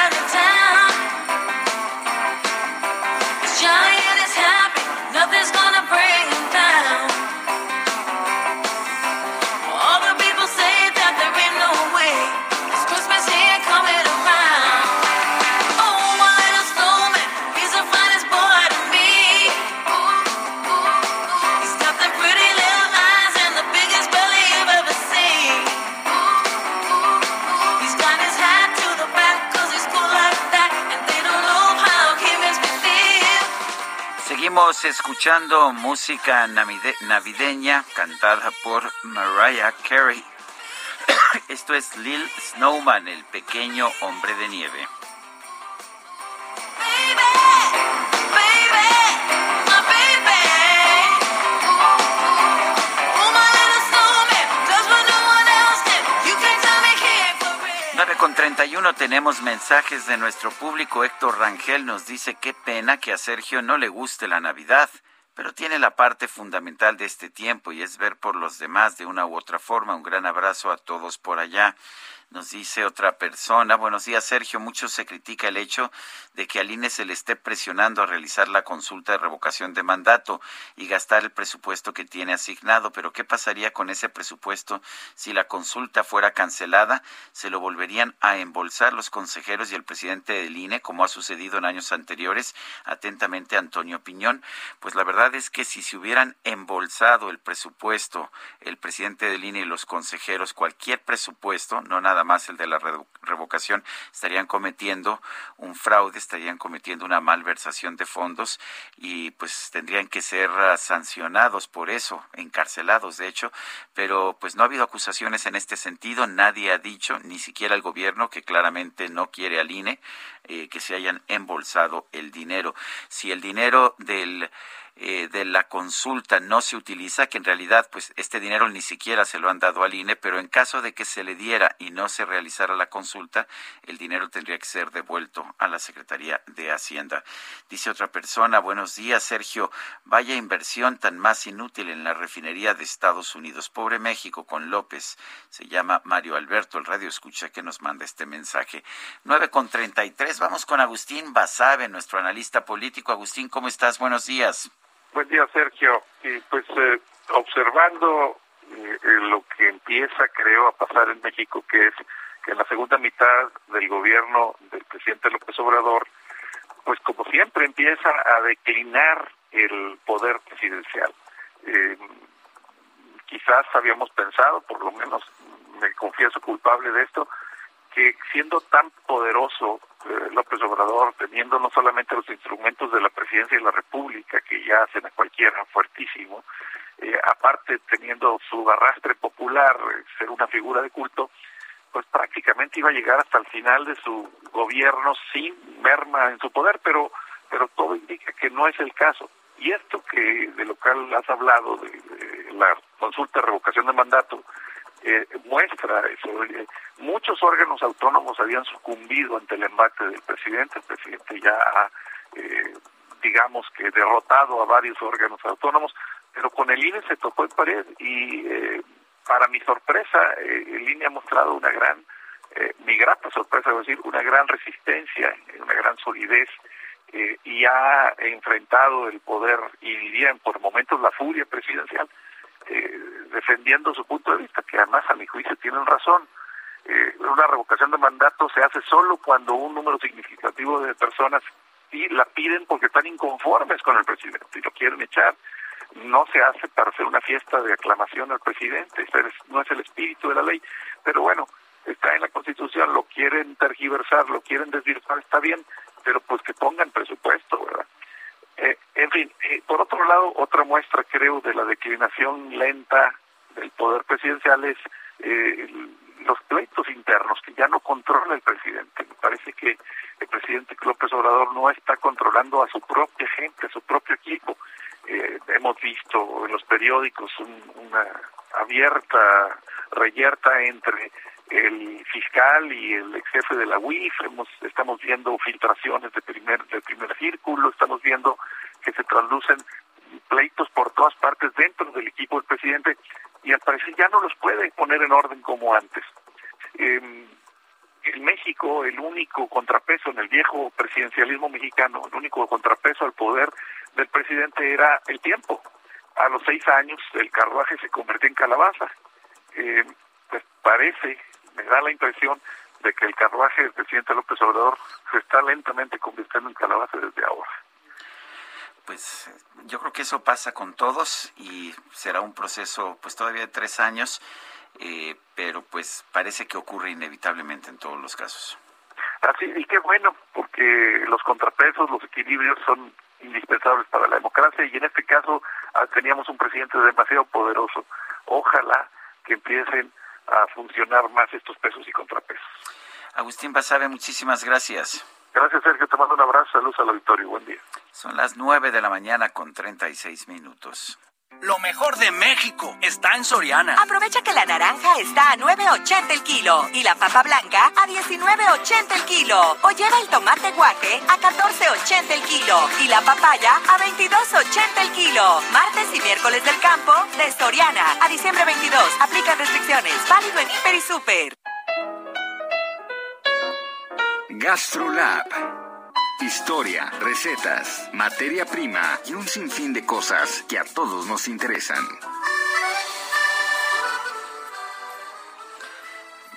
Seguimos escuchando música navide- navideña cantada por Mariah Carey. Esto es Lil Snowman, el pequeño hombre de nieve. Con 31 tenemos mensajes de nuestro público. Héctor Rangel nos dice qué pena que a Sergio no le guste la Navidad, pero tiene la parte fundamental de este tiempo y es ver por los demás de una u otra forma. Un gran abrazo a todos por allá. Nos dice otra persona, buenos días Sergio, mucho se critica el hecho de que al INE se le esté presionando a realizar la consulta de revocación de mandato y gastar el presupuesto que tiene asignado, pero ¿qué pasaría con ese presupuesto si la consulta fuera cancelada? ¿Se lo volverían a embolsar los consejeros y el presidente del INE, como ha sucedido en años anteriores? Atentamente, Antonio Piñón. Pues la verdad es que si se hubieran embolsado el presupuesto, el presidente del INE y los consejeros, cualquier presupuesto, no nada más el de la revocación, estarían cometiendo un fraude, estarían cometiendo una malversación de fondos y pues tendrían que ser ah, sancionados por eso, encarcelados de hecho, pero pues no ha habido acusaciones en este sentido, nadie ha dicho, ni siquiera el gobierno, que claramente no quiere al INE, eh, que se hayan embolsado el dinero. Si el dinero del eh, de la consulta no se utiliza, que en realidad pues este dinero ni siquiera se lo han dado al INE, pero en caso de que se le diera y no se realizara la consulta, el dinero tendría que ser devuelto a la Secretaría de Hacienda. Dice otra persona, buenos días Sergio, vaya inversión tan más inútil en la refinería de Estados Unidos. Pobre México con López. Se llama Mario Alberto, el radio escucha que nos manda este mensaje. 9 con 33, vamos con Agustín Basabe, nuestro analista político. Agustín, ¿cómo estás? Buenos días. Buen día, Sergio. Y pues eh, observando eh, lo que empieza, creo, a pasar en México, que es que en la segunda mitad del gobierno del presidente López Obrador, pues como siempre empieza a declinar el poder presidencial. Eh, quizás habíamos pensado, por lo menos me confieso culpable de esto, que siendo tan poderoso eh, López Obrador, teniendo no solamente los instrumentos de la presidencia de la República, que ya hacen a cualquiera fuertísimo, eh, aparte teniendo su arrastre popular, eh, ser una figura de culto, pues prácticamente iba a llegar hasta el final de su gobierno sin merma en su poder, pero pero todo indica que no es el caso. Y esto que de lo cual has hablado, de, de la consulta de revocación de mandato, eh, muestra eso. Eh, muchos órganos autónomos habían sucumbido ante el embate del presidente. El presidente ya ha, eh, digamos que, derrotado a varios órganos autónomos, pero con el INE se tocó en pared y, para mi sorpresa, el INE ha mostrado una gran, mi grata sorpresa, es decir, una gran resistencia, una gran solidez. y ha enfrentado el poder y diría por momentos la furia presidencial eh, defendiendo su punto de vista, que además a mi juicio tienen razón. Eh, una revocación de mandato se hace solo cuando un número significativo de personas y la piden porque están inconformes con el presidente y lo quieren echar. No se hace para hacer una fiesta de aclamación al presidente, no es el espíritu de la ley. Pero bueno, está en la Constitución, lo quieren tergiversar, lo quieren desvirtuar, está bien, pero pues que pongan presupuesto, ¿verdad? Eh, en fin, eh, por otro lado, otra muestra, creo, de la declinación lenta del poder presidencial es eh, los pleitos internos que ya no controla el presidente. Me parece que el presidente López Obrador no está controlando a su propia gente, a su propio equipo. hemos visto en los periódicos una abierta reyerta entre el fiscal y el ex jefe de la UIF, hemos, estamos viendo filtraciones de primer, de primer círculo, estamos viendo que se traducen pleitos por todas partes dentro del equipo del presidente y al parecer ya no los puede poner en orden como antes. en México, el único contrapeso en el viejo presidencialismo mexicano, el único contrapeso al poder del presidente era el tiempo. A los seis años el carruaje se convirtió en calabaza. Eh, pues parece me da la impresión de que el carruaje del presidente López Obrador se está lentamente convirtiendo en calabaza desde ahora. Pues yo creo que eso pasa con todos y será un proceso pues todavía de tres años, eh, pero pues parece que ocurre inevitablemente en todos los casos. Así, y qué bueno, porque los contrapesos, los equilibrios son indispensables para la democracia y en este caso ah, teníamos un presidente demasiado poderoso. Ojalá que empiecen a funcionar más estos pesos y contrapesos. Agustín Basabe, muchísimas gracias. Gracias, Sergio. Te mando un abrazo. Saludos al auditorio. Buen día. Son las nueve de la mañana con treinta y seis minutos. Lo mejor de México está en Soriana. Aprovecha que la naranja está a 9.80 el kilo y la papa blanca a 19.80 el kilo. O lleva el tomate guaje a 14.80 el kilo y la papaya a 22.80 el kilo. Martes y miércoles del campo de Soriana a diciembre 22. Aplican restricciones. Válido en Hiper y Super. GastroLab. Historia, recetas, materia prima y un sinfín de cosas que a todos nos interesan.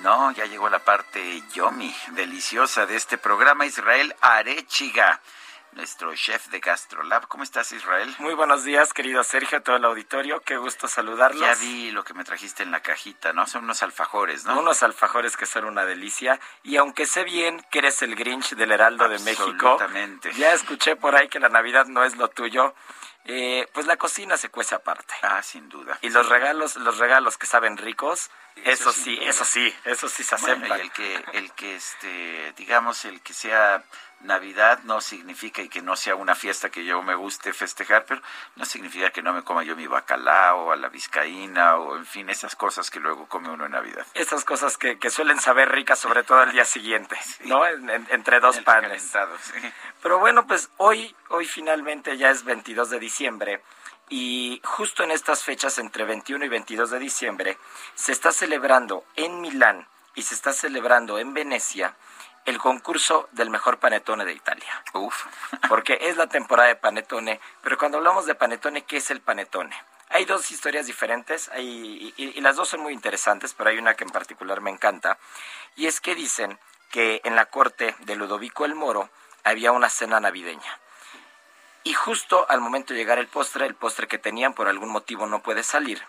No, ya llegó la parte yomi, deliciosa de este programa. Israel Arechiga, nuestro chef de GastroLab. ¿Cómo estás, Israel? Muy buenos días, querido Sergio, todo el auditorio. Qué gusto saludarlos. Ya vi lo que me trajiste en la cajita, ¿no? Son unos alfajores, ¿no? Unos alfajores que son una delicia. Y aunque sé bien que eres el Grinch del Heraldo de México, ya escuché por ahí que la Navidad no es lo tuyo. Eh, pues la cocina se cuece aparte. Ah, sin duda. Y los regalos, los regalos que saben ricos, eso, sí, eso sí, eso sí se Bueno, y el que, el que, este, digamos, el que sea Navidad no significa y que no sea una fiesta que yo me guste festejar, pero no significa que no me coma yo mi bacalao, a la vizcaína o en fin, esas cosas que luego come uno en Navidad. Estas cosas que, que suelen saber ricas, sobre todo al día siguiente, ¿no? En- en- entre dos El panes. sí. Pero bueno, pues hoy, hoy finalmente ya es 22 de diciembre y justo en estas fechas, entre 21 y 22 de diciembre, se está celebrando en Milán y se está celebrando en Venecia el concurso del mejor panetone de Italia. Uf. Porque es la temporada de panetone, pero cuando hablamos de panetone, ¿qué es el panetone? Hay dos historias diferentes hay- y, y- y las dos son muy interesantes, pero hay una que en particular me encanta. Y es que dicen que en la corte de Ludovico el Moro había una cena navideña. Y justo al momento de llegar el postre, el postre que tenían por algún motivo no puede salir.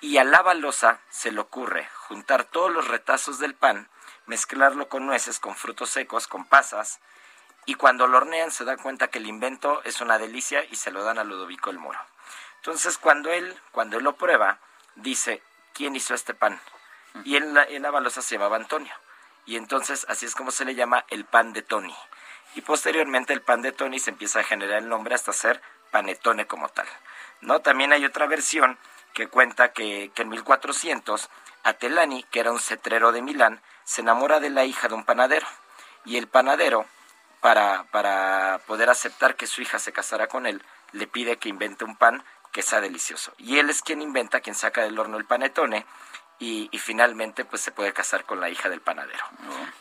Y a la balosa se le ocurre juntar todos los retazos del pan, mezclarlo con nueces, con frutos secos, con pasas, y cuando lo hornean se dan cuenta que el invento es una delicia y se lo dan a Ludovico el Moro. Entonces cuando él, cuando él lo prueba, dice, ¿quién hizo este pan? Y en la, en la balosa se llamaba Antonio. Y entonces así es como se le llama el pan de Tony. Y posteriormente el pan de Tony se empieza a generar el nombre hasta ser panetone como tal. ¿No? También hay otra versión que cuenta que, que en 1400 Atelani, que era un cetrero de Milán, se enamora de la hija de un panadero. Y el panadero, para, para poder aceptar que su hija se casara con él, le pide que invente un pan que sea delicioso. Y él es quien inventa, quien saca del horno el panetone y, y finalmente pues se puede casar con la hija del panadero.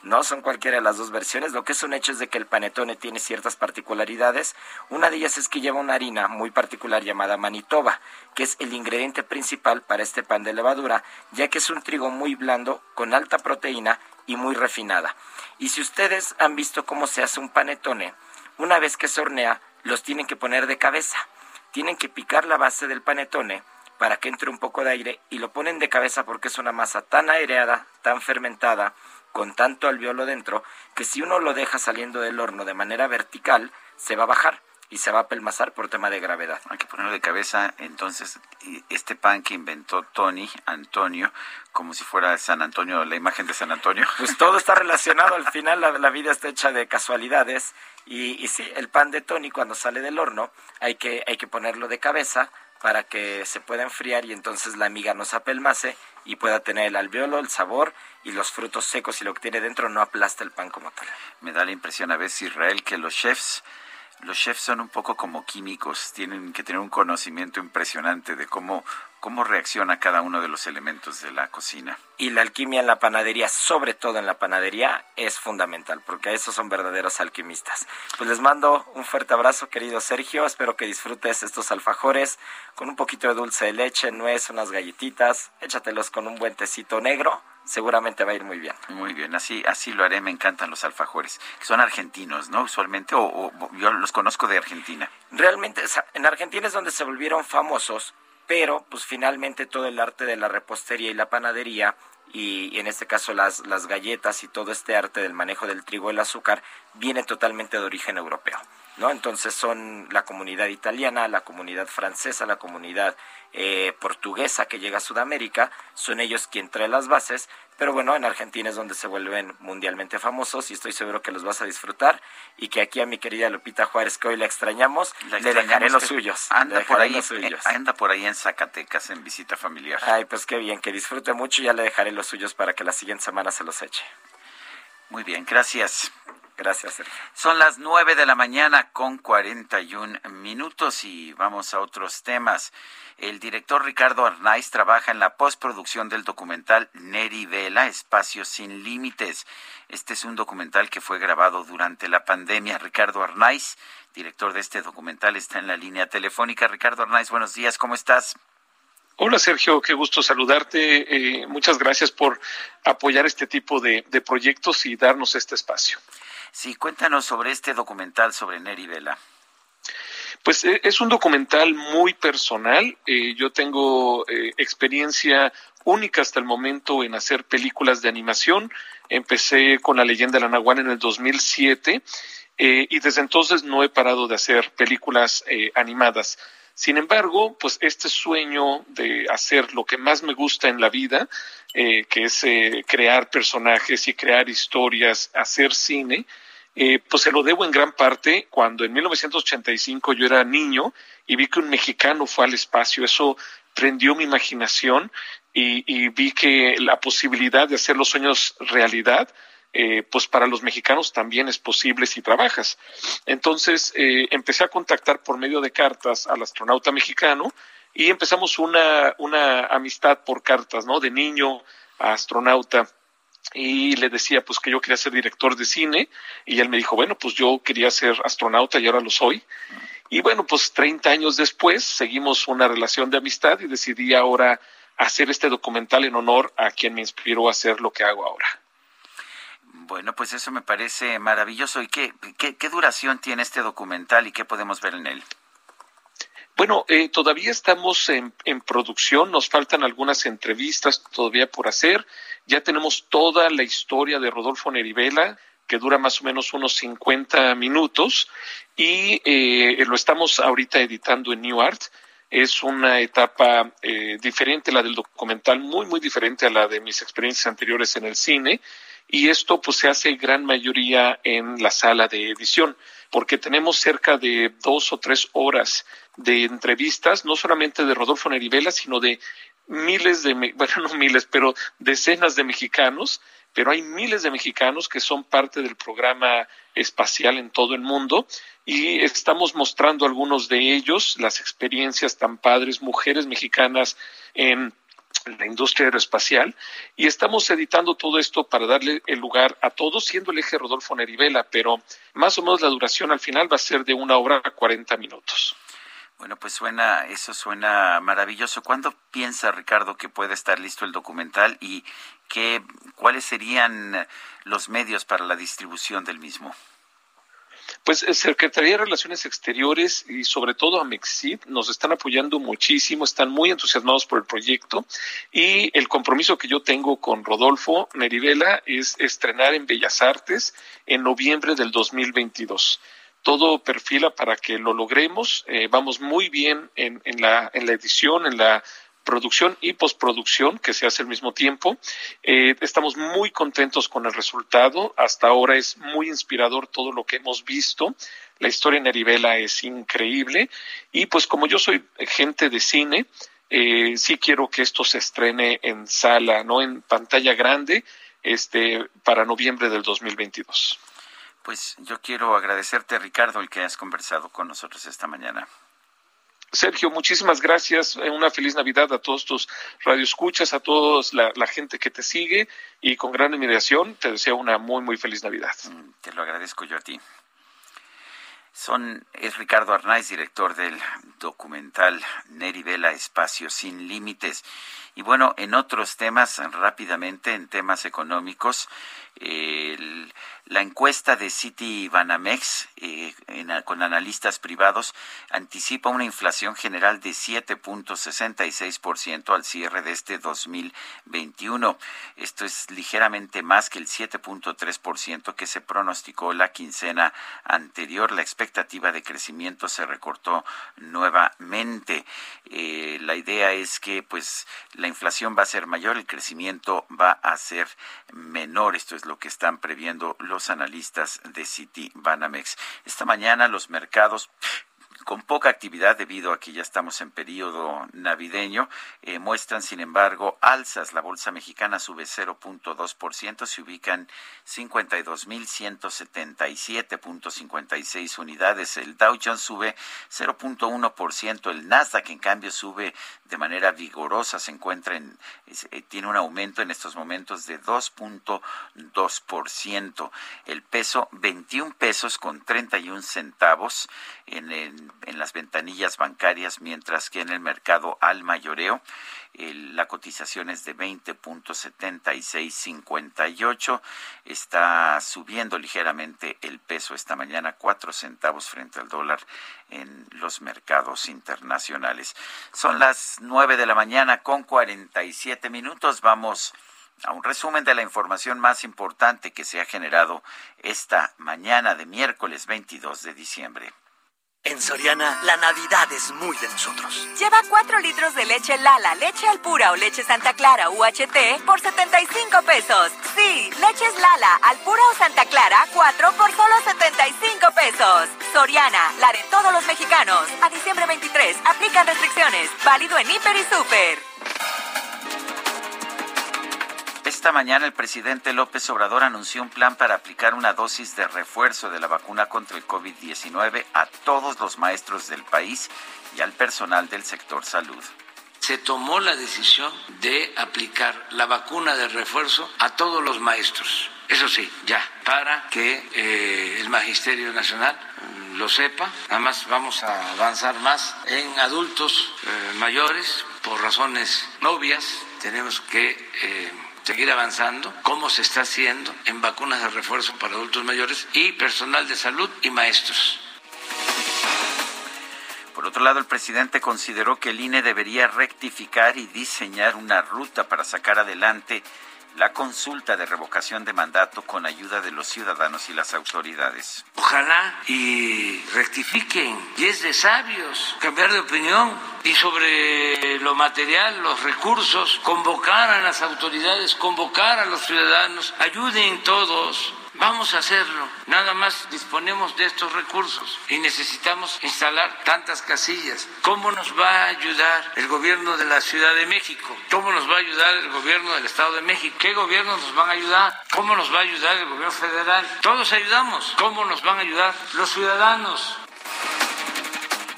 No son cualquiera de las dos versiones. Lo que es un hecho es de que el panetone tiene ciertas particularidades. Una de ellas es que lleva una harina muy particular llamada manitoba, que es el ingrediente principal para este pan de levadura, ya que es un trigo muy blando, con alta proteína y muy refinada. Y si ustedes han visto cómo se hace un panetone, una vez que se hornea, los tienen que poner de cabeza. Tienen que picar la base del panetone para que entre un poco de aire y lo ponen de cabeza porque es una masa tan aireada, tan fermentada, con tanto alveolo dentro, que si uno lo deja saliendo del horno de manera vertical, se va a bajar y se va a pelmazar por tema de gravedad. Hay que ponerlo de cabeza, entonces, este pan que inventó Tony, Antonio, como si fuera San Antonio, la imagen de San Antonio. Pues todo está relacionado, al final la, la vida está hecha de casualidades y, y sí, el pan de Tony cuando sale del horno hay que, hay que ponerlo de cabeza para que se pueda enfriar y entonces la miga no se apelmace y pueda tener el alveolo, el sabor y los frutos secos y lo que tiene dentro no aplasta el pan como tal. Me da la impresión a veces, Israel, que los chefs, los chefs son un poco como químicos, tienen que tener un conocimiento impresionante de cómo, cómo reacciona cada uno de los elementos de la cocina. Y la alquimia en la panadería, sobre todo en la panadería, es fundamental, porque esos son verdaderos alquimistas. Pues les mando un fuerte abrazo, querido Sergio. Espero que disfrutes estos alfajores con un poquito de dulce de leche, nuez, unas galletitas. Échatelos con un buen tecito negro. Seguramente va a ir muy bien. Muy bien, así, así lo haré. Me encantan los alfajores, que son argentinos, ¿no? Usualmente, o, o yo los conozco de Argentina. Realmente, en Argentina es donde se volvieron famosos, pero pues finalmente todo el arte de la repostería y la panadería y en este caso las, las galletas y todo este arte del manejo del trigo y el azúcar viene totalmente de origen europeo. ¿No? Entonces son la comunidad italiana, la comunidad francesa, la comunidad eh, portuguesa que llega a Sudamérica, son ellos quien trae las bases, pero bueno, en Argentina es donde se vuelven mundialmente famosos y estoy seguro que los vas a disfrutar y que aquí a mi querida Lupita Juárez, que hoy la extrañamos, La le dejaré los suyos. Anda por, ahí, los suyos. eh, anda por ahí en Zacatecas en visita familiar. Ay, pues qué bien, que disfrute mucho y ya le dejaré los suyos para que la siguiente semana se los eche. Muy bien, gracias. Gracias, Sergio. Son las nueve de la mañana con 41 minutos y vamos a otros temas. El director Ricardo Arnaiz trabaja en la postproducción del documental Neri Vela, Espacios sin Límites. Este es un documental que fue grabado durante la pandemia. Ricardo Arnaiz, director de este documental, está en la línea telefónica. Ricardo Arnaiz, buenos días, ¿cómo estás? Hola Sergio, qué gusto saludarte. Eh, muchas gracias por apoyar este tipo de proyectos y darnos este espacio. Sí, cuéntanos sobre este documental sobre Neri Vela. Pues eh, es un documental muy personal. Eh, yo tengo eh, experiencia única hasta el momento en hacer películas de animación. Empecé con La leyenda de la Nahuana en el 2007 eh, y desde entonces no he parado de hacer películas eh, animadas. Sin embargo, pues este sueño de hacer lo que más me gusta en la vida, que es crear personajes y crear historias, hacer cine, eh, pues se lo debo en gran parte cuando en 1985 yo era niño y vi que un mexicano fue al espacio. Eso prendió mi imaginación y, vi que la posibilidad de hacer los sueños realidad, eh, pues para los mexicanos también es posible si trabajas. Entonces eh, empecé a contactar por medio de cartas al astronauta mexicano y empezamos una, una amistad por cartas, ¿no? De niño a astronauta y le decía pues que yo quería ser director de cine y él me dijo, bueno, pues yo quería ser astronauta y ahora lo soy. Y bueno, pues 30 años después seguimos una relación de amistad y decidí ahora hacer este documental en honor a quien me inspiró a hacer lo que hago ahora. Bueno, pues eso me parece maravilloso. ¿Y qué, qué, qué duración tiene este documental y qué podemos ver en él? Bueno, eh, todavía estamos en, en producción, nos faltan algunas entrevistas todavía por hacer. Ya tenemos toda la historia de Rodolfo Nerivela, que dura más o menos unos 50 minutos, y eh, lo estamos ahorita editando en New Art. Es una etapa eh, diferente, la del documental, muy, muy diferente a la de mis experiencias anteriores en el cine, y esto pues se hace gran mayoría en la sala de edición, porque tenemos cerca de dos o tres horas de entrevistas, no solamente de Rodolfo Nerivela, sino de miles de, bueno, no miles, pero decenas de mexicanos, pero hay miles de mexicanos que son parte del programa espacial en todo el mundo y estamos mostrando algunos de ellos, las experiencias tan padres, mujeres mexicanas en la industria aeroespacial y estamos editando todo esto para darle el lugar a todos, siendo el eje Rodolfo Nerivela, pero más o menos la duración al final va a ser de una hora a 40 minutos. Bueno, pues suena, eso suena maravilloso. ¿Cuándo piensa Ricardo que puede estar listo el documental y qué, cuáles serían los medios para la distribución del mismo? Pues eh, Secretaría de Relaciones Exteriores y sobre todo Amexid nos están apoyando muchísimo, están muy entusiasmados por el proyecto y el compromiso que yo tengo con Rodolfo Nerivela es estrenar en Bellas Artes en noviembre del 2022. Todo perfila para que lo logremos. eh, vamos muy bien en, la, en la edición, en la producción y postproducción que se hace al mismo tiempo. Eh, estamos muy contentos con el resultado. Hasta ahora es muy inspirador todo lo que hemos visto. La historia en Arivela es increíble. Y pues como yo soy gente de cine, eh, sí quiero que esto se estrene en sala, no en pantalla grande, este, para noviembre del 2022. Pues yo quiero agradecerte, Ricardo, el que has conversado con nosotros esta mañana. Sergio, muchísimas gracias. Eh, Una feliz Navidad a todos tus radioescuchas, a todos la, la gente que te sigue y con gran admiración te deseo una muy, muy feliz Navidad. Te lo agradezco yo a ti. Son, es Ricardo Arnaiz, director del documental Neri Vela, Espacio Sin Límites. Y bueno, en otros temas, rápidamente, en temas económicos, la encuesta de City Banamex eh, en, con analistas privados anticipa una inflación general de 7.66% al cierre de este 2021. Esto es ligeramente más que el 7.3% que se pronosticó la quincena anterior. La expectativa de crecimiento se recortó nuevamente. Eh, la idea es que pues la inflación va a ser mayor, el crecimiento va a ser menor. Esto es lo que están previendo los analistas de City Banamex. Esta mañana los mercados con poca actividad debido a que ya estamos en periodo navideño, eh, muestran sin embargo alzas. La bolsa mexicana sube 0.2%, se ubican 52.177.56 unidades. El Dow Jones sube 0.1%, el Nasdaq en cambio sube de manera vigorosa, se encuentra en, eh, tiene un aumento en estos momentos de 2.2%. El peso 21 pesos con 31 centavos en, en, en las ventanillas bancarias, mientras que en el mercado al mayoreo la cotización es de 20.7658. Está subiendo ligeramente el peso esta mañana, cuatro centavos frente al dólar en los mercados internacionales. Son las nueve de la mañana con 47 minutos. Vamos a un resumen de la información más importante que se ha generado esta mañana de miércoles 22 de diciembre. En Soriana, la Navidad es muy de nosotros. Lleva 4 litros de leche Lala, leche al pura o leche Santa Clara UHT por 75 pesos. Sí, leches Lala, al pura o Santa Clara, 4 por solo 75 pesos. Soriana, la de todos los mexicanos. A diciembre 23, aplican restricciones. Válido en Hiper y Super. Esta mañana el presidente López Obrador anunció un plan para aplicar una dosis de refuerzo de la vacuna contra el COVID-19 a todos los maestros del país y al personal del sector salud. Se tomó la decisión de aplicar la vacuna de refuerzo a todos los maestros. Eso sí, ya, para que eh, el Magisterio Nacional lo sepa. Además, vamos a avanzar más en adultos eh, mayores por razones obvias. Tenemos que eh, seguir avanzando, cómo se está haciendo en vacunas de refuerzo para adultos mayores y personal de salud y maestros. Por otro lado, el presidente consideró que el INE debería rectificar y diseñar una ruta para sacar adelante la consulta de revocación de mandato con ayuda de los ciudadanos y las autoridades. Ojalá y rectifiquen, y es de sabios cambiar de opinión y sobre lo material, los recursos, convocar a las autoridades, convocar a los ciudadanos, ayuden todos. Vamos a hacerlo. Nada más disponemos de estos recursos y necesitamos instalar tantas casillas. ¿Cómo nos va a ayudar el gobierno de la Ciudad de México? ¿Cómo nos va a ayudar el gobierno del Estado de México? ¿Qué gobiernos nos van a ayudar? ¿Cómo nos va a ayudar el gobierno federal? Todos ayudamos. ¿Cómo nos van a ayudar los ciudadanos?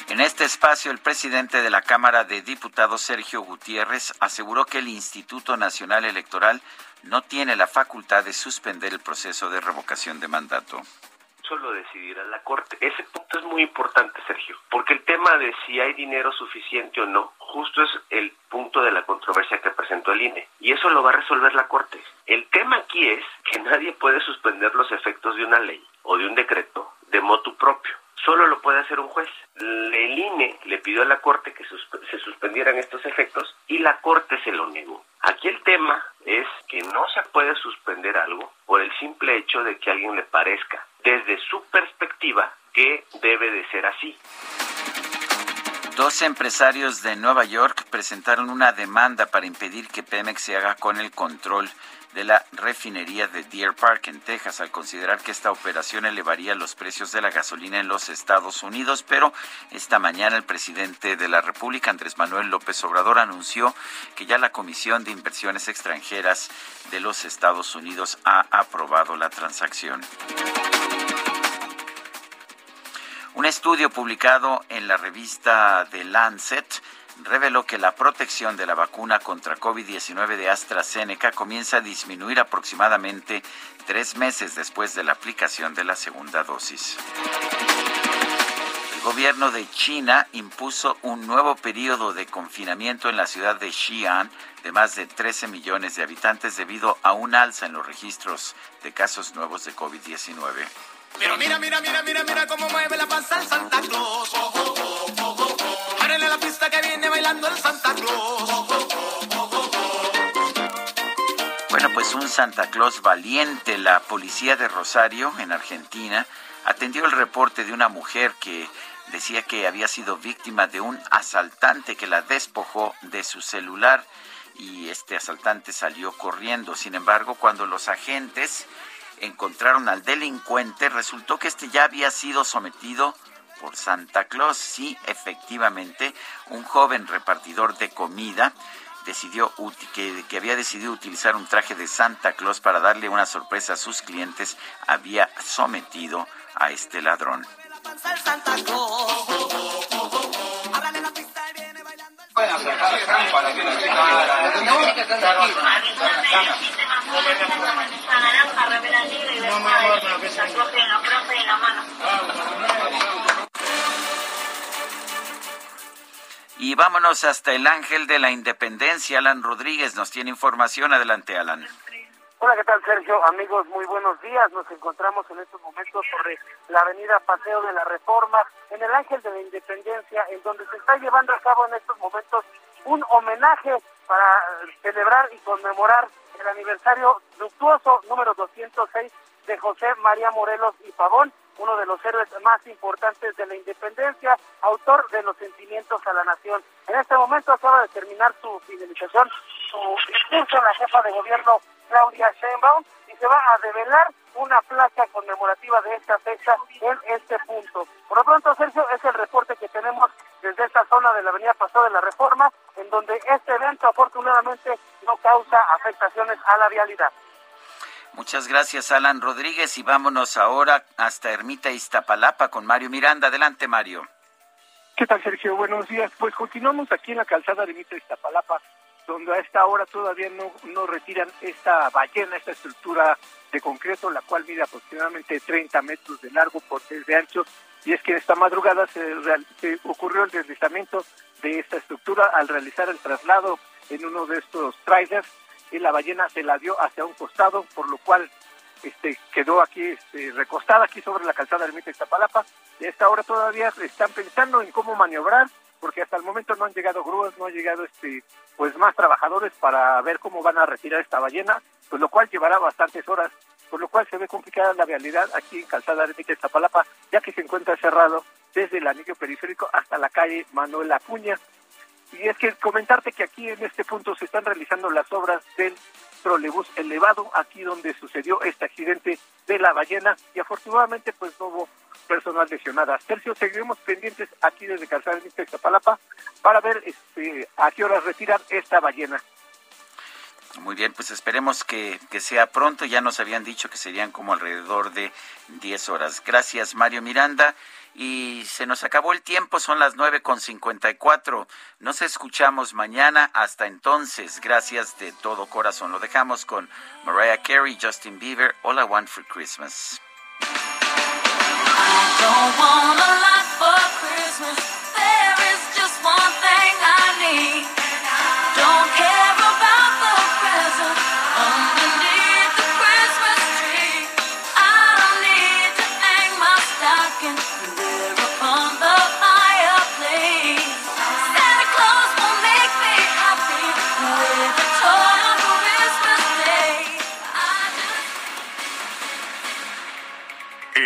En este espacio, el presidente de la Cámara de Diputados, Sergio Gutiérrez, aseguró que el Instituto Nacional Electoral no tiene la facultad de suspender el proceso de revocación de mandato. Eso lo decidirá la Corte. Ese punto es muy importante, Sergio, porque el tema de si hay dinero suficiente o no, justo es el punto de la controversia que presentó el INE. Y eso lo va a resolver la Corte. El tema aquí es que nadie puede suspender los efectos de una ley o de un decreto de motu propio. Solo lo puede hacer un juez. El INE le pidió a la Corte que se suspendieran estos efectos y la Corte se lo negó. Aquí el tema es que no se puede suspender algo por el simple hecho de que a alguien le parezca, desde su perspectiva, que debe de ser así. Dos empresarios de Nueva York presentaron una demanda para impedir que Pemex se haga con el control de la refinería de Deer Park en Texas al considerar que esta operación elevaría los precios de la gasolina en los Estados Unidos, pero esta mañana el presidente de la República, Andrés Manuel López Obrador, anunció que ya la Comisión de Inversiones Extranjeras de los Estados Unidos ha aprobado la transacción. Un estudio publicado en la revista The Lancet reveló que la protección de la vacuna contra COVID-19 de AstraZeneca comienza a disminuir aproximadamente tres meses después de la aplicación de la segunda dosis. El gobierno de China impuso un nuevo periodo de confinamiento en la ciudad de Xi'an de más de 13 millones de habitantes debido a un alza en los registros de casos nuevos de COVID-19. Mira, mira, mira, mira, mira, mira cómo mueve la panza el Santa Claus. Ábrele la pista que viene bailando el Santa Claus. Bueno, pues un Santa Claus valiente, la policía de Rosario, en Argentina, atendió el reporte de una mujer que decía que había sido víctima de un asaltante que la despojó de su celular y este asaltante salió corriendo. Sin embargo, cuando los agentes encontraron al delincuente, resultó que este ya había sido sometido por Santa Claus. Sí, efectivamente, un joven repartidor de comida decidió que, que había decidido utilizar un traje de Santa Claus para darle una sorpresa a sus clientes, había sometido a este ladrón. Y vámonos hasta el Ángel de la Independencia. Alan Rodríguez nos tiene información. Adelante, Alan. Hola, ¿qué tal, Sergio? Amigos, muy buenos días. Nos encontramos en estos momentos sobre la avenida Paseo de la Reforma, en el Ángel de la Independencia, en donde se está llevando a cabo en estos momentos un homenaje para celebrar y conmemorar el aniversario luctuoso número 206 de José María Morelos y Pavón, uno de los héroes más importantes de la independencia, autor de los sentimientos a la nación. En este momento acaba de terminar su finalización, su discurso la jefa de gobierno Claudia Sheinbaum y se va a develar una placa conmemorativa de esta fecha en este punto. Por lo pronto, Sergio, es el reporte que tenemos desde esta zona de la avenida Paseo de la Reforma, en donde este evento afortunadamente no causa afectaciones a la vialidad. Muchas gracias, Alan Rodríguez. Y vámonos ahora hasta Ermita Iztapalapa con Mario Miranda. Adelante, Mario. ¿Qué tal, Sergio? Buenos días. Pues continuamos aquí en la calzada de Mitra Iztapalapa, donde a esta hora todavía no, no retiran esta ballena, esta estructura de concreto, la cual mide aproximadamente 30 metros de largo por 6 de ancho. Y es que esta madrugada se, real- ocurrió el deslizamiento de esta estructura al realizar el traslado en uno de estos trailers y la ballena se la dio hacia un costado, por lo cual este, quedó aquí este, recostada aquí sobre la calzada del Mita Iztapalapa. Y a esta hora todavía están pensando en cómo maniobrar, porque hasta el momento no han llegado grúas, no han llegado este, pues más trabajadores para ver cómo van a retirar esta ballena, pues lo cual llevará bastantes horas, por lo cual se ve complicada la vialidad aquí en calzada del Mita Iztapalapa, ya que se encuentra cerrado desde el anillo periférico hasta la calle Manuel Acuña. Y es que comentarte que aquí en este punto se están realizando las obras del trolebús elevado, aquí donde sucedió este accidente de la ballena y afortunadamente pues no hubo personas lesionadas. Sergio, seguiremos pendientes aquí desde Calzada de Iztapalapa para ver este, a qué horas retiran esta ballena. Muy bien, pues esperemos que, que sea pronto. Ya nos habían dicho que serían como alrededor de 10 horas. Gracias, Mario Miranda. Y se nos acabó el tiempo, son las 9 con 54. Nos escuchamos mañana. Hasta entonces, gracias de todo corazón. Lo dejamos con Mariah Carey, Justin Bieber, All I Want for Christmas.